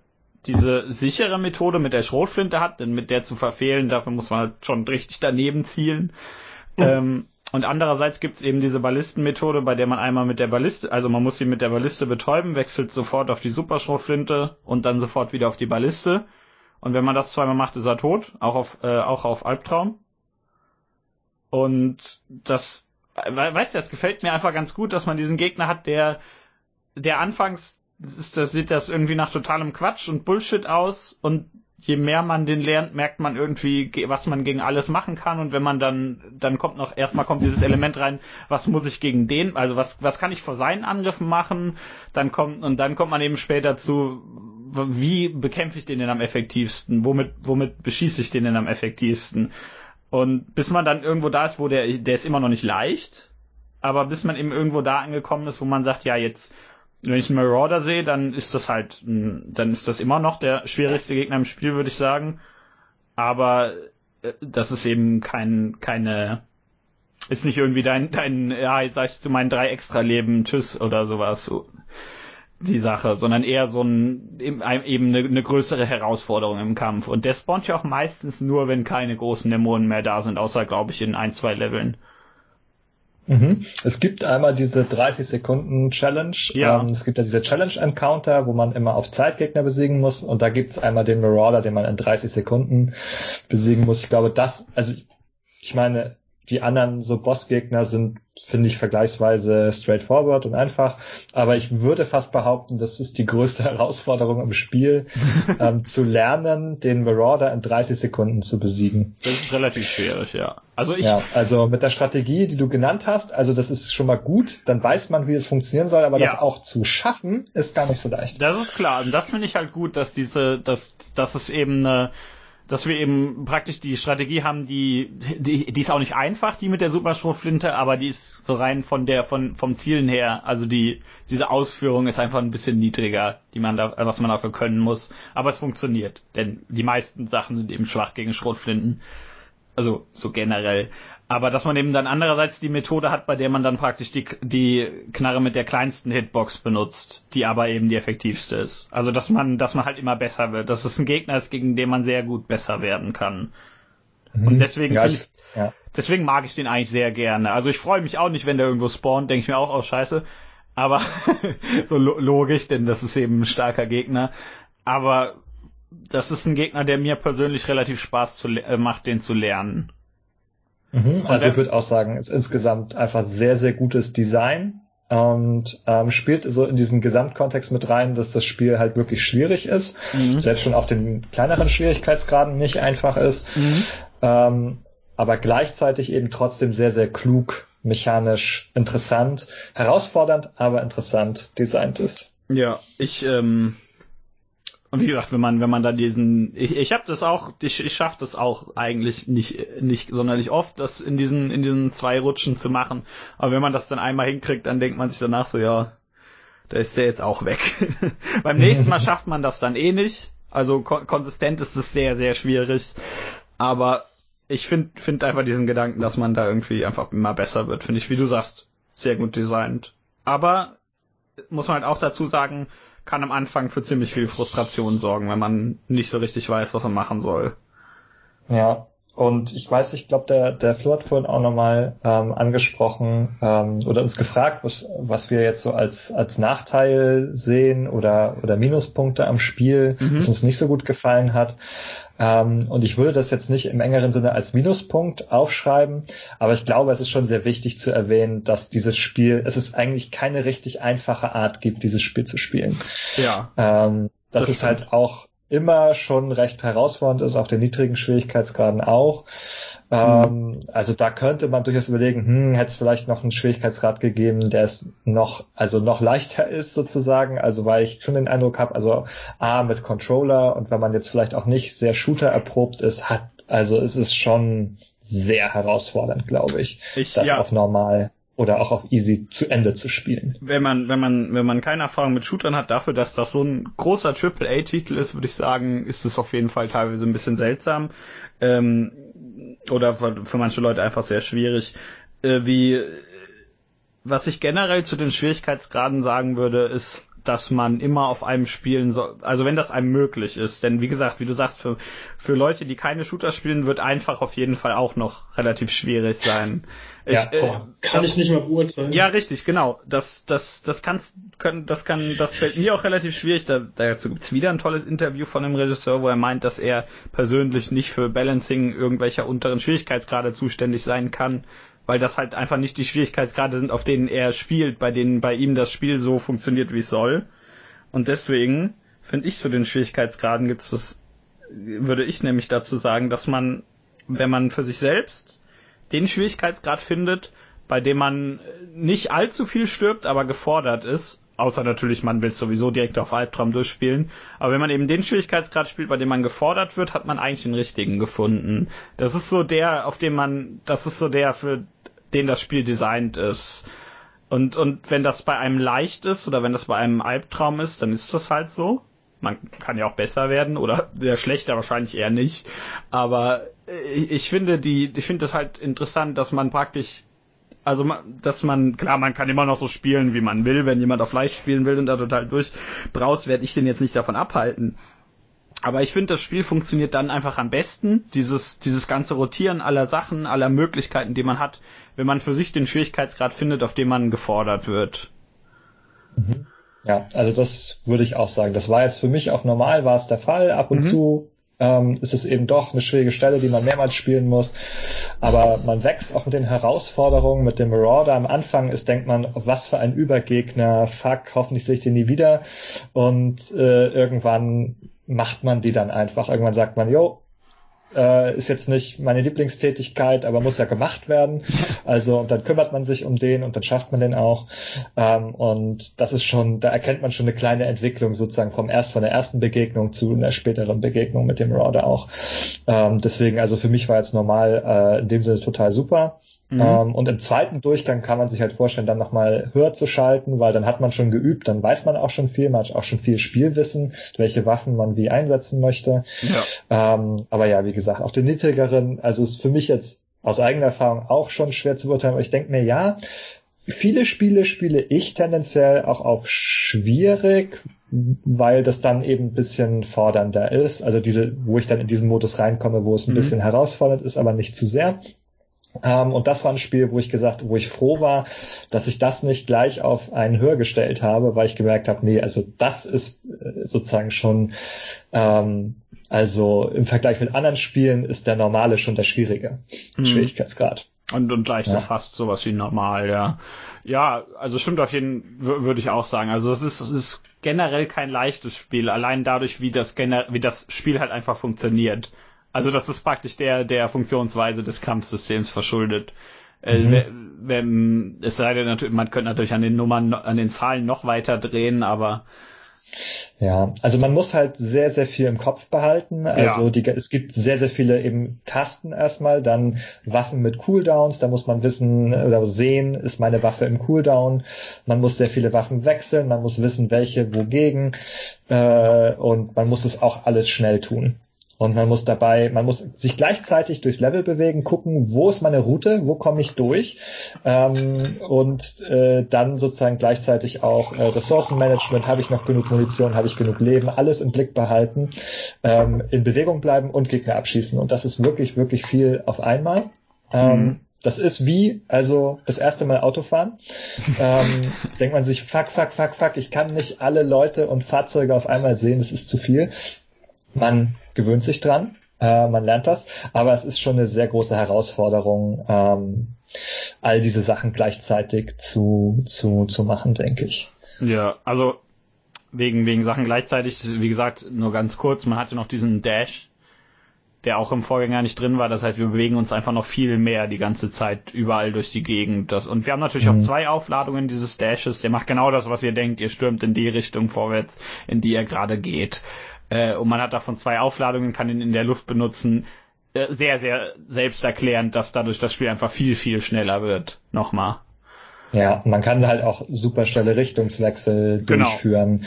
diese sichere Methode mit der Schrotflinte hat, denn mit der zu verfehlen, dafür muss man halt schon richtig daneben zielen. Mhm. Ähm, und andererseits gibt's eben diese Ballistenmethode, bei der man einmal mit der Balliste, also man muss sie mit der Balliste betäuben, wechselt sofort auf die Superschrotflinte und dann sofort wieder auf die Balliste. Und wenn man das zweimal macht, ist er tot, auch auf, äh, auch auf Albtraum. Und das, weißt du, das gefällt mir einfach ganz gut, dass man diesen Gegner hat, der, der anfangs ist, das sieht das irgendwie nach totalem Quatsch und Bullshit aus. Und je mehr man den lernt, merkt man irgendwie, was man gegen alles machen kann. Und wenn man dann, dann kommt noch, erstmal kommt dieses Element rein, was muss ich gegen den, also was, was kann ich vor seinen Angriffen machen, dann kommt, und dann kommt man eben später zu, wie bekämpfe ich den denn am effektivsten, womit, womit beschieße ich den denn am effektivsten? Und bis man dann irgendwo da ist, wo der, der ist immer noch nicht leicht, aber bis man eben irgendwo da angekommen ist, wo man sagt, ja, jetzt, wenn ich einen Marauder sehe, dann ist das halt, dann ist das immer noch der schwierigste Gegner im Spiel, würde ich sagen. Aber äh, das ist eben kein, keine, ist nicht irgendwie dein, dein, ja, jetzt sag ich zu meinen drei extra Leben, tschüss oder sowas, so, die Sache, sondern eher so ein, eben eine, eine größere Herausforderung im Kampf. Und der spawnt ja auch meistens nur, wenn keine großen Dämonen mehr da sind, außer, glaube ich, in ein, zwei Leveln. Mhm. Es gibt einmal diese 30 Sekunden Challenge. Ja. Ähm, es gibt ja diese Challenge Encounter, wo man immer auf Zeitgegner besiegen muss. Und da gibt es einmal den Marauder, den man in 30 Sekunden besiegen muss. Ich glaube, das, also ich meine, die anderen so Bossgegner sind finde ich vergleichsweise straightforward und einfach. Aber ich würde fast behaupten, das ist die größte <laughs> Herausforderung im Spiel, <laughs> ähm, zu lernen, den Marauder in 30 Sekunden zu besiegen. Das ist relativ schwierig, ja. Also ich. Ja, also mit der Strategie, die du genannt hast, also das ist schon mal gut, dann weiß man, wie es funktionieren soll, aber ja. das auch zu schaffen, ist gar nicht so leicht. Das ist klar. Und das finde ich halt gut, dass diese, dass, dass es eben eine, dass wir eben praktisch die Strategie haben, die, die, die ist auch nicht einfach, die mit der Superschrotflinte, aber die ist so rein von der, von, vom Zielen her, also die, diese Ausführung ist einfach ein bisschen niedriger, die man da, was man dafür können muss. Aber es funktioniert, denn die meisten Sachen sind eben schwach gegen Schrotflinten. Also, so generell. Aber dass man eben dann andererseits die Methode hat, bei der man dann praktisch die, die Knarre mit der kleinsten Hitbox benutzt, die aber eben die effektivste ist. Also dass man, dass man halt immer besser wird. Dass es ein Gegner ist, gegen den man sehr gut besser werden kann. Mhm. Und deswegen ja, ich, ja. deswegen mag ich den eigentlich sehr gerne. Also ich freue mich auch nicht, wenn der irgendwo spawnt, denke ich mir auch, oh scheiße. Aber <laughs> so logisch, denn das ist eben ein starker Gegner. Aber das ist ein Gegner, der mir persönlich relativ Spaß zu, äh, macht, den zu lernen. Mhm, also ich würde auch sagen, ist insgesamt einfach sehr, sehr gutes Design und ähm, spielt so in diesen Gesamtkontext mit rein, dass das Spiel halt wirklich schwierig ist, mhm. selbst schon auf den kleineren Schwierigkeitsgraden nicht einfach ist, mhm. ähm, aber gleichzeitig eben trotzdem sehr, sehr klug, mechanisch interessant, herausfordernd, aber interessant designt ist. Ja, ich ähm, und wie gesagt, wenn man, wenn man da diesen, ich, ich habe das auch, ich, ich schaffe das auch eigentlich nicht, nicht sonderlich oft, das in diesen, in diesen zwei Rutschen zu machen. Aber wenn man das dann einmal hinkriegt, dann denkt man sich danach so, ja, da ist der jetzt auch weg. <laughs> Beim nächsten Mal <laughs> schafft man das dann eh nicht. Also kon konsistent ist es sehr, sehr schwierig. Aber ich finde find einfach diesen Gedanken, dass man da irgendwie einfach immer besser wird, finde ich, wie du sagst, sehr gut designt. Aber muss man halt auch dazu sagen, kann am Anfang für ziemlich viel Frustration sorgen, wenn man nicht so richtig weiß, was man machen soll. Ja, und ich weiß, ich glaube, der, der Flo hat vorhin auch nochmal ähm, angesprochen ähm, oder uns gefragt, was, was wir jetzt so als, als Nachteil sehen oder, oder Minuspunkte am Spiel, mhm. was uns nicht so gut gefallen hat. Ähm, und ich würde das jetzt nicht im engeren Sinne als Minuspunkt aufschreiben, aber ich glaube, es ist schon sehr wichtig zu erwähnen, dass dieses Spiel, es ist eigentlich keine richtig einfache Art gibt, dieses Spiel zu spielen. Ja. Ähm, das, das ist halt auch immer schon recht herausfordernd ist, auf den niedrigen Schwierigkeitsgraden auch. Ähm, mhm. Also da könnte man durchaus überlegen, hm, hätte es vielleicht noch einen Schwierigkeitsgrad gegeben, der es noch, also noch leichter ist sozusagen. Also weil ich schon den Eindruck habe, also A mit Controller und wenn man jetzt vielleicht auch nicht sehr Shooter erprobt ist, hat, also es ist schon sehr herausfordernd, glaube ich, ich das ja. auf normal oder auch auf easy zu Ende zu spielen. Wenn man, wenn man, wenn man keine Erfahrung mit Shootern hat, dafür, dass das so ein großer AAA-Titel ist, würde ich sagen, ist es auf jeden Fall teilweise ein bisschen seltsam. Ähm, oder für, für, manche Leute einfach sehr schwierig. Äh, wie, was ich generell zu den Schwierigkeitsgraden sagen würde, ist, dass man immer auf einem spielen soll, also wenn das einem möglich ist. Denn wie gesagt, wie du sagst, für, für Leute, die keine Shooter spielen, wird einfach auf jeden Fall auch noch relativ schwierig sein. Ich, ja, äh, kann das, ich nicht mal beurteilen. Ja, richtig, genau. Das, das, das kannst, können, das kann, das fällt mir auch relativ schwierig. Da, dazu gibt's wieder ein tolles Interview von dem Regisseur, wo er meint, dass er persönlich nicht für Balancing irgendwelcher unteren Schwierigkeitsgrade zuständig sein kann, weil das halt einfach nicht die Schwierigkeitsgrade sind, auf denen er spielt, bei denen bei ihm das Spiel so funktioniert, wie es soll. Und deswegen finde ich zu den Schwierigkeitsgraden gibt's was, würde ich nämlich dazu sagen, dass man, wenn man für sich selbst den Schwierigkeitsgrad findet, bei dem man nicht allzu viel stirbt, aber gefordert ist, außer natürlich, man will sowieso direkt auf Albtraum durchspielen. Aber wenn man eben den Schwierigkeitsgrad spielt, bei dem man gefordert wird, hat man eigentlich den richtigen gefunden. Das ist so der, auf dem man, das ist so der, für den das Spiel designt ist. Und, und wenn das bei einem leicht ist oder wenn das bei einem Albtraum ist, dann ist das halt so. Man kann ja auch besser werden oder <laughs> der schlechter wahrscheinlich eher nicht. Aber ich, ich finde die, ich finde das halt interessant, dass man praktisch also, dass man, klar, man kann immer noch so spielen, wie man will. Wenn jemand auf leicht spielen will und da total durchbraust, werde ich den jetzt nicht davon abhalten. Aber ich finde, das Spiel funktioniert dann einfach am besten. Dieses, dieses ganze Rotieren aller Sachen, aller Möglichkeiten, die man hat, wenn man für sich den Schwierigkeitsgrad findet, auf dem man gefordert wird. Mhm. Ja, also das würde ich auch sagen. Das war jetzt für mich auch normal, war es der Fall. Ab und mhm. zu ähm, ist es eben doch eine schwierige Stelle, die man mehrmals spielen muss. Aber man wächst auch mit den Herausforderungen, mit dem Marauder. Am Anfang ist, denkt man, was für ein Übergegner, fuck, hoffentlich sehe ich den nie wieder. Und äh, irgendwann macht man die dann einfach. Irgendwann sagt man, jo, äh, ist jetzt nicht meine Lieblingstätigkeit, aber muss ja gemacht werden. <laughs> Also und dann kümmert man sich um den und dann schafft man den auch. Ähm, und das ist schon, da erkennt man schon eine kleine Entwicklung sozusagen vom erst von der ersten Begegnung zu einer späteren Begegnung mit dem Marauder auch. Ähm, deswegen, also für mich war jetzt normal äh, in dem Sinne total super. Mhm. Ähm, und im zweiten Durchgang kann man sich halt vorstellen, dann nochmal höher zu schalten, weil dann hat man schon geübt, dann weiß man auch schon viel, man hat auch schon viel Spielwissen, welche Waffen man wie einsetzen möchte. Ja. Ähm, aber ja, wie gesagt, auf den niedrigeren, also ist für mich jetzt aus eigener Erfahrung auch schon schwer zu beurteilen, aber ich denke mir, ja, viele Spiele spiele ich tendenziell auch auf schwierig, weil das dann eben ein bisschen fordernder ist. Also diese, wo ich dann in diesen Modus reinkomme, wo es ein mhm. bisschen herausfordernd ist, aber nicht zu sehr. Ähm, und das war ein Spiel, wo ich gesagt, wo ich froh war, dass ich das nicht gleich auf einen höher gestellt habe, weil ich gemerkt habe, nee, also das ist äh, sozusagen schon, ähm, also im Vergleich mit anderen Spielen ist der normale schon der schwierige mhm. Schwierigkeitsgrad. Und, und leicht ja. fast sowas wie normal, ja. Ja, also stimmt auf jeden würde ich auch sagen. Also es ist, es ist generell kein leichtes Spiel, allein dadurch, wie das, wie das Spiel halt einfach funktioniert. Also das ist praktisch der, der Funktionsweise des Kampfsystems verschuldet. Äh, mhm. wenn, es sei denn, natürlich, man könnte natürlich an den Nummern, an den Zahlen noch weiter drehen, aber ja, also man muss halt sehr, sehr viel im Kopf behalten. Also ja. die, es gibt sehr, sehr viele eben Tasten erstmal, dann Waffen mit Cooldowns, da muss man wissen oder sehen, ist meine Waffe im Cooldown. Man muss sehr viele Waffen wechseln, man muss wissen, welche wogegen äh, und man muss es auch alles schnell tun. Und man muss dabei, man muss sich gleichzeitig durchs Level bewegen, gucken, wo ist meine Route, wo komme ich durch ähm, und äh, dann sozusagen gleichzeitig auch äh, Ressourcenmanagement, habe ich noch genug Munition, habe ich genug Leben, alles im Blick behalten, ähm, in Bewegung bleiben und Gegner abschießen. Und das ist wirklich, wirklich viel auf einmal. Ähm, mhm. Das ist wie, also das erste Mal Autofahren. ähm, denkt man sich, fuck, fuck, fuck, fuck, ich kann nicht alle Leute und Fahrzeuge auf einmal sehen, das ist zu viel. Man gewöhnt sich dran, äh, man lernt das, aber es ist schon eine sehr große Herausforderung, ähm, all diese Sachen gleichzeitig zu, zu, zu machen, denke ich. Ja, also wegen, wegen Sachen gleichzeitig, wie gesagt, nur ganz kurz, man hatte noch diesen Dash, der auch im Vorgänger nicht drin war. Das heißt, wir bewegen uns einfach noch viel mehr die ganze Zeit überall durch die Gegend. Das, und wir haben natürlich mhm. auch zwei Aufladungen dieses Dashes. Der macht genau das, was ihr denkt. Ihr stürmt in die Richtung vorwärts, in die er gerade geht. Äh, und man hat davon zwei Aufladungen, kann ihn in der Luft benutzen. Äh, sehr, sehr selbsterklärend, dass dadurch das Spiel einfach viel, viel schneller wird. Nochmal. Ja, man kann halt auch super schnelle Richtungswechsel genau. durchführen,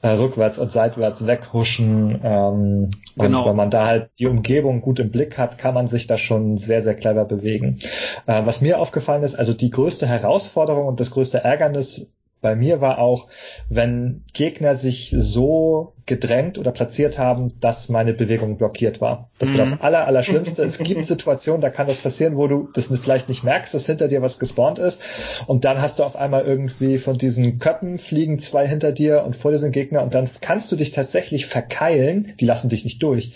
äh, rückwärts und seitwärts weghuschen. Ähm, genau. Und wenn man da halt die Umgebung gut im Blick hat, kann man sich da schon sehr, sehr clever bewegen. Äh, was mir aufgefallen ist, also die größte Herausforderung und das größte Ärgernis bei mir war auch, wenn Gegner sich so gedrängt oder platziert haben, dass meine Bewegung blockiert war. Das war das mhm. aller, Allerschlimmste. es gibt Situationen, da kann das passieren, wo du das vielleicht nicht merkst, dass hinter dir was gespawnt ist. Und dann hast du auf einmal irgendwie von diesen Köppen fliegen zwei hinter dir und vor dir sind Gegner und dann kannst du dich tatsächlich verkeilen. Die lassen dich nicht durch.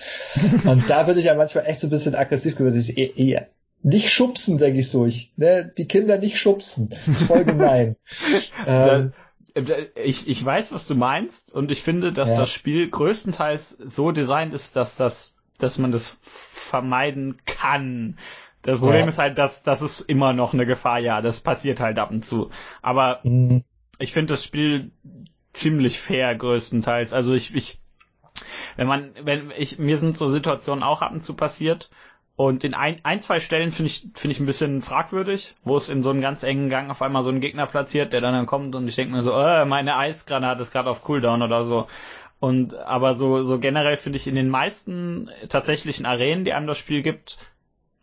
und da würde ich ja manchmal echt so ein bisschen aggressiv gewesen. Ich, nicht schubsen, denke ich so. Ich, ne, die Kinder nicht schubsen. Das ist voll gemein. <laughs> ähm, ich, ich weiß, was du meinst, und ich finde, dass ja. das Spiel größtenteils so designt ist, dass das, dass man das vermeiden kann. Das Problem ja. ist halt, dass das ist immer noch eine Gefahr, ja, das passiert halt ab und zu. Aber mhm. ich finde das Spiel ziemlich fair größtenteils. Also ich, ich, wenn man, wenn ich, mir sind so Situationen auch ab und zu passiert, und in ein, ein zwei Stellen finde ich, finde ich ein bisschen fragwürdig, wo es in so einem ganz engen Gang auf einmal so einen Gegner platziert, der dann, dann kommt und ich denke mir so, äh, meine Eisgranate ist gerade auf Cooldown oder so. Und aber so, so generell finde ich in den meisten tatsächlichen Arenen, die einem das Spiel gibt,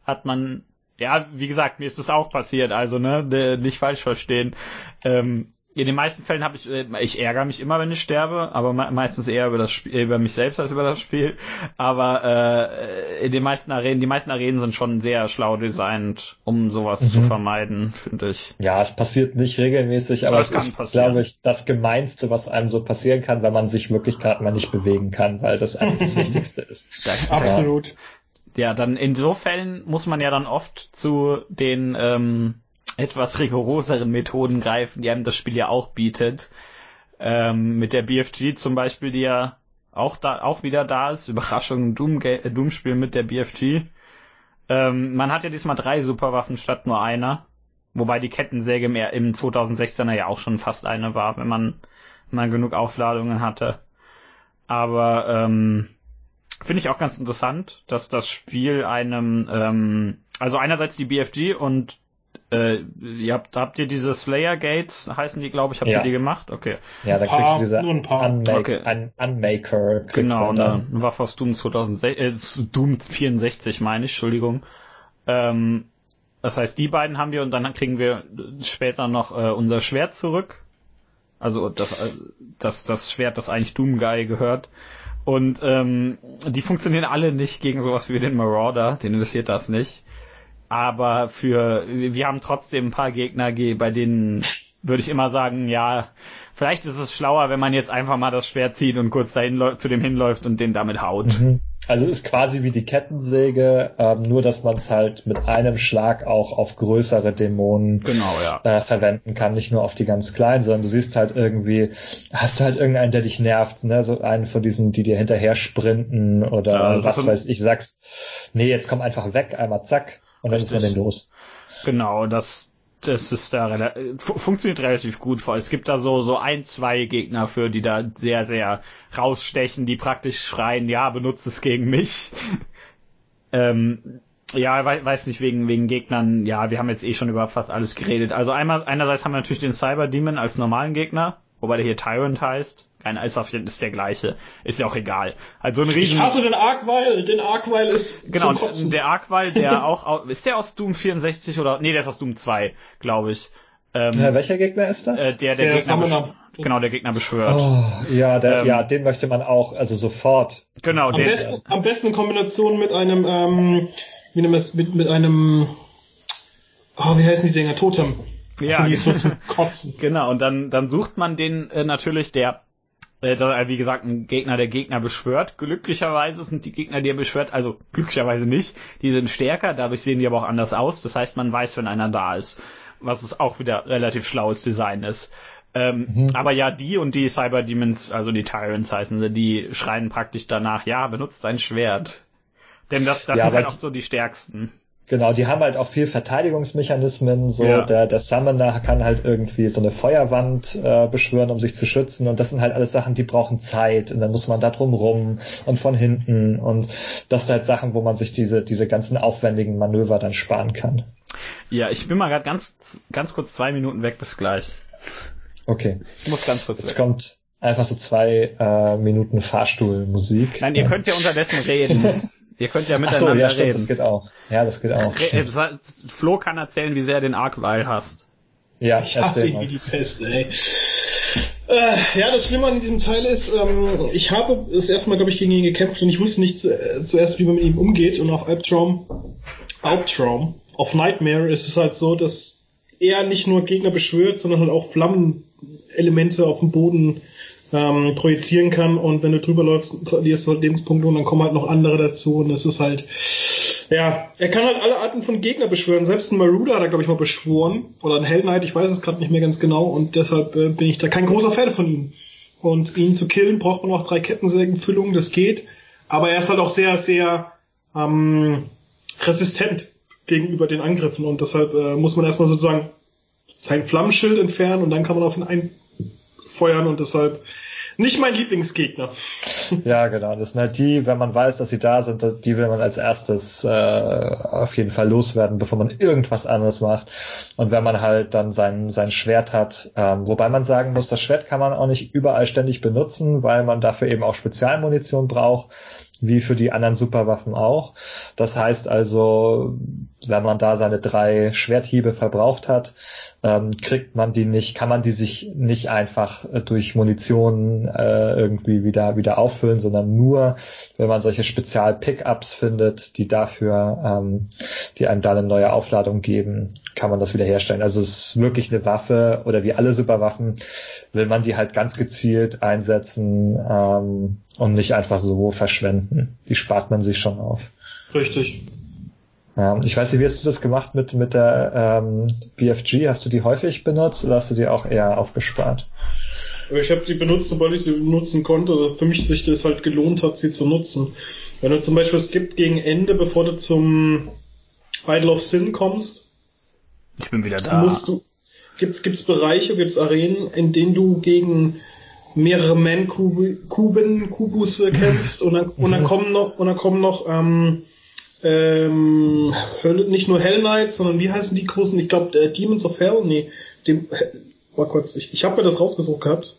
hat man, ja, wie gesagt, mir ist das auch passiert, also ne, nicht falsch verstehen. Ähm, in den meisten Fällen habe ich, äh, ich ärgere mich immer, wenn ich sterbe, aber meistens eher über das Spiel, über mich selbst als über das Spiel. Aber äh, in den meisten Arenen, die meisten Arenen sind schon sehr schlau designt, um sowas mhm. zu vermeiden, finde ich. Ja, es passiert nicht regelmäßig, aber, aber es ist, glaube ich, das Gemeinste, was einem so passieren kann, wenn man sich wirklich gerade mal nicht bewegen kann, weil das eigentlich das <laughs> Wichtigste ist. Absolut. Ja, dann in so Fällen muss man ja dann oft zu den ähm, etwas rigoroseren Methoden greifen, die einem das Spiel ja auch bietet. Ähm, mit der BFG zum Beispiel, die ja auch da auch wieder da ist. Überraschung, Doom, äh, Doom Spiel mit der BFG. Ähm, man hat ja diesmal drei Superwaffen statt nur einer. Wobei die Kettensäge mehr im 2016er ja auch schon fast eine war, wenn man mal genug Aufladungen hatte. Aber ähm, finde ich auch ganz interessant, dass das Spiel einem, ähm, also einerseits die BFG und äh, ihr habt, habt ihr diese Slayer Gates, heißen die, glaube ich, habt ja. ihr die gemacht? Okay. Ja, da kriegst paar, du diese Unmake, okay. Un Unmaker. Genau, eine Waffe aus Doom 2006, äh, Doom 64 meine ich, Entschuldigung. Ähm, das heißt, die beiden haben wir und dann kriegen wir später noch äh, unser Schwert zurück. Also das, äh, das, das Schwert, das eigentlich Doom Guy gehört. Und ähm, die funktionieren alle nicht gegen sowas wie den Marauder, den interessiert das nicht. Aber für, wir haben trotzdem ein paar Gegner, bei denen würde ich immer sagen, ja, vielleicht ist es schlauer, wenn man jetzt einfach mal das Schwert zieht und kurz dahin zu dem hinläuft und den damit haut. Mhm. Also es ist quasi wie die Kettensäge, ähm, nur dass man es halt mit einem Schlag auch auf größere Dämonen genau, ja. äh, verwenden kann, nicht nur auf die ganz kleinen, sondern du siehst halt irgendwie, hast halt irgendeinen, der dich nervt, ne, so einen von diesen, die dir hinterher sprinten oder ja, was weiß ich, sagst, nee, jetzt komm einfach weg, einmal zack, und dann ist man den los. Genau, das, das ist da funktioniert relativ gut. Vor es gibt da so so ein, zwei Gegner für, die da sehr sehr rausstechen, die praktisch schreien, ja, benutzt es gegen mich. <laughs> ähm, ja, weiß nicht wegen wegen Gegnern. Ja, wir haben jetzt eh schon über fast alles geredet. Also einmal einerseits haben wir natürlich den Cyber Demon als normalen Gegner, wobei der hier Tyrant heißt. Einer ist auf jeden ist der gleiche. Ist ja auch egal. Also ein riesen. Ich hasse den Arkwile, den Arkwile ist Genau, der Arkwile, der <laughs> auch, ist der aus Doom 64 oder, nee, der ist aus Doom 2, glaube ich. Ähm, ja, welcher Gegner ist das? Äh, der, der, der Gegner genau, der Gegner beschwört. Oh, ja, der, ähm, ja, den möchte man auch, also sofort. Genau, am, den, besten, am besten in Kombination mit einem, ähm, wie nennen wir es, mit, mit einem, oh, wie heißen die Dinger, Totem. Ja, also so zum Kotzen. <laughs> genau, und dann, dann sucht man den äh, natürlich, der wie gesagt, ein Gegner, der Gegner beschwört. Glücklicherweise sind die Gegner, die er beschwört, also glücklicherweise nicht, die sind stärker, dadurch sehen die aber auch anders aus. Das heißt, man weiß, wenn einer da ist was es auch wieder relativ schlaues Design ist. Ähm, mhm. Aber ja, die und die Cyber Demons, also die Tyrants heißen sie, die schreien praktisch danach, ja, benutzt dein Schwert. Denn das, das ja, sind halt auch so die stärksten. Genau, die haben halt auch viel Verteidigungsmechanismen. So ja. der, der Summoner kann halt irgendwie so eine Feuerwand äh, beschwören, um sich zu schützen. Und das sind halt alles Sachen, die brauchen Zeit. Und dann muss man da drum rum und von hinten. Und das sind halt Sachen, wo man sich diese, diese ganzen aufwendigen Manöver dann sparen kann. Ja, ich bin mal gerade ganz, ganz kurz zwei Minuten weg. Bis gleich. Okay. Ich muss ganz kurz Jetzt weg. kommt einfach so zwei äh, Minuten Fahrstuhlmusik. Nein, ihr könnt ja unterdessen reden. <laughs> Ihr könnt ja miteinander Ach so, ja, stimmt, reden. Das geht auch. Ja, das geht auch. Flo kann erzählen, wie sehr er den Arkwall hasst. Ja, ich hasse ihn wie die Pest, ey. Äh, ja, das Schlimme an diesem Teil ist, ähm, ich habe das erste Mal, glaube ich, gegen ihn gekämpft und ich wusste nicht zu, äh, zuerst, wie man mit ihm umgeht. Und auf Albtraum, Albtraum, auf Nightmare ist es halt so, dass er nicht nur Gegner beschwört, sondern halt auch Flammenelemente auf dem Boden ähm, projizieren kann. Und wenn du drüber läufst, verlierst du halt Lebenspunkte und dann kommen halt noch andere dazu. Und das ist halt, ja, er kann halt alle Arten von Gegner beschwören. Selbst ein Maruda hat er, glaube ich, mal beschworen. Oder ein Hell Knight, ich weiß es gerade nicht mehr ganz genau. Und deshalb äh, bin ich da kein großer Fan von ihm. Und ihn zu killen braucht man auch drei Kettensägenfüllungen, das geht, aber er ist halt auch sehr, sehr ähm, resistent gegenüber den Angriffen. Und deshalb äh, muss man erstmal sozusagen sein Flammenschild entfernen und dann kann man auf ihn ein feuern und deshalb nicht mein Lieblingsgegner. Ja, genau. Das sind halt die, wenn man weiß, dass sie da sind, die will man als erstes äh, auf jeden Fall loswerden, bevor man irgendwas anderes macht. Und wenn man halt dann sein, sein Schwert hat, ähm, wobei man sagen muss, das Schwert kann man auch nicht überall ständig benutzen, weil man dafür eben auch Spezialmunition braucht wie für die anderen Superwaffen auch. Das heißt also, wenn man da seine drei Schwerthiebe verbraucht hat, ähm, kriegt man die nicht, kann man die sich nicht einfach äh, durch Munition äh, irgendwie wieder wieder auffüllen, sondern nur, wenn man solche Spezial-Pickups findet, die dafür, ähm, die einem dann eine neue Aufladung geben, kann man das wieder herstellen. Also es ist wirklich eine Waffe oder wie alle Superwaffen will man die halt ganz gezielt einsetzen ähm, und nicht einfach so verschwenden. Die spart man sich schon auf. Richtig. Ja, ich weiß nicht, wie hast du das gemacht mit, mit der ähm, BFG? Hast du die häufig benutzt oder hast du die auch eher aufgespart? Ich habe die benutzt, sobald ich sie benutzen konnte. Für mich sich das halt gelohnt hat, sie zu nutzen. Wenn du zum Beispiel es gibt gegen Ende, bevor du zum Idol of Sin kommst, ich bin wieder da. Musst du, gibt's, gibt's Bereiche, gibt's Arenen, in denen du gegen mehrere Man-Kuben, Kubusse kämpfst und dann, und dann kommen noch, und dann kommen noch, ähm, ähm, nicht nur Hell Knights, sondern wie heißen die großen? Ich glaube, äh, Demons of Hell? Nee, dem, <laughs> war kurz, ich, ich habe mir das rausgesucht gehabt.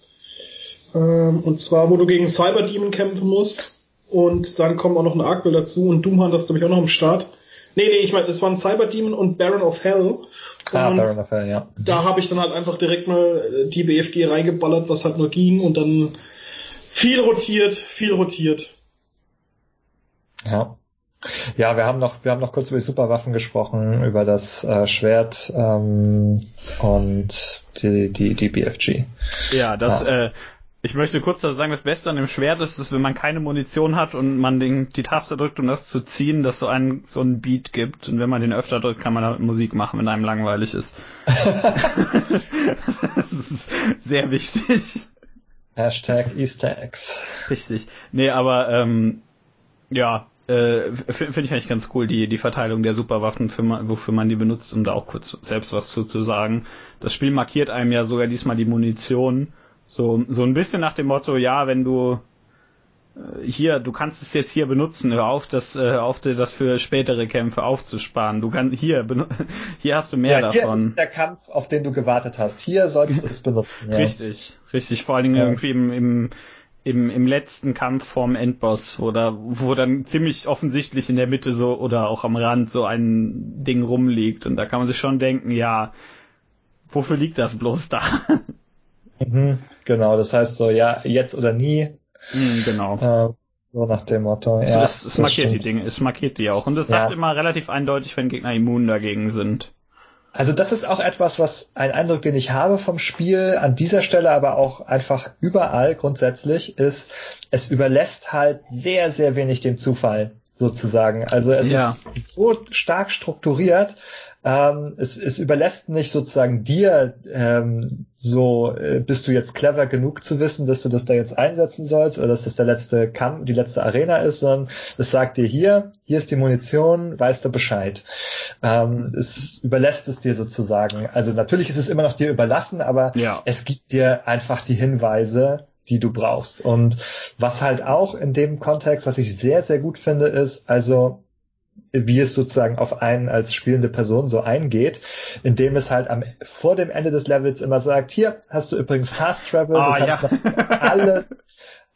Ähm, und zwar, wo du gegen Cyber Demon kämpfen musst. Und dann kommt auch noch ein Arkwell dazu und Doom hat das, glaube ich, auch noch im Start. Nee, nee, ich meine, es waren Cyber Demon und Baron of Hell. Ah, Baron of Hell, ja. Da habe ich dann halt einfach direkt mal äh, die BFG reingeballert, was halt nur ging und dann viel rotiert, viel rotiert. Ja. Ja, wir haben noch, wir haben noch kurz über die Superwaffen gesprochen, über das äh, Schwert ähm, und die, die, die BFG. Ja, das, ja. Äh, ich möchte kurz sagen, das Beste an dem Schwert ist, dass wenn man keine Munition hat und man den, die Taste drückt, um das zu ziehen, dass so ein so ein Beat gibt. Und wenn man den öfter drückt, kann man damit Musik machen, wenn einem langweilig ist. <laughs> ist sehr wichtig. Hashtag Easter Eggs. Richtig. Nee, aber ähm, ja, äh, finde ich eigentlich ganz cool, die, die Verteilung der Superwaffen, für man, wofür man die benutzt, um da auch kurz selbst was zu, zu sagen. Das Spiel markiert einem ja sogar diesmal die Munition. So, so ein bisschen nach dem Motto, ja, wenn du hier, du kannst es jetzt hier benutzen, hör auf, das, äh, hör auf, dir das für spätere Kämpfe aufzusparen. Du kannst, hier, <laughs> hier hast du mehr ja, hier davon. Hier ist der Kampf, auf den du gewartet hast. Hier sollst du es benutzen. Ja. Richtig, richtig. Vor allen Dingen ja. irgendwie im, im, im, im letzten Kampf vorm Endboss, wo da, wo dann ziemlich offensichtlich in der Mitte so oder auch am Rand so ein Ding rumliegt. Und da kann man sich schon denken, ja, wofür liegt das bloß da? <laughs> Mhm, genau, das heißt so, ja, jetzt oder nie, Mhm, genau. Äh, so nach dem Motto. Also ja, es, es markiert stimmt. die Dinge, es markiert die auch. Und es ja. sagt immer relativ eindeutig, wenn Gegner immun dagegen sind. Also das ist auch etwas, was ein Eindruck, den ich habe vom Spiel, an dieser Stelle aber auch einfach überall grundsätzlich, ist, es überlässt halt sehr, sehr wenig dem Zufall sozusagen. Also es ja. ist so stark strukturiert, ähm, es, es überlässt nicht sozusagen dir ähm, so, äh, bist du jetzt clever genug zu wissen, dass du das da jetzt einsetzen sollst oder dass das der letzte Kampf, die letzte Arena ist, sondern es sagt dir hier, hier ist die Munition, weißt du Bescheid. Ähm, es überlässt es dir sozusagen. Also natürlich ist es immer noch dir überlassen, aber ja. es gibt dir einfach die Hinweise, die du brauchst. Und was halt auch in dem Kontext, was ich sehr, sehr gut finde, ist, also wie es sozusagen auf einen als spielende Person so eingeht, indem es halt am, vor dem Ende des Levels immer sagt, hier hast du übrigens Fast Travel, oh, du kannst ja. alles <laughs>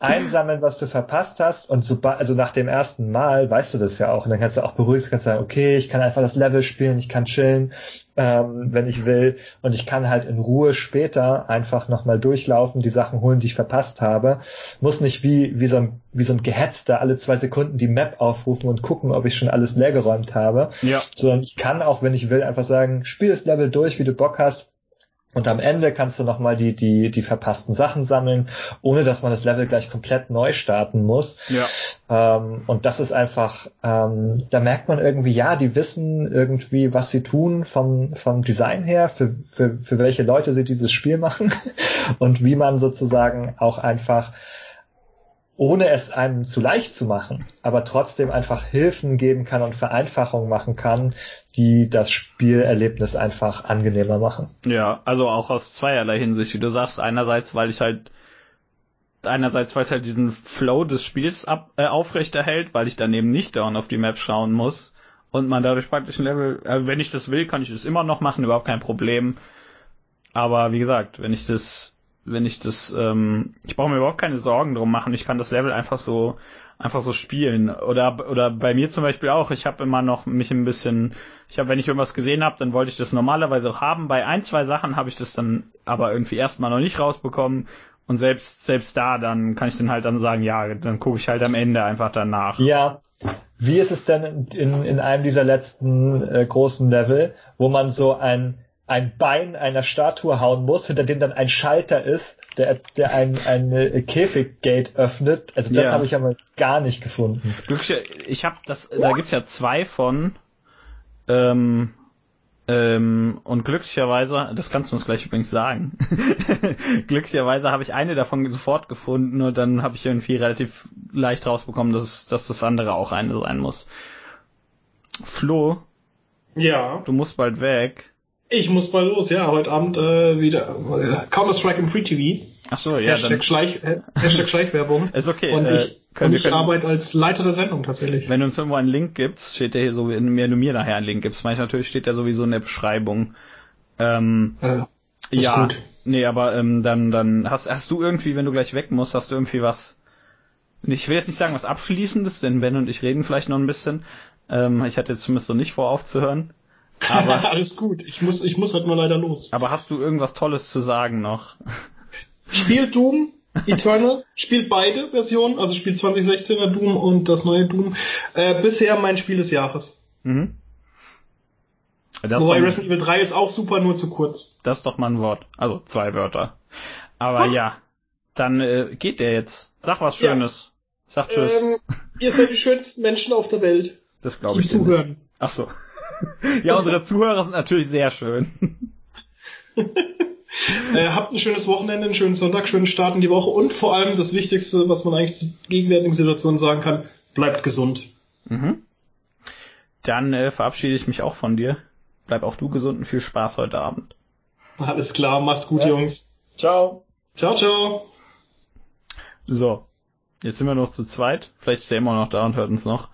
einsammeln, was du verpasst hast. Und so, also nach dem ersten Mal weißt du das ja auch. Und dann kannst du auch beruhigt kannst sagen, okay, ich kann einfach das Level spielen, ich kann chillen, ähm, wenn ich will. Und ich kann halt in Ruhe später einfach nochmal durchlaufen, die Sachen holen, die ich verpasst habe. Muss nicht wie, wie so ein, wie so ein Gehetzter alle zwei Sekunden die Map aufrufen und gucken, ob ich schon alles leergeräumt habe. Ja. Sondern ich kann auch, wenn ich will, einfach sagen, spiel das Level durch, wie du Bock hast, und am Ende kannst du nochmal die, die, die verpassten Sachen sammeln, ohne dass man das Level gleich komplett neu starten muss. Ja. Ähm, und das ist einfach, ähm, da merkt man irgendwie, ja, die wissen irgendwie, was sie tun vom, vom Design her, für, für, für welche Leute sie dieses Spiel <laughs> machen und wie man sozusagen auch einfach ohne es einem zu leicht zu machen, aber trotzdem einfach Hilfen geben kann und Vereinfachungen machen kann, die das Spielerlebnis einfach angenehmer machen. Ja, also auch aus zweierlei Hinsicht, wie du sagst. Einerseits, weil ich halt einerseits, weil es halt diesen Flow des Spiels ab, äh, aufrechterhält, weil ich dann eben nicht dauernd auf die Map schauen muss und man dadurch praktisch ein Level, äh, wenn ich das will, kann ich das immer noch machen, überhaupt kein Problem. Aber wie gesagt, wenn ich das wenn ich das, ähm, ich brauche mir überhaupt keine Sorgen drum machen. Ich kann das Level einfach so, einfach so spielen. Oder oder bei mir zum Beispiel auch. Ich habe immer noch mich ein bisschen, ich habe, wenn ich irgendwas gesehen habe, dann wollte ich das normalerweise auch haben. Bei ein zwei Sachen habe ich das dann aber irgendwie erstmal noch nicht rausbekommen. Und selbst selbst da, dann kann ich dann halt dann sagen, ja, dann gucke ich halt am Ende einfach danach. Ja. Wie ist es denn in, in einem dieser letzten äh, großen Level, wo man so ein ein Bein einer Statue hauen muss, hinter dem dann ein Schalter ist, der, der ein, ein Käfiggate öffnet. Also das ja. habe ich aber gar nicht gefunden. Glücklich, ich habe das, da gibt's ja zwei von. Ähm, ähm, und glücklicherweise, das kannst du uns gleich übrigens sagen. <laughs> glücklicherweise habe ich eine davon sofort gefunden und dann habe ich irgendwie relativ leicht rausbekommen, dass, dass das andere auch eine sein muss. Flo, ja. Du musst bald weg. Ich muss mal los, ja, heute Abend äh, wieder äh, Counter-Strike im Free TV. Ach so, ja. Hashtag, dann... Schleich, äh, Hashtag Schleichwerbung. <laughs> Ist okay. Und äh, ich, können, und ich können, arbeite als Leiter der Sendung tatsächlich. Wenn du uns irgendwo einen Link gibst, steht der hier so, wenn du mir nachher einen Link gibst, manchmal natürlich steht der sowieso in der Beschreibung. Ähm, äh, ja, gut. nee, aber ähm, dann, dann hast, hast du irgendwie, wenn du gleich weg musst, hast du irgendwie was, ich will jetzt nicht sagen was Abschließendes, denn Ben und ich reden vielleicht noch ein bisschen. Ähm, ich hatte jetzt zumindest noch nicht vor aufzuhören. Aber <laughs> alles gut. Ich muss, ich muss halt mal leider los. Aber hast du irgendwas Tolles zu sagen noch? Spielt Doom Eternal, spielt beide Versionen, also spielt 2016er Doom und das neue Doom. Äh, bisher mein Spiel des Jahres. Mhm. Das Wobei Resident Evil 3 ist auch super, nur zu kurz. Das ist doch mal ein Wort. Also zwei Wörter. Aber What? ja, dann äh, geht der jetzt. Sag was Schönes. Ja. Sag Tschüss. Ähm, ihr seid die schönsten Menschen auf der Welt. Das glaube ich. Die zuhören. Ach so. <laughs> ja, unsere Zuhörer sind natürlich sehr schön. <laughs> äh, habt ein schönes Wochenende, einen schönen Sonntag, schönen Start in die Woche und vor allem das Wichtigste, was man eigentlich zu gegenwärtigen Situationen sagen kann, bleibt gesund. Mhm. Dann äh, verabschiede ich mich auch von dir. Bleib auch du gesund und viel Spaß heute Abend. Alles klar, macht's gut, ja. Jungs. Ciao. Ciao, ciao. So. Jetzt sind wir noch zu zweit. Vielleicht ist er immer noch da und hört uns noch.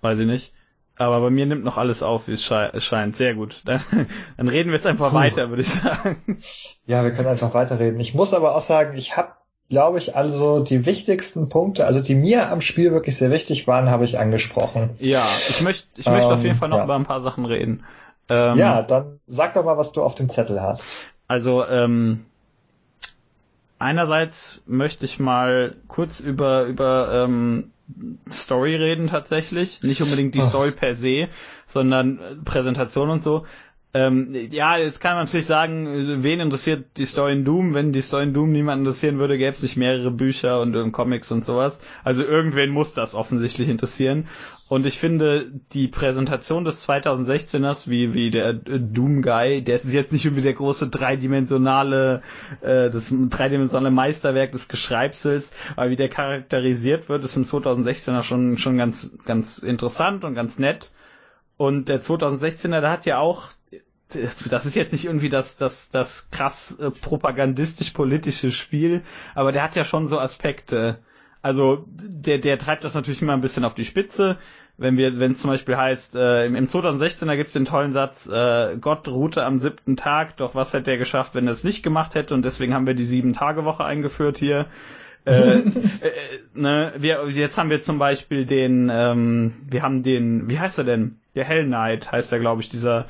Weiß ich nicht. Aber bei mir nimmt noch alles auf, wie es scheint. Sehr gut. Dann, <laughs> dann reden wir jetzt einfach Puh. weiter, würde ich sagen. Ja, wir können einfach weiterreden. Ich muss aber auch sagen, ich habe, glaube ich, also die wichtigsten Punkte, also die mir am Spiel wirklich sehr wichtig waren, habe ich angesprochen. Ja, ich möchte ich ähm, möchte auf jeden Fall noch ja. über ein paar Sachen reden. Ähm, ja, dann sag doch mal, was du auf dem Zettel hast. Also, ähm, einerseits möchte ich mal kurz über, über ähm, Story reden tatsächlich. Nicht unbedingt die oh. Story per se, sondern Präsentation und so. Ähm, ja, jetzt kann man natürlich sagen, wen interessiert die Story in Doom? Wenn die Story in Doom niemanden interessieren würde, gäbe es nicht mehrere Bücher und, und, Comics und sowas. Also irgendwen muss das offensichtlich interessieren. Und ich finde, die Präsentation des 2016ers, wie, wie der Doom Guy, der ist jetzt nicht irgendwie der große dreidimensionale, äh, das dreidimensionale Meisterwerk des Geschreibsels, aber wie der charakterisiert wird, ist im 2016er schon, schon ganz, ganz interessant und ganz nett. Und der 2016er, der hat ja auch <laughs> das ist jetzt nicht irgendwie das, das, das krass äh, propagandistisch-politische Spiel, aber der hat ja schon so Aspekte. Also der, der treibt das natürlich immer ein bisschen auf die Spitze. Wenn wir, wenn es zum Beispiel heißt, äh, im, im 2016er gibt es den tollen Satz, äh, Gott ruhte am siebten Tag, doch was hätte er geschafft, wenn er es nicht gemacht hätte? Und deswegen haben wir die Sieben-Tage-Woche eingeführt hier. äh, <laughs> äh, ne, wir, jetzt haben wir zum Beispiel den, ähm, wir haben den, wie heißt er denn? Der Hell Knight heißt er, glaube ich, dieser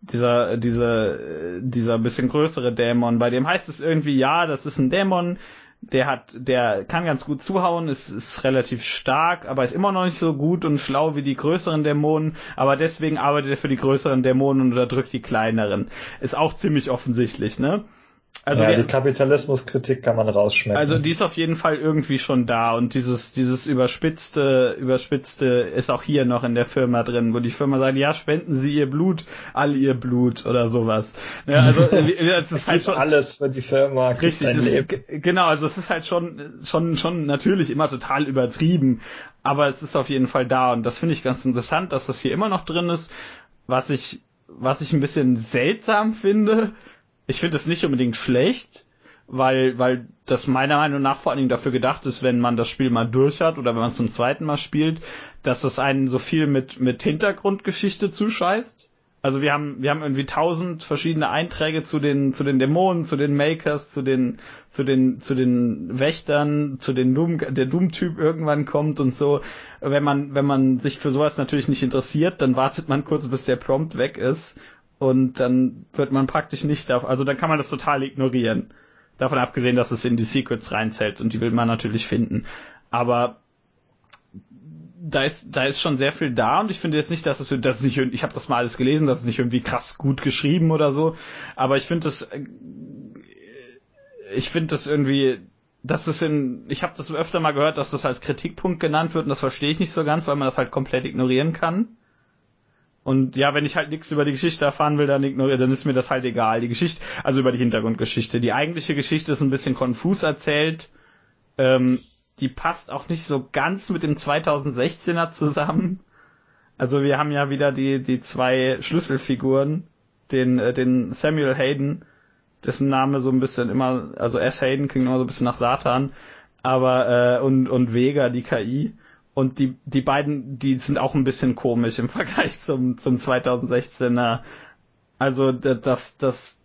dieser, dieser, dieser bisschen größere Dämon. Bei dem heißt es irgendwie, ja, das ist ein Dämon, der hat, der kann ganz gut zuhauen, ist, ist relativ stark, aber ist immer noch nicht so gut und schlau wie die größeren Dämonen, aber deswegen arbeitet er für die größeren Dämonen und unterdrückt die kleineren. Ist auch ziemlich offensichtlich, ne? Also ja, die, die Kapitalismuskritik kann man rausschmecken. Also die ist auf jeden Fall irgendwie schon da und dieses dieses überspitzte überspitzte ist auch hier noch in der Firma drin, wo die Firma sagt, ja spenden Sie Ihr Blut, all Ihr Blut oder sowas. Ja, also <laughs> das ist halt schon alles für die Firma. Richtig, ist, genau. Also es ist halt schon schon schon natürlich immer total übertrieben, aber es ist auf jeden Fall da und das finde ich ganz interessant, dass das hier immer noch drin ist. Was ich was ich ein bisschen seltsam finde ich finde es nicht unbedingt schlecht, weil, weil das meiner Meinung nach vor allen Dingen dafür gedacht ist, wenn man das Spiel mal durch hat oder wenn man es zum zweiten Mal spielt, dass es einen so viel mit, mit Hintergrundgeschichte zuscheißt. Also wir haben, wir haben irgendwie tausend verschiedene Einträge zu den, zu den Dämonen, zu den Makers, zu den, zu den, zu den Wächtern, zu den Doom, der Doom-Typ irgendwann kommt und so. Wenn man, wenn man sich für sowas natürlich nicht interessiert, dann wartet man kurz, bis der Prompt weg ist und dann wird man praktisch nicht da, also dann kann man das total ignorieren. Davon abgesehen, dass es in die Secrets reinzählt und die will man natürlich finden. Aber da ist, da ist schon sehr viel da und ich finde jetzt nicht, dass es, dass es nicht, ich habe das mal alles gelesen, dass es nicht irgendwie krass gut geschrieben oder so, aber ich finde das, ich finde das irgendwie, dass es in, ich habe das öfter mal gehört, dass das als Kritikpunkt genannt wird und das verstehe ich nicht so ganz, weil man das halt komplett ignorieren kann. Und ja, wenn ich halt nichts über die Geschichte erfahren will, dann ignoriere, dann ist mir das halt egal. Die Geschichte, also über die Hintergrundgeschichte. Die eigentliche Geschichte ist ein bisschen konfus erzählt. Ähm, die passt auch nicht so ganz mit dem 2016er zusammen. Also wir haben ja wieder die, die zwei Schlüsselfiguren, den, äh, den Samuel Hayden, dessen Name so ein bisschen immer, also S. Hayden klingt immer so ein bisschen nach Satan, aber äh, und, und Vega, die KI. Und die, die beiden, die sind auch ein bisschen komisch im <laughs> Vergleich zum, zum 2016er. Also das, das,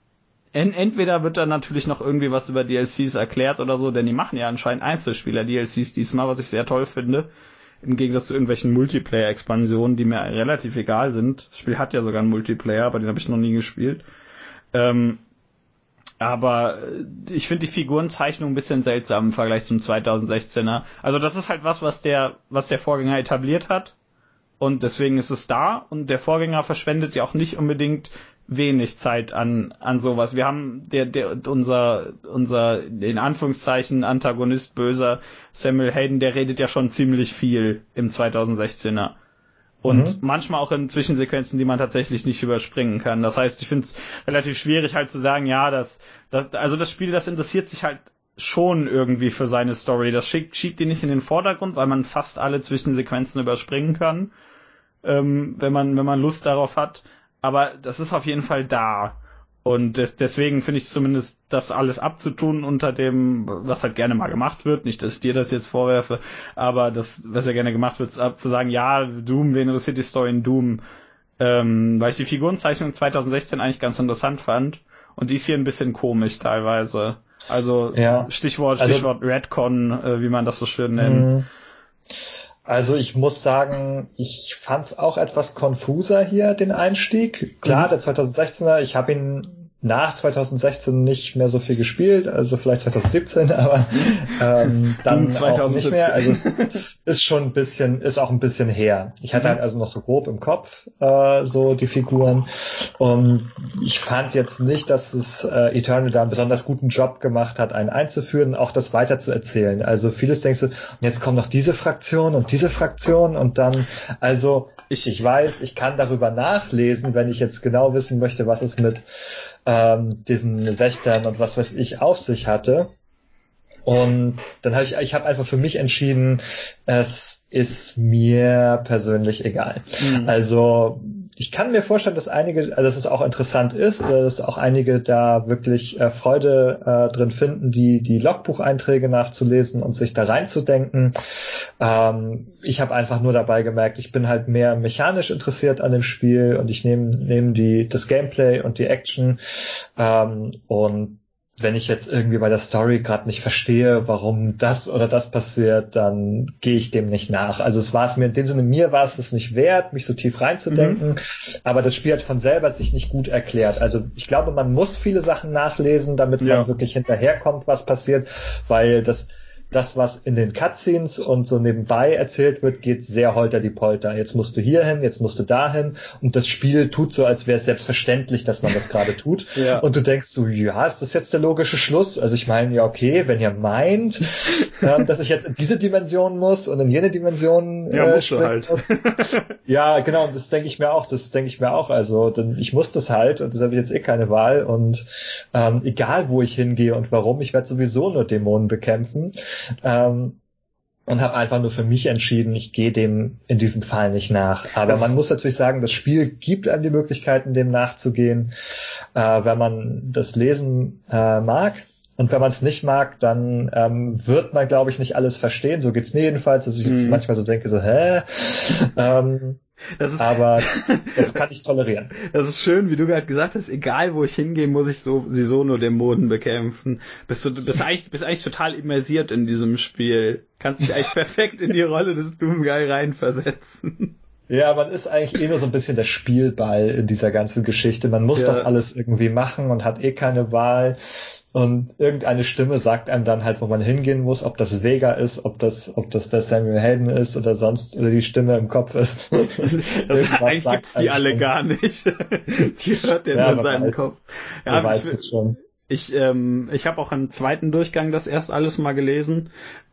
entweder wird da natürlich noch irgendwie was über DLCs erklärt oder so, denn die machen ja anscheinend Einzelspieler-DLCs diesmal, was ich sehr toll finde. Im Gegensatz zu irgendwelchen Multiplayer-Expansionen, die mir relativ egal sind. Das Spiel hat ja sogar einen Multiplayer, aber den habe ich noch nie gespielt. Ähm, aber äh, ich finde die Figurenzeichnung ein bisschen seltsam im Vergleich zum 2016er. Also das ist halt was, was der, was der Vorgänger etabliert hat. Und deswegen ist es da. Und der Vorgänger verschwendet ja auch nicht unbedingt wenig Zeit an, an sowas. Wir haben der, der, unser, unser, in Anführungszeichen, Antagonist böser Samuel Hayden, der redet ja schon ziemlich viel im 2016er. Und mhm. manchmal auch in Zwischensequenzen, die man tatsächlich nicht überspringen kann. Das heißt, ich finde es relativ schwierig halt zu sagen, ja, das, das, also das Spiel, das interessiert sich halt schon irgendwie für seine Story. Das schiebt, schiebt die nicht in den Vordergrund, weil man fast alle Zwischensequenzen überspringen kann, ähm, wenn man, wenn man Lust darauf hat. Aber das ist auf jeden Fall da. Und des, deswegen finde ich zumindest, das alles abzutun unter dem, was halt gerne mal gemacht wird. Nicht, dass ich dir das jetzt vorwerfe, aber das, was ja gerne gemacht wird, ab, zu sagen, ja, Doom, wen interessiert die Story in Doom? Ähm, weil ich die Figurenzeichnung 2016 eigentlich ganz interessant fand. Und die ist hier ein bisschen komisch teilweise. Also ja. Stichwort, also Stichwort also, Redcon, äh, wie man das so schön nennt. Also ich muss sagen, ich fand es auch etwas konfuser hier, den Einstieg. Klar, mhm. der 2016er, ich habe ihn nach 2016 nicht mehr so viel gespielt, also vielleicht 2017, <laughs> aber ähm, dann 2017. auch nicht mehr. Also es ist schon ein bisschen, ist auch ein bisschen her. Ich hatte mhm. halt also noch so grob im Kopf äh, so die Figuren und ich fand jetzt nicht, dass es äh, Eternal da einen besonders guten Job gemacht hat, einen einzuführen, auch das weiter zu erzählen. Also vieles denkst du, und jetzt kommt noch diese Fraktion und diese Fraktion und dann, also ich, ich weiß, ich kann darüber nachlesen, wenn ich jetzt genau wissen möchte, was es mit ähm, diesen Wächtern und was weiß ich auf sich hatte. Und dann habe ich, ich habe einfach für mich entschieden, es ist mir persönlich egal. Mhm. Also ich kann mir vorstellen, dass einige, also dass es auch interessant ist, dass auch einige da wirklich äh, Freude äh, drin finden, die die Logbucheinträge nachzulesen und sich da reinzudenken. Ähm, ich habe einfach nur dabei gemerkt, ich bin halt mehr mechanisch interessiert an dem Spiel und ich nehme nehme die das Gameplay und die Action ähm, und wenn ich jetzt irgendwie bei der Story gerade nicht verstehe, warum das oder das passiert, dann gehe ich dem nicht nach. Also es war es mir in dem Sinne, mir war es es nicht wert, mich so tief reinzudenken, mhm. aber das Spiel hat von selber sich nicht gut erklärt. Also ich glaube, man muss viele Sachen nachlesen, damit ja. man wirklich hinterherkommt, was passiert, weil das das, was in den Cutscenes und so nebenbei erzählt wird, geht sehr holter die Polter. Jetzt musst du hier hin, jetzt musst du dahin und das Spiel tut so, als wäre es selbstverständlich, dass man das gerade tut. <laughs> ja. Und du denkst so, ja, ist das jetzt der logische Schluss? Also ich meine, ja, okay, wenn ihr meint, <laughs> ähm, dass ich jetzt in diese Dimension muss und in jene Dimension ja, äh, musst du halt. Muss. <laughs> ja, genau, und das denke ich mir auch, das denke ich mir auch. Also denn ich muss das halt und das habe ich jetzt eh keine Wahl und ähm, egal wo ich hingehe und warum, ich werde sowieso nur Dämonen bekämpfen. Ähm, und habe einfach nur für mich entschieden, ich gehe dem in diesem Fall nicht nach. Aber man muss natürlich sagen, das Spiel gibt einem die Möglichkeiten, dem nachzugehen, äh, wenn man das lesen äh, mag. Und wenn man es nicht mag, dann ähm, wird man, glaube ich, nicht alles verstehen. So geht's mir jedenfalls, dass ich jetzt mhm. manchmal so denke, so, hä? <laughs> ähm, das ist, aber <laughs> das kann ich tolerieren. Das ist schön, wie du gerade gesagt hast, egal wo ich hingehe, muss ich so, sie so nur Dämonen bekämpfen. Bist du bist eigentlich, bist eigentlich total immersiert in diesem Spiel. Kannst dich eigentlich perfekt in die Rolle des Doomguy reinversetzen. Ja, man ist eigentlich eh nur so ein bisschen der Spielball in dieser ganzen Geschichte. Man muss ja. das alles irgendwie machen und hat eh keine Wahl. Und irgendeine Stimme sagt einem dann halt, wo man hingehen muss, ob das Vega ist, ob das, ob das der Samuel Hayden ist oder sonst, oder die Stimme im Kopf ist. <laughs> das eigentlich gibt's die alle gar nicht. <laughs> die hört der ja, nur in seinem weiß, Kopf. Ja, weiß ich, es schon. Ich, ähm, ich habe auch im zweiten Durchgang das erst alles mal gelesen.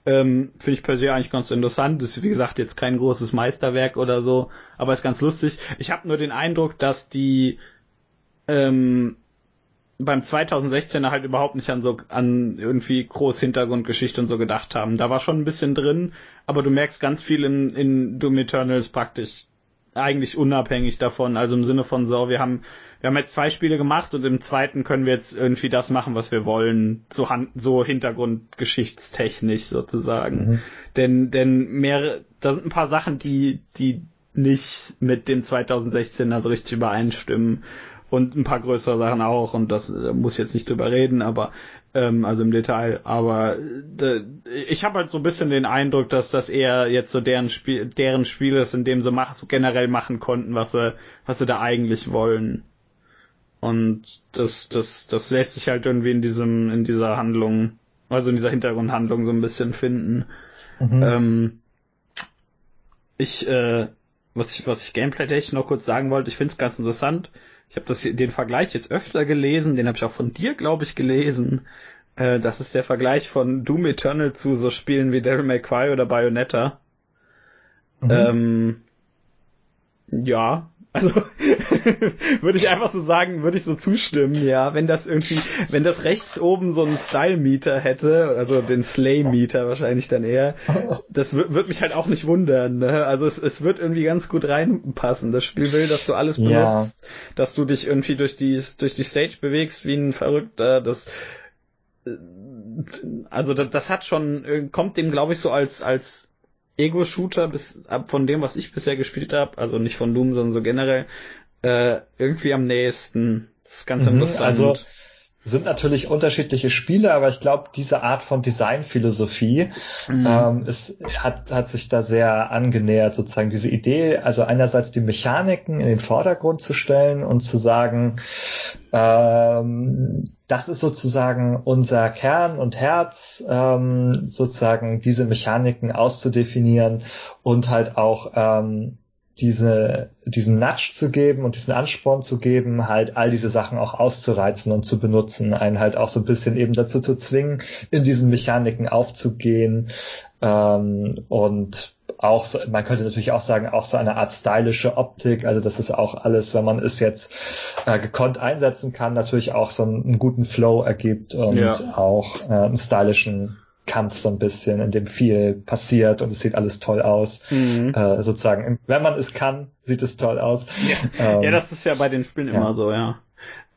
Ähm, Finde ich per se eigentlich ganz interessant. Das ist wie gesagt jetzt kein großes Meisterwerk oder so, aber ist ganz lustig. Ich habe nur den Eindruck, dass die ähm, beim 2016er halt überhaupt nicht an so an irgendwie groß Hintergrundgeschichte und so gedacht haben. Da war schon ein bisschen drin, aber du merkst ganz viel in, in Doom Eternals praktisch eigentlich unabhängig davon. Also im Sinne von so, wir haben wir haben jetzt zwei Spiele gemacht und im zweiten können wir jetzt irgendwie das machen, was wir wollen, so, Hand, so Hintergrundgeschichtstechnisch sozusagen. Mhm. Denn denn mehr da sind ein paar Sachen, die die nicht mit dem 2016er so richtig übereinstimmen und ein paar größere Sachen auch und das äh, muss ich jetzt nicht drüber reden, aber ähm, also im Detail, aber äh, ich habe halt so ein bisschen den Eindruck, dass das eher jetzt so deren Spiel, deren Spiel ist, in dem sie mach, so generell machen konnten, was sie, was sie da eigentlich wollen. Und das, das, das lässt sich halt irgendwie in diesem, in dieser Handlung, also in dieser Hintergrundhandlung so ein bisschen finden. Mhm. Ähm, ich, äh, was ich, was ich gameplay-technisch noch kurz sagen wollte, ich finde es ganz interessant. Ich habe das den Vergleich jetzt öfter gelesen, den habe ich auch von dir, glaube ich, gelesen. Äh, das ist der Vergleich von Doom Eternal zu so Spielen wie Devil May Cry oder Bayonetta. Mhm. Ähm, ja, Also <laughs> würde ich einfach so sagen, würde ich so zustimmen, ja, wenn das irgendwie, wenn das rechts oben so einen Style-Meter hätte, also den Slay-Meter wahrscheinlich dann eher, das würde mich halt auch nicht wundern. Ne? Also es, es wird irgendwie ganz gut reinpassen. Das Spiel will, dass du alles benutzt, ja. dass du dich irgendwie durch die durch die Stage bewegst wie ein Verrückter. Das also das, das hat schon kommt dem glaube ich so als als Ego-Shooter bis ab von dem, was ich bisher gespielt habe, also nicht von Doom, sondern so generell, äh, irgendwie am nächsten. Das ist ganz mhm. Also sind natürlich unterschiedliche Spiele, aber ich glaube, diese Art von Designphilosophie mhm. ähm, ist, hat, hat sich da sehr angenähert, sozusagen diese Idee, also einerseits die Mechaniken in den Vordergrund zu stellen und zu sagen, ähm, das ist sozusagen unser Kern und Herz, ähm, sozusagen diese Mechaniken auszudefinieren und halt auch ähm, diese, diesen Nudge zu geben und diesen Ansporn zu geben, halt all diese Sachen auch auszureizen und zu benutzen, einen halt auch so ein bisschen eben dazu zu zwingen, in diesen Mechaniken aufzugehen ähm, und auch, so, man könnte natürlich auch sagen, auch so eine Art stylische Optik, also das ist auch alles, wenn man es jetzt äh, gekonnt einsetzen kann, natürlich auch so einen, einen guten Flow ergibt und ja. auch äh, einen stylischen Kampf so ein bisschen, in dem viel passiert und es sieht alles toll aus. Mhm. Äh, sozusagen, wenn man es kann, sieht es toll aus. Ja, ähm, ja das ist ja bei den Spielen ja. immer so, ja.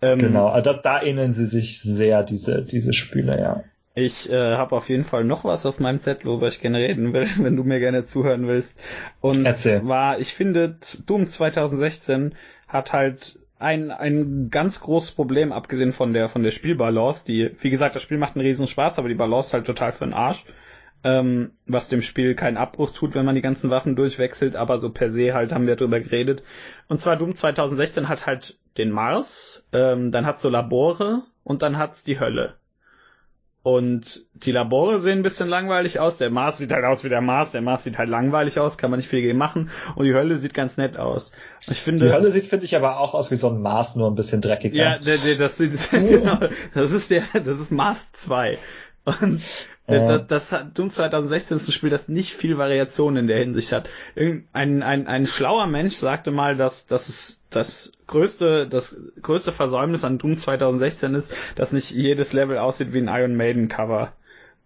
Ähm, genau, also da, da ähneln sie sich sehr, diese, diese Spiele, ja. Ich äh, habe auf jeden Fall noch was auf meinem Zettel, worüber ich gerne reden will, <laughs> wenn du mir gerne zuhören willst. Und Erzähl. zwar, ich finde, Doom 2016 hat halt ein, ein ganz großes Problem, abgesehen von der, von der Spielbalance, die, wie gesagt, das Spiel macht einen riesen Spaß, aber die Balance ist halt total für den Arsch. Ähm, was dem Spiel keinen Abbruch tut, wenn man die ganzen Waffen durchwechselt, aber so per se halt haben wir drüber geredet. Und zwar Doom 2016 hat halt den Mars, ähm, dann hat's so Labore und dann hat's die Hölle. Und die Labore sehen ein bisschen langweilig aus. Der Mars sieht halt aus wie der Mars. Der Mars sieht halt langweilig aus, kann man nicht viel gegen machen. Und die Hölle sieht ganz nett aus. Ich finde, die Hölle sieht, finde ich, aber auch aus wie so ein Mars, nur ein bisschen dreckiger. Ja, der, der, das, sieht, <laughs> genau, das ist der, das ist Mars 2. Und ja. Das, das Doom 2016 ist ein Spiel, das nicht viel Variation in der Hinsicht hat. Ein, ein, ein schlauer Mensch sagte mal, dass, dass es das größte, das größte Versäumnis an Doom 2016 ist, dass nicht jedes Level aussieht wie ein Iron Maiden Cover.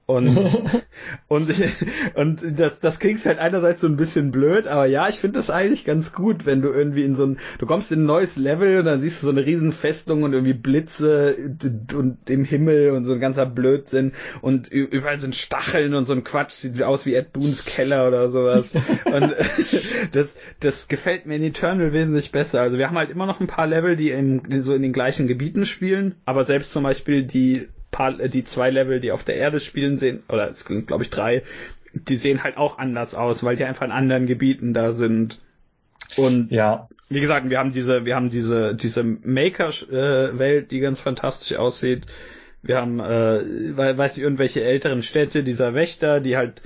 Und, <laughs> und, ich, und das, das klingt halt einerseits so ein bisschen blöd, aber ja, ich finde das eigentlich ganz gut, wenn du irgendwie in so ein, du kommst in ein neues Level und dann siehst du so eine riesen Festung und irgendwie Blitze und im Himmel und so ein ganzer Blödsinn und überall sind Stacheln und so ein Quatsch, sieht aus wie Ed Boons Keller oder sowas. und <laughs> das, das gefällt mir in Eternal wesentlich besser. Also wir haben halt immer noch ein paar Level, die in, so in den gleichen Gebieten spielen, aber selbst zum Beispiel die paar, äh, die zwei Level, die auf der Erde spielen, sehen, oder es sind glaube ich drei, die sehen halt auch anders aus, weil die einfach in anderen Gebieten da sind. Und ja. wie gesagt, wir haben diese, wir haben diese, diese Maker-Welt, die ganz fantastisch aussieht. Wir haben, äh, weiß ich, irgendwelche älteren Städte, dieser Wächter, die halt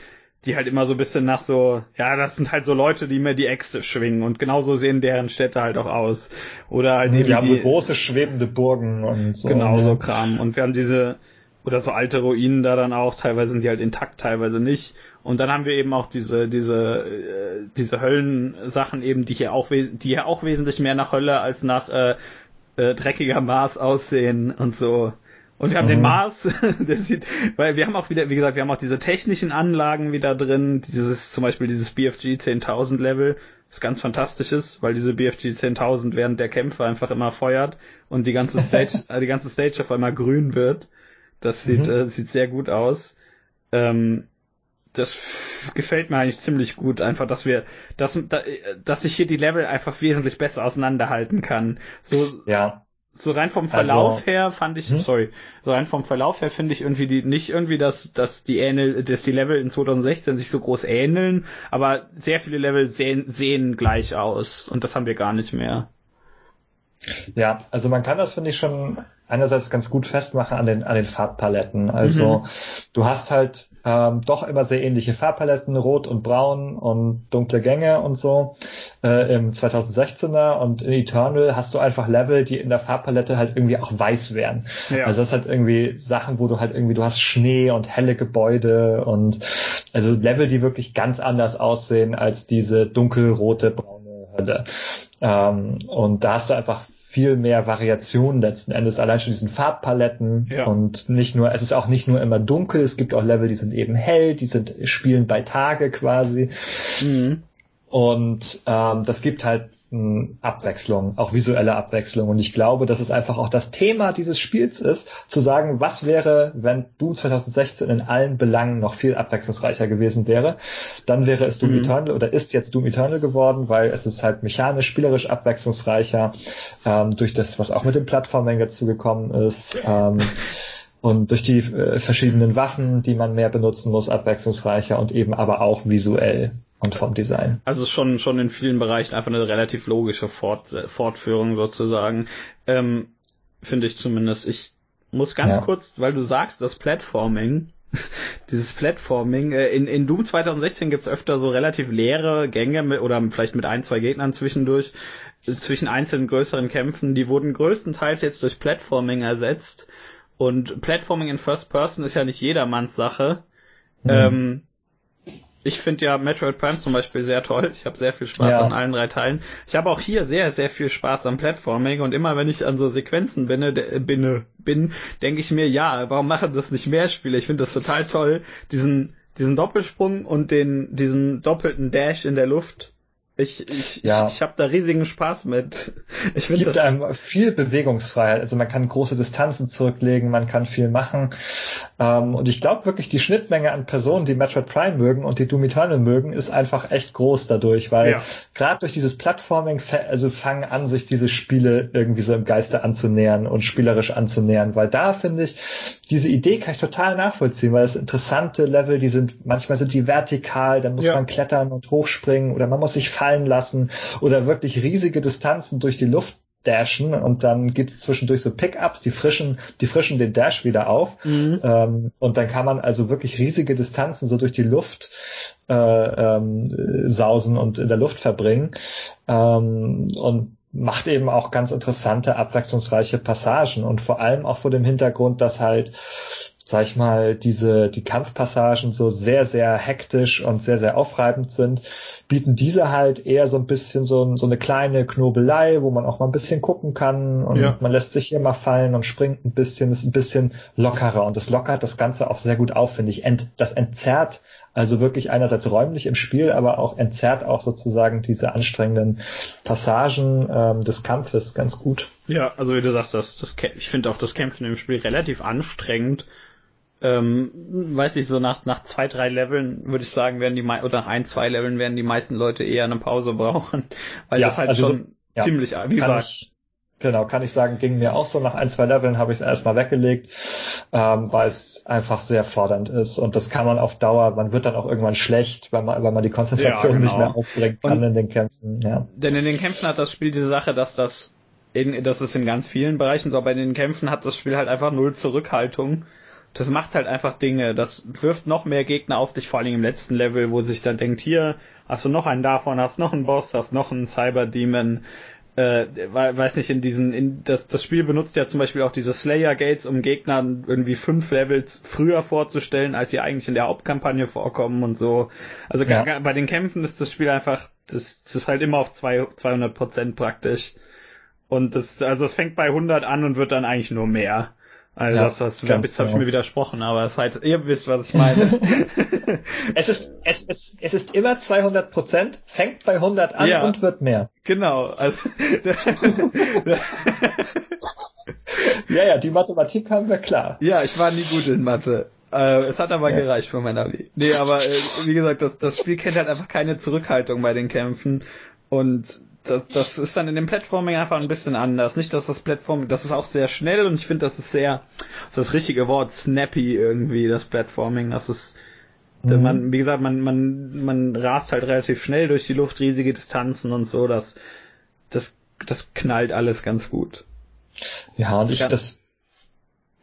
die halt immer so ein bisschen nach so, ja, das sind halt so Leute, die mir die Äxte schwingen und genauso sehen deren Städte halt auch aus. Oder halt eben. Die haben so große schwebende Burgen und so. Genau, so Kram. Und wir haben diese, oder so alte Ruinen da dann auch, teilweise sind die halt intakt, teilweise nicht. Und dann haben wir eben auch diese, diese, äh, diese Höllensachen eben, die hier auch, die hier auch wesentlich mehr nach Hölle als nach äh, äh, dreckiger Mars aussehen und so. Und wir haben mhm. den Mars, <laughs> der sieht, weil wir haben auch wieder, wie gesagt, wir haben auch diese technischen Anlagen wieder drin, dieses, zum Beispiel dieses BFG 10.000 Level, was ganz fantastisch ist, weil diese BFG 10.000 während der Kämpfe einfach immer feuert und die ganze Stage, <laughs> die ganze Stage auf einmal grün wird. Das sieht, mhm. äh, sieht sehr gut aus. Ähm, das gefällt mir eigentlich ziemlich gut, einfach, dass wir, dass, dass ich hier die Level einfach wesentlich besser auseinanderhalten kann. So, ja so rein vom Verlauf also, her fand ich, hm? sorry, so rein vom Verlauf her finde ich irgendwie die, nicht irgendwie, dass, dass die ähnel, dass die Level in 2016 sich so groß ähneln, aber sehr viele Level sehen, sehen gleich aus und das haben wir gar nicht mehr. Ja, also man kann das finde ich schon einerseits ganz gut festmachen an den, an den Farbpaletten. Also mhm. du hast halt ähm, doch immer sehr ähnliche Farbpaletten, rot und braun und dunkle Gänge und so äh, im 2016er und in Eternal hast du einfach Level, die in der Farbpalette halt irgendwie auch weiß wären. Ja. Also das ist halt irgendwie Sachen, wo du halt irgendwie, du hast Schnee und helle Gebäude und also Level, die wirklich ganz anders aussehen als diese dunkelrote, braune Ende. Ähm, und da hast du einfach viel mehr Variation letzten Endes, allein schon diesen Farbpaletten ja. und nicht nur, es ist auch nicht nur immer dunkel, es gibt auch Level, die sind eben hell, die sind spielen bei Tage quasi. Mhm. Und ähm, das gibt halt Abwechslung, auch visuelle Abwechslung. Und ich glaube, dass es einfach auch das Thema dieses Spiels ist, zu sagen, was wäre, wenn Doom 2016 in allen Belangen noch viel abwechslungsreicher gewesen wäre. Dann wäre es Doom mhm. Eternal oder ist jetzt Doom Eternal geworden, weil es ist halt mechanisch, spielerisch abwechslungsreicher, ähm, durch das, was auch mit dem Plattforming dazu gekommen ist. Ähm, und durch die äh, verschiedenen Waffen, die man mehr benutzen muss, abwechslungsreicher und eben aber auch visuell und vom Design. Also schon schon in vielen Bereichen einfach eine relativ logische Fort, Fortführung sozusagen, ähm, finde ich zumindest. Ich muss ganz ja. kurz, weil du sagst, das Platforming, <laughs> dieses Platforming, äh, in, in Doom 2016 gibt's öfter so relativ leere Gänge mit, oder vielleicht mit ein, zwei Gegnern zwischendurch, äh, zwischen einzelnen größeren Kämpfen, die wurden größtenteils jetzt durch Platforming ersetzt. Und Platforming in First Person ist ja nicht jedermanns Sache. Mhm. Ähm, ich finde ja Metroid Prime zum Beispiel sehr toll. Ich habe sehr viel Spaß ja. an allen drei Teilen. Ich habe auch hier sehr, sehr viel Spaß am Platforming und immer wenn ich an so Sequenzen bin, bin, bin denke ich mir, ja, warum machen das nicht mehr Spiele? Ich finde das total toll, diesen, diesen Doppelsprung und den, diesen doppelten Dash in der Luft ich, ich, ja. ich, ich habe da riesigen Spaß mit. Ich finde gibt einem viel Bewegungsfreiheit. Also man kann große Distanzen zurücklegen, man kann viel machen. Ähm, und ich glaube wirklich, die Schnittmenge an Personen, die Metroid Prime mögen und die Doom Eternal mögen, ist einfach echt groß dadurch, weil ja. gerade durch dieses Plattforming, also fangen an, sich diese Spiele irgendwie so im Geiste anzunähern und spielerisch anzunähern, weil da finde ich, diese Idee kann ich total nachvollziehen, weil es interessante Level, die sind, manchmal sind die vertikal, dann muss ja. man klettern und hochspringen oder man muss sich fallen fallen lassen oder wirklich riesige Distanzen durch die Luft dashen und dann gibt's zwischendurch so Pickups, die frischen, die frischen den Dash wieder auf mhm. ähm, und dann kann man also wirklich riesige Distanzen so durch die Luft äh, ähm, sausen und in der Luft verbringen ähm, und macht eben auch ganz interessante, abwechslungsreiche Passagen und vor allem auch vor dem Hintergrund, dass halt sag ich mal, diese, die Kampfpassagen so sehr, sehr hektisch und sehr, sehr aufreibend sind, bieten diese halt eher so ein bisschen so, so eine kleine Knobelei, wo man auch mal ein bisschen gucken kann und ja. man lässt sich hier mal fallen und springt ein bisschen, ist ein bisschen lockerer und das lockert das Ganze auch sehr gut auf, finde ich. Ent, das entzerrt also wirklich einerseits räumlich im Spiel, aber auch entzerrt auch sozusagen diese anstrengenden Passagen ähm, des Kampfes ganz gut. Ja, also wie du sagst, das, das, ich finde auch das Kämpfen im Spiel relativ anstrengend ähm, weiß ich, so nach, nach zwei, drei Leveln würde ich sagen, werden die, oder nach ein, zwei Leveln werden die meisten Leute eher eine Pause brauchen, <laughs> weil ja, das halt also schon so, ja, ziemlich, wie gesagt. Genau, kann ich sagen, ging mir auch so. Nach ein, zwei Leveln habe ich es erstmal weggelegt, ähm, weil es einfach sehr fordernd ist und das kann man auf Dauer, man wird dann auch irgendwann schlecht, weil man, weil man die Konzentration ja, genau. nicht mehr aufbringen kann und, in den Kämpfen. Ja. Denn in den Kämpfen hat das Spiel diese Sache, dass das in, das ist in ganz vielen Bereichen so, aber in den Kämpfen hat das Spiel halt einfach null Zurückhaltung das macht halt einfach Dinge. Das wirft noch mehr Gegner auf dich, vor allem im letzten Level, wo sich dann denkt, hier hast du noch einen davon, hast noch einen Boss, hast noch einen Cyber Demon. Äh, weiß nicht, in diesen, in das, das Spiel benutzt ja zum Beispiel auch diese Slayer Gates, um Gegnern irgendwie fünf Levels früher vorzustellen, als sie eigentlich in der Hauptkampagne vorkommen und so. Also ja. bei den Kämpfen ist das Spiel einfach, das, das ist halt immer auf zwei, 200 Prozent praktisch. Und das, also es fängt bei 100 an und wird dann eigentlich nur mehr. Also ja, das, das jetzt habe ich mir widersprochen, aber es halt, ihr wisst, was ich meine. <laughs> es ist, es ist, es ist immer 200 Prozent, fängt bei 100 an ja, und wird mehr. Genau. Also, <laughs> ja, ja, die Mathematik haben wir klar. Ja, ich war nie gut in Mathe. Äh, es hat aber ja. gereicht für mein Abi. Nee, aber äh, wie gesagt, das, das Spiel kennt halt einfach keine Zurückhaltung bei den Kämpfen und das, das ist dann in dem Platforming einfach ein bisschen anders. Nicht, dass das Platforming, das ist auch sehr schnell und ich finde, das ist sehr, das, ist das richtige Wort, snappy irgendwie, das Platforming. Das ist, mhm. man, wie gesagt, man, man, man rast halt relativ schnell durch die Luft, riesige Distanzen und so, das, das, das knallt alles ganz gut. Ja, und ich, das,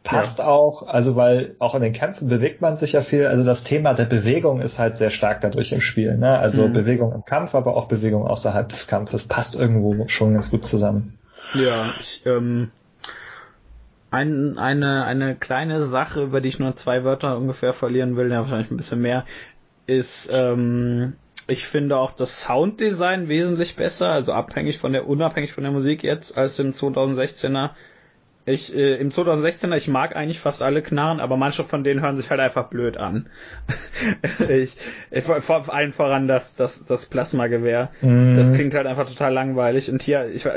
passt ja. auch, also weil auch in den Kämpfen bewegt man sich ja viel. Also das Thema der Bewegung ist halt sehr stark dadurch im Spiel. Ne? Also mhm. Bewegung im Kampf, aber auch Bewegung außerhalb des Kampfes passt irgendwo schon ganz gut zusammen. Ja, ich, ähm, ein, eine, eine kleine Sache, über die ich nur zwei Wörter ungefähr verlieren will, ja wahrscheinlich ein bisschen mehr, ist, ähm, ich finde auch das Sounddesign wesentlich besser, also abhängig von der, unabhängig von der Musik jetzt, als im 2016er. Ich, äh, im 2016er, ich mag eigentlich fast alle Knarren, aber manche von denen hören sich halt einfach blöd an. <laughs> ich, ich, vor allen voran das, das, das Plasmagewehr. Mhm. Das klingt halt einfach total langweilig. Und hier, ich,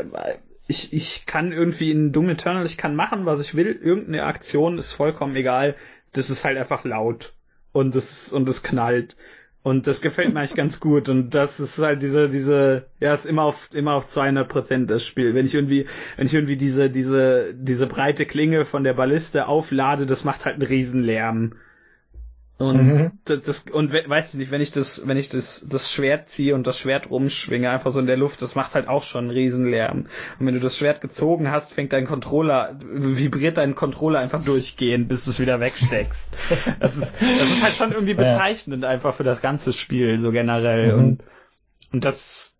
ich, ich kann irgendwie in Doom Eternal, ich kann machen, was ich will. Irgendeine Aktion ist vollkommen egal. Das ist halt einfach laut. Und es, und es knallt. Und das gefällt mir eigentlich ganz gut. Und das ist halt diese, diese, ja, ist immer auf, immer auf 200 Prozent das Spiel. Wenn ich irgendwie, wenn ich irgendwie diese, diese, diese breite Klinge von der Balliste auflade, das macht halt einen Riesenlärm. Und mhm. das, und we, weißt du nicht, wenn ich das, wenn ich das, das Schwert ziehe und das Schwert rumschwinge, einfach so in der Luft, das macht halt auch schon einen Riesenlärm. Und wenn du das Schwert gezogen hast, fängt dein Controller, vibriert dein Controller einfach durchgehend, bis du es wieder wegsteckst. <laughs> das ist, das ist halt schon irgendwie bezeichnend ja. einfach für das ganze Spiel, so generell. Mhm. Und, und das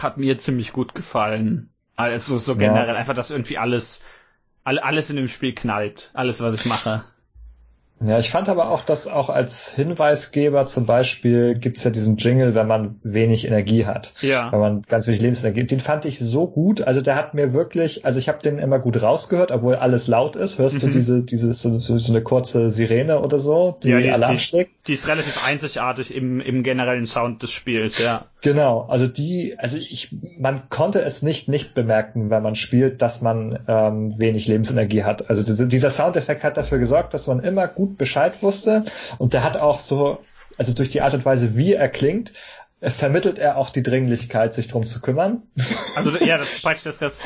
hat mir ziemlich gut gefallen. Also so generell, ja. einfach, dass irgendwie alles, alles in dem Spiel knallt. Alles, was ich mache. Ja, ich fand aber auch, dass auch als Hinweisgeber zum Beispiel gibt's ja diesen Jingle, wenn man wenig Energie hat. Ja. Wenn man ganz wenig Lebensenergie. Den fand ich so gut. Also der hat mir wirklich, also ich habe den immer gut rausgehört, obwohl alles laut ist. Hörst mhm. du diese, diese so, so, eine kurze Sirene oder so, die, ja, die Alarm schlägt? Die, die ist relativ einzigartig im, im generellen Sound des Spiels, ja. Genau, also die, also ich, man konnte es nicht nicht bemerken, wenn man spielt, dass man ähm, wenig Lebensenergie hat. Also diese, dieser Soundeffekt hat dafür gesorgt, dass man immer gut Bescheid wusste und der hat auch so, also durch die Art und Weise, wie er klingt, vermittelt er auch die Dringlichkeit, sich drum zu kümmern. Also ja, das <laughs> ist das, das,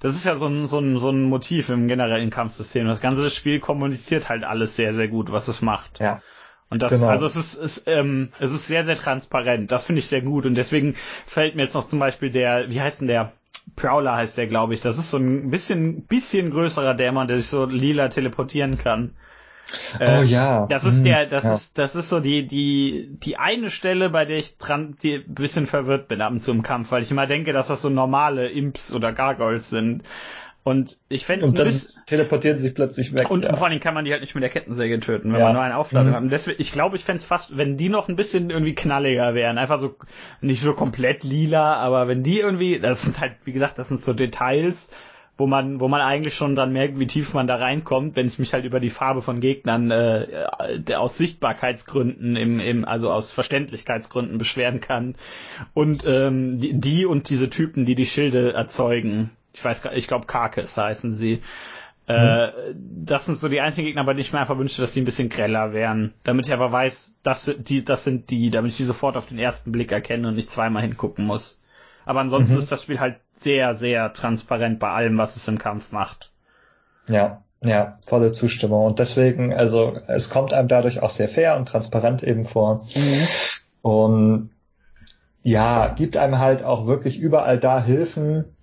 das ist ja so ein, so, ein, so ein Motiv im generellen Kampfsystem. Das ganze Spiel kommuniziert halt alles sehr, sehr gut, was es macht. Ja. Und das, genau. also es ist, ist ähm, es ist sehr, sehr transparent. Das finde ich sehr gut. Und deswegen fällt mir jetzt noch zum Beispiel der, wie heißt denn der? Prowler heißt der, glaube ich. Das ist so ein bisschen, bisschen größerer Dämon, der sich so lila teleportieren kann. Äh, oh ja. Das ist hm, der, das ja. ist, das ist so die, die, die eine Stelle, bei der ich dran, die ein bisschen verwirrt bin ab und zu im Kampf, weil ich immer denke, dass das so normale Imps oder Gargoyles sind. Und ich fände es Und dann teleportieren sie sich plötzlich weg. Und, ja. vor allem kann man die halt nicht mit der Kettensäge töten, wenn ja. man nur eine Aufladung mhm. hat. Und deswegen, ich glaube, ich fände es fast, wenn die noch ein bisschen irgendwie knalliger wären. Einfach so, nicht so komplett lila, aber wenn die irgendwie, das sind halt, wie gesagt, das sind so Details, wo man, wo man eigentlich schon dann merkt, wie tief man da reinkommt, wenn ich mich halt über die Farbe von Gegnern äh, aus Sichtbarkeitsgründen, im, im, also aus Verständlichkeitsgründen beschweren kann. Und ähm, die, die und diese Typen, die die Schilde erzeugen, ich weiß gar ich glaube Karkes heißen sie. Äh, das sind so die einzigen Gegner, bei denen ich mir einfach wünsche, dass sie ein bisschen greller wären. Damit ich aber weiß, das, die, das sind die, damit ich die sofort auf den ersten Blick erkenne und nicht zweimal hingucken muss. Aber ansonsten mhm. ist das Spiel halt sehr, sehr transparent bei allem, was es im Kampf macht. Ja, ja, volle Zustimmung. Und deswegen, also es kommt einem dadurch auch sehr fair und transparent eben vor. Mhm. Und ja, gibt einem halt auch wirklich überall da Hilfen,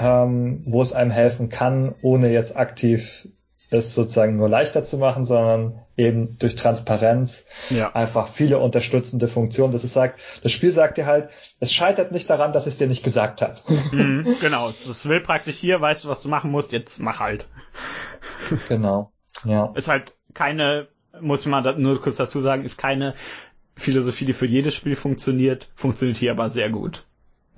ähm, wo es einem helfen kann, ohne jetzt aktiv es sozusagen nur leichter zu machen, sondern eben durch Transparenz ja. einfach viele unterstützende Funktionen. Das ist sagt, das Spiel sagt dir halt, es scheitert nicht daran, dass es dir nicht gesagt hat. <laughs> Mhm, genau, es will praktisch hier, weißt du, was du machen musst, jetzt mach halt. Genau. Ja. Ist halt keine, muss man nur kurz dazu sagen, ist keine Philosophie, die für jedes Spiel funktioniert, funktioniert hier aber sehr gut.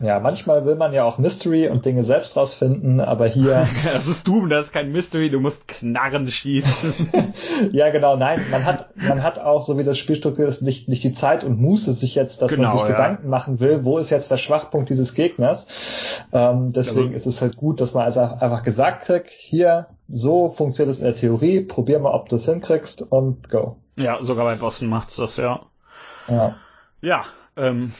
Ja, manchmal will man ja auch Mystery und Dinge selbst rausfinden, aber hier. <laughs> das ist du, das ist kein Mystery, du musst Knarren schießen. <laughs> ja, genau, nein, man hat, man hat auch, so wie das Spielstruktur ist, nicht, nicht die Zeit und Muße sich jetzt, dass genau, man sich ja. Gedanken machen will, wo ist jetzt der Schwachpunkt dieses Gegners. Ähm, deswegen also, ist es halt gut, dass man also einfach gesagt kriegt, hier, so funktioniert es in der Theorie, probier mal, ob du es hinkriegst und go. Ja, sogar bei Bossen macht's das, ja. Ja. Ja, ähm,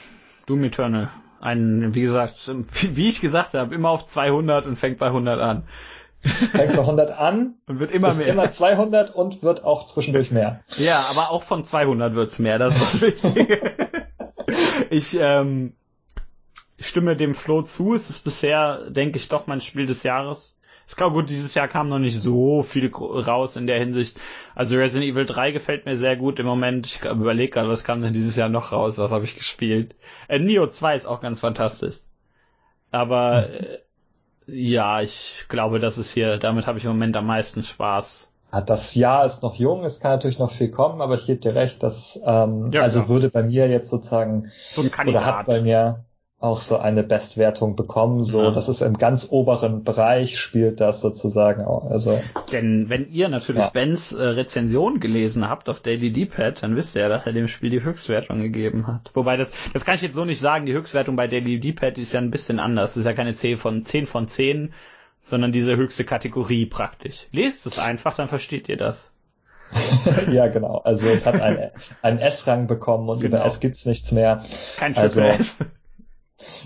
Doom Eternal ein, wie gesagt, <laughs> wie ich gesagt habe, immer auf 200 und fängt bei 100 an. Fängt bei 100 an <laughs> und wird immer mehr. immer 200 und wird auch zwischendurch mehr. Ja, aber auch von 200 wird's mehr, das ist wichtig. <laughs> ich ähm, stimme dem Flo zu. Es ist bisher, denke ich, doch mein Spiel des Jahres. Ist klar, gut, dieses Jahr kam noch nicht so viel raus in der Hinsicht. Also Resident Evil 3 gefällt mir sehr gut im Moment. Ich überlege gerade, was kam denn dieses Jahr noch raus? Was habe ich gespielt? Äh, Neo 2 ist auch ganz fantastisch. Aber äh, ja, ich glaube, das ist hier, damit habe ich im Moment am meisten Spaß. das Jahr ist noch jung, es kann natürlich noch viel kommen, aber ich gebe dir recht, dass ähm, ja, also klar. würde bei mir jetzt sozusagen so oder hat bei mir auch so eine Bestwertung bekommen. So, ja. das ist im ganz oberen Bereich spielt das sozusagen auch. Also denn wenn ihr natürlich ja. Bens äh, Rezension gelesen habt auf Daily D-Pad, dann wisst ihr ja, dass er dem Spiel die Höchstwertung gegeben hat. Wobei das das kann ich jetzt so nicht sagen. Die Höchstwertung bei Daily D-Pad ist ja ein bisschen anders. Das ist ja keine 10 von 10 von 10, sondern diese höchste Kategorie praktisch. Lest es einfach, dann versteht ihr das. <laughs> ja, genau. Also es hat einen, einen S-Rang bekommen und genau. über S gibt's nichts mehr. Kein Triple also, S.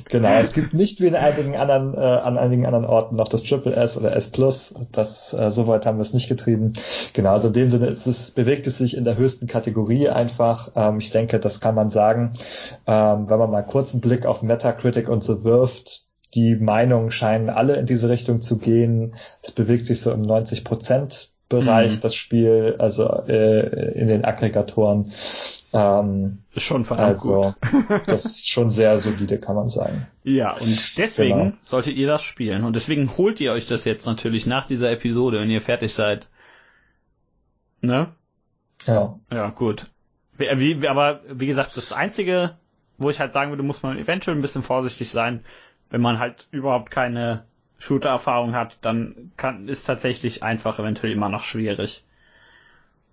Genau, es gibt nicht wie in einigen anderen, äh, an einigen anderen Orten noch das Triple S oder S Plus. Das, äh, so weit haben wir es nicht getrieben. Genau, also in dem Sinne ist es, bewegt es sich in der höchsten Kategorie einfach. Ähm, ich denke, das kann man sagen. Ähm, wenn man mal kurz einen Blick auf Metacritic und so wirft, die Meinungen scheinen alle in diese Richtung zu gehen. Es bewegt sich so im 90 Prozent Bereich, mhm. das Spiel, also äh, in den Aggregatoren. Ähm, ist schon verdammt also, gut. <laughs> das ist schon sehr solide, kann man sagen. Ja, und deswegen genau. solltet ihr das spielen. Und deswegen holt ihr euch das jetzt natürlich nach dieser Episode, wenn ihr fertig seid. Ne? Ja. Ja, gut. Wie, aber wie gesagt, das Einzige, wo ich halt sagen würde, muss man eventuell ein bisschen vorsichtig sein, wenn man halt überhaupt keine Shooter-Erfahrung hat, dann kann, ist tatsächlich einfach eventuell immer noch schwierig.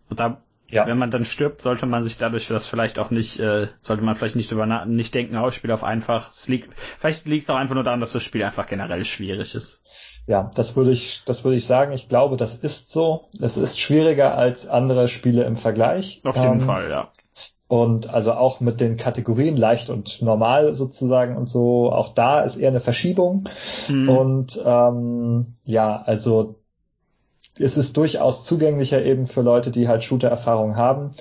Und da ja. Wenn man dann stirbt, sollte man sich dadurch das vielleicht auch nicht, äh, sollte man vielleicht nicht über nicht denken, oh, ich spiele auf einfach. Es liegt, vielleicht liegt es auch einfach nur daran, dass das Spiel einfach generell schwierig ist. Ja, das würde ich, das würde ich sagen. Ich glaube, das ist so. Es ist schwieriger als andere Spiele im Vergleich. Auf jeden ähm, Fall, ja. Und also auch mit den Kategorien leicht und normal sozusagen und so, auch da ist eher eine Verschiebung. Mhm. Und ähm, ja, also ist es durchaus zugänglicher eben für Leute, die halt Shooter-Erfahrung haben.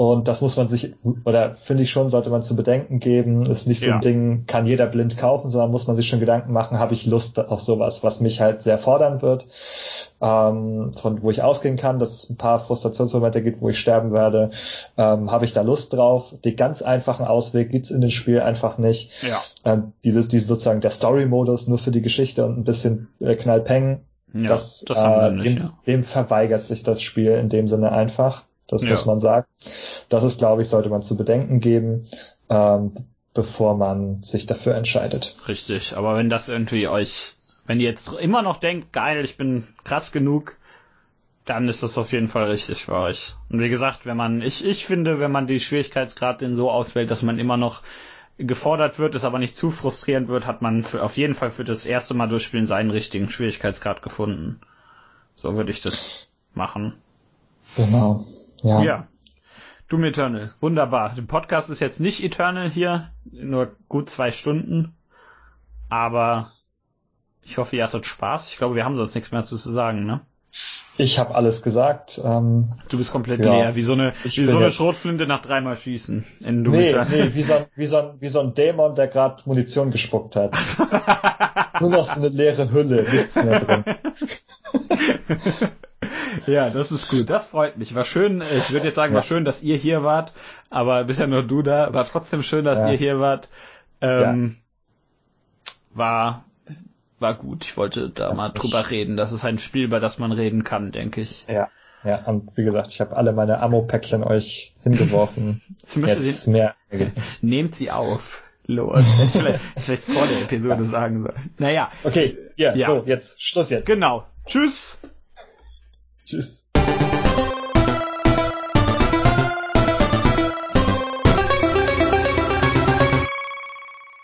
Und das muss man sich, oder finde ich schon, sollte man zu bedenken geben. Ist nicht so ja. ein Ding, kann jeder blind kaufen, sondern muss man sich schon Gedanken machen, habe ich Lust auf sowas, was mich halt sehr fordern wird, ähm, von wo ich ausgehen kann, dass es ein paar Frustrationsmomente gibt, wo ich sterben werde. Ähm, habe ich da Lust drauf? Den ganz einfachen Ausweg gibt's in dem Spiel einfach nicht. Ja. Ähm, dieses, dieses sozusagen der Story-Modus nur für die Geschichte und ein bisschen äh, Knallpeng ja, das, das äh, nicht, dem, ja. dem verweigert sich das Spiel in dem Sinne einfach. Das ja. muss man sagen. Das ist, glaube ich, sollte man zu bedenken geben, ähm, bevor man sich dafür entscheidet. Richtig, aber wenn das irgendwie euch, wenn ihr jetzt immer noch denkt, geil, ich bin krass genug, dann ist das auf jeden Fall richtig für euch. Und wie gesagt, wenn man, ich, ich finde, wenn man die Schwierigkeitsgrad den so auswählt, dass man immer noch gefordert wird, es aber nicht zu frustrierend wird, hat man für, auf jeden Fall für das erste Mal durchspielen seinen richtigen Schwierigkeitsgrad gefunden. So würde ich das machen. Genau. Ja. ja. Doom Eternal. Wunderbar. Der Podcast ist jetzt nicht Eternal hier, nur gut zwei Stunden. Aber ich hoffe, ihr hattet Spaß. Ich glaube, wir haben sonst nichts mehr zu sagen, ne? Ich habe alles gesagt. Ähm, du bist komplett ja, leer, wie so eine, wie so eine Schrotflinte nach dreimal Schießen. In nee, nee, wie so, ein, wie, so ein, wie so ein Dämon, der gerade Munition gespuckt hat. <laughs> Nur noch so eine leere Hülle, nichts mehr drin. <laughs> ja, das ist gut. Das freut mich. War schön, ich würde jetzt sagen, war schön, dass ihr hier wart, aber bisher nur du da. War trotzdem schön, dass ja. ihr hier wart. Ähm, war war gut. Ich wollte da ja, mal drüber reden. Das ist ein Spiel, über das man reden kann, denke ich. Ja. Ja, und wie gesagt, ich habe alle meine Ammo-Päckchen euch hingeworfen. <laughs> Jetzt sie, mehr. <laughs> Nehmt sie auf. Lord. vielleicht, vielleicht vor der Episode <laughs> ja. sagen soll. Naja. Okay, ja, ja, so, jetzt, Schluss jetzt. Genau. Tschüss. Tschüss.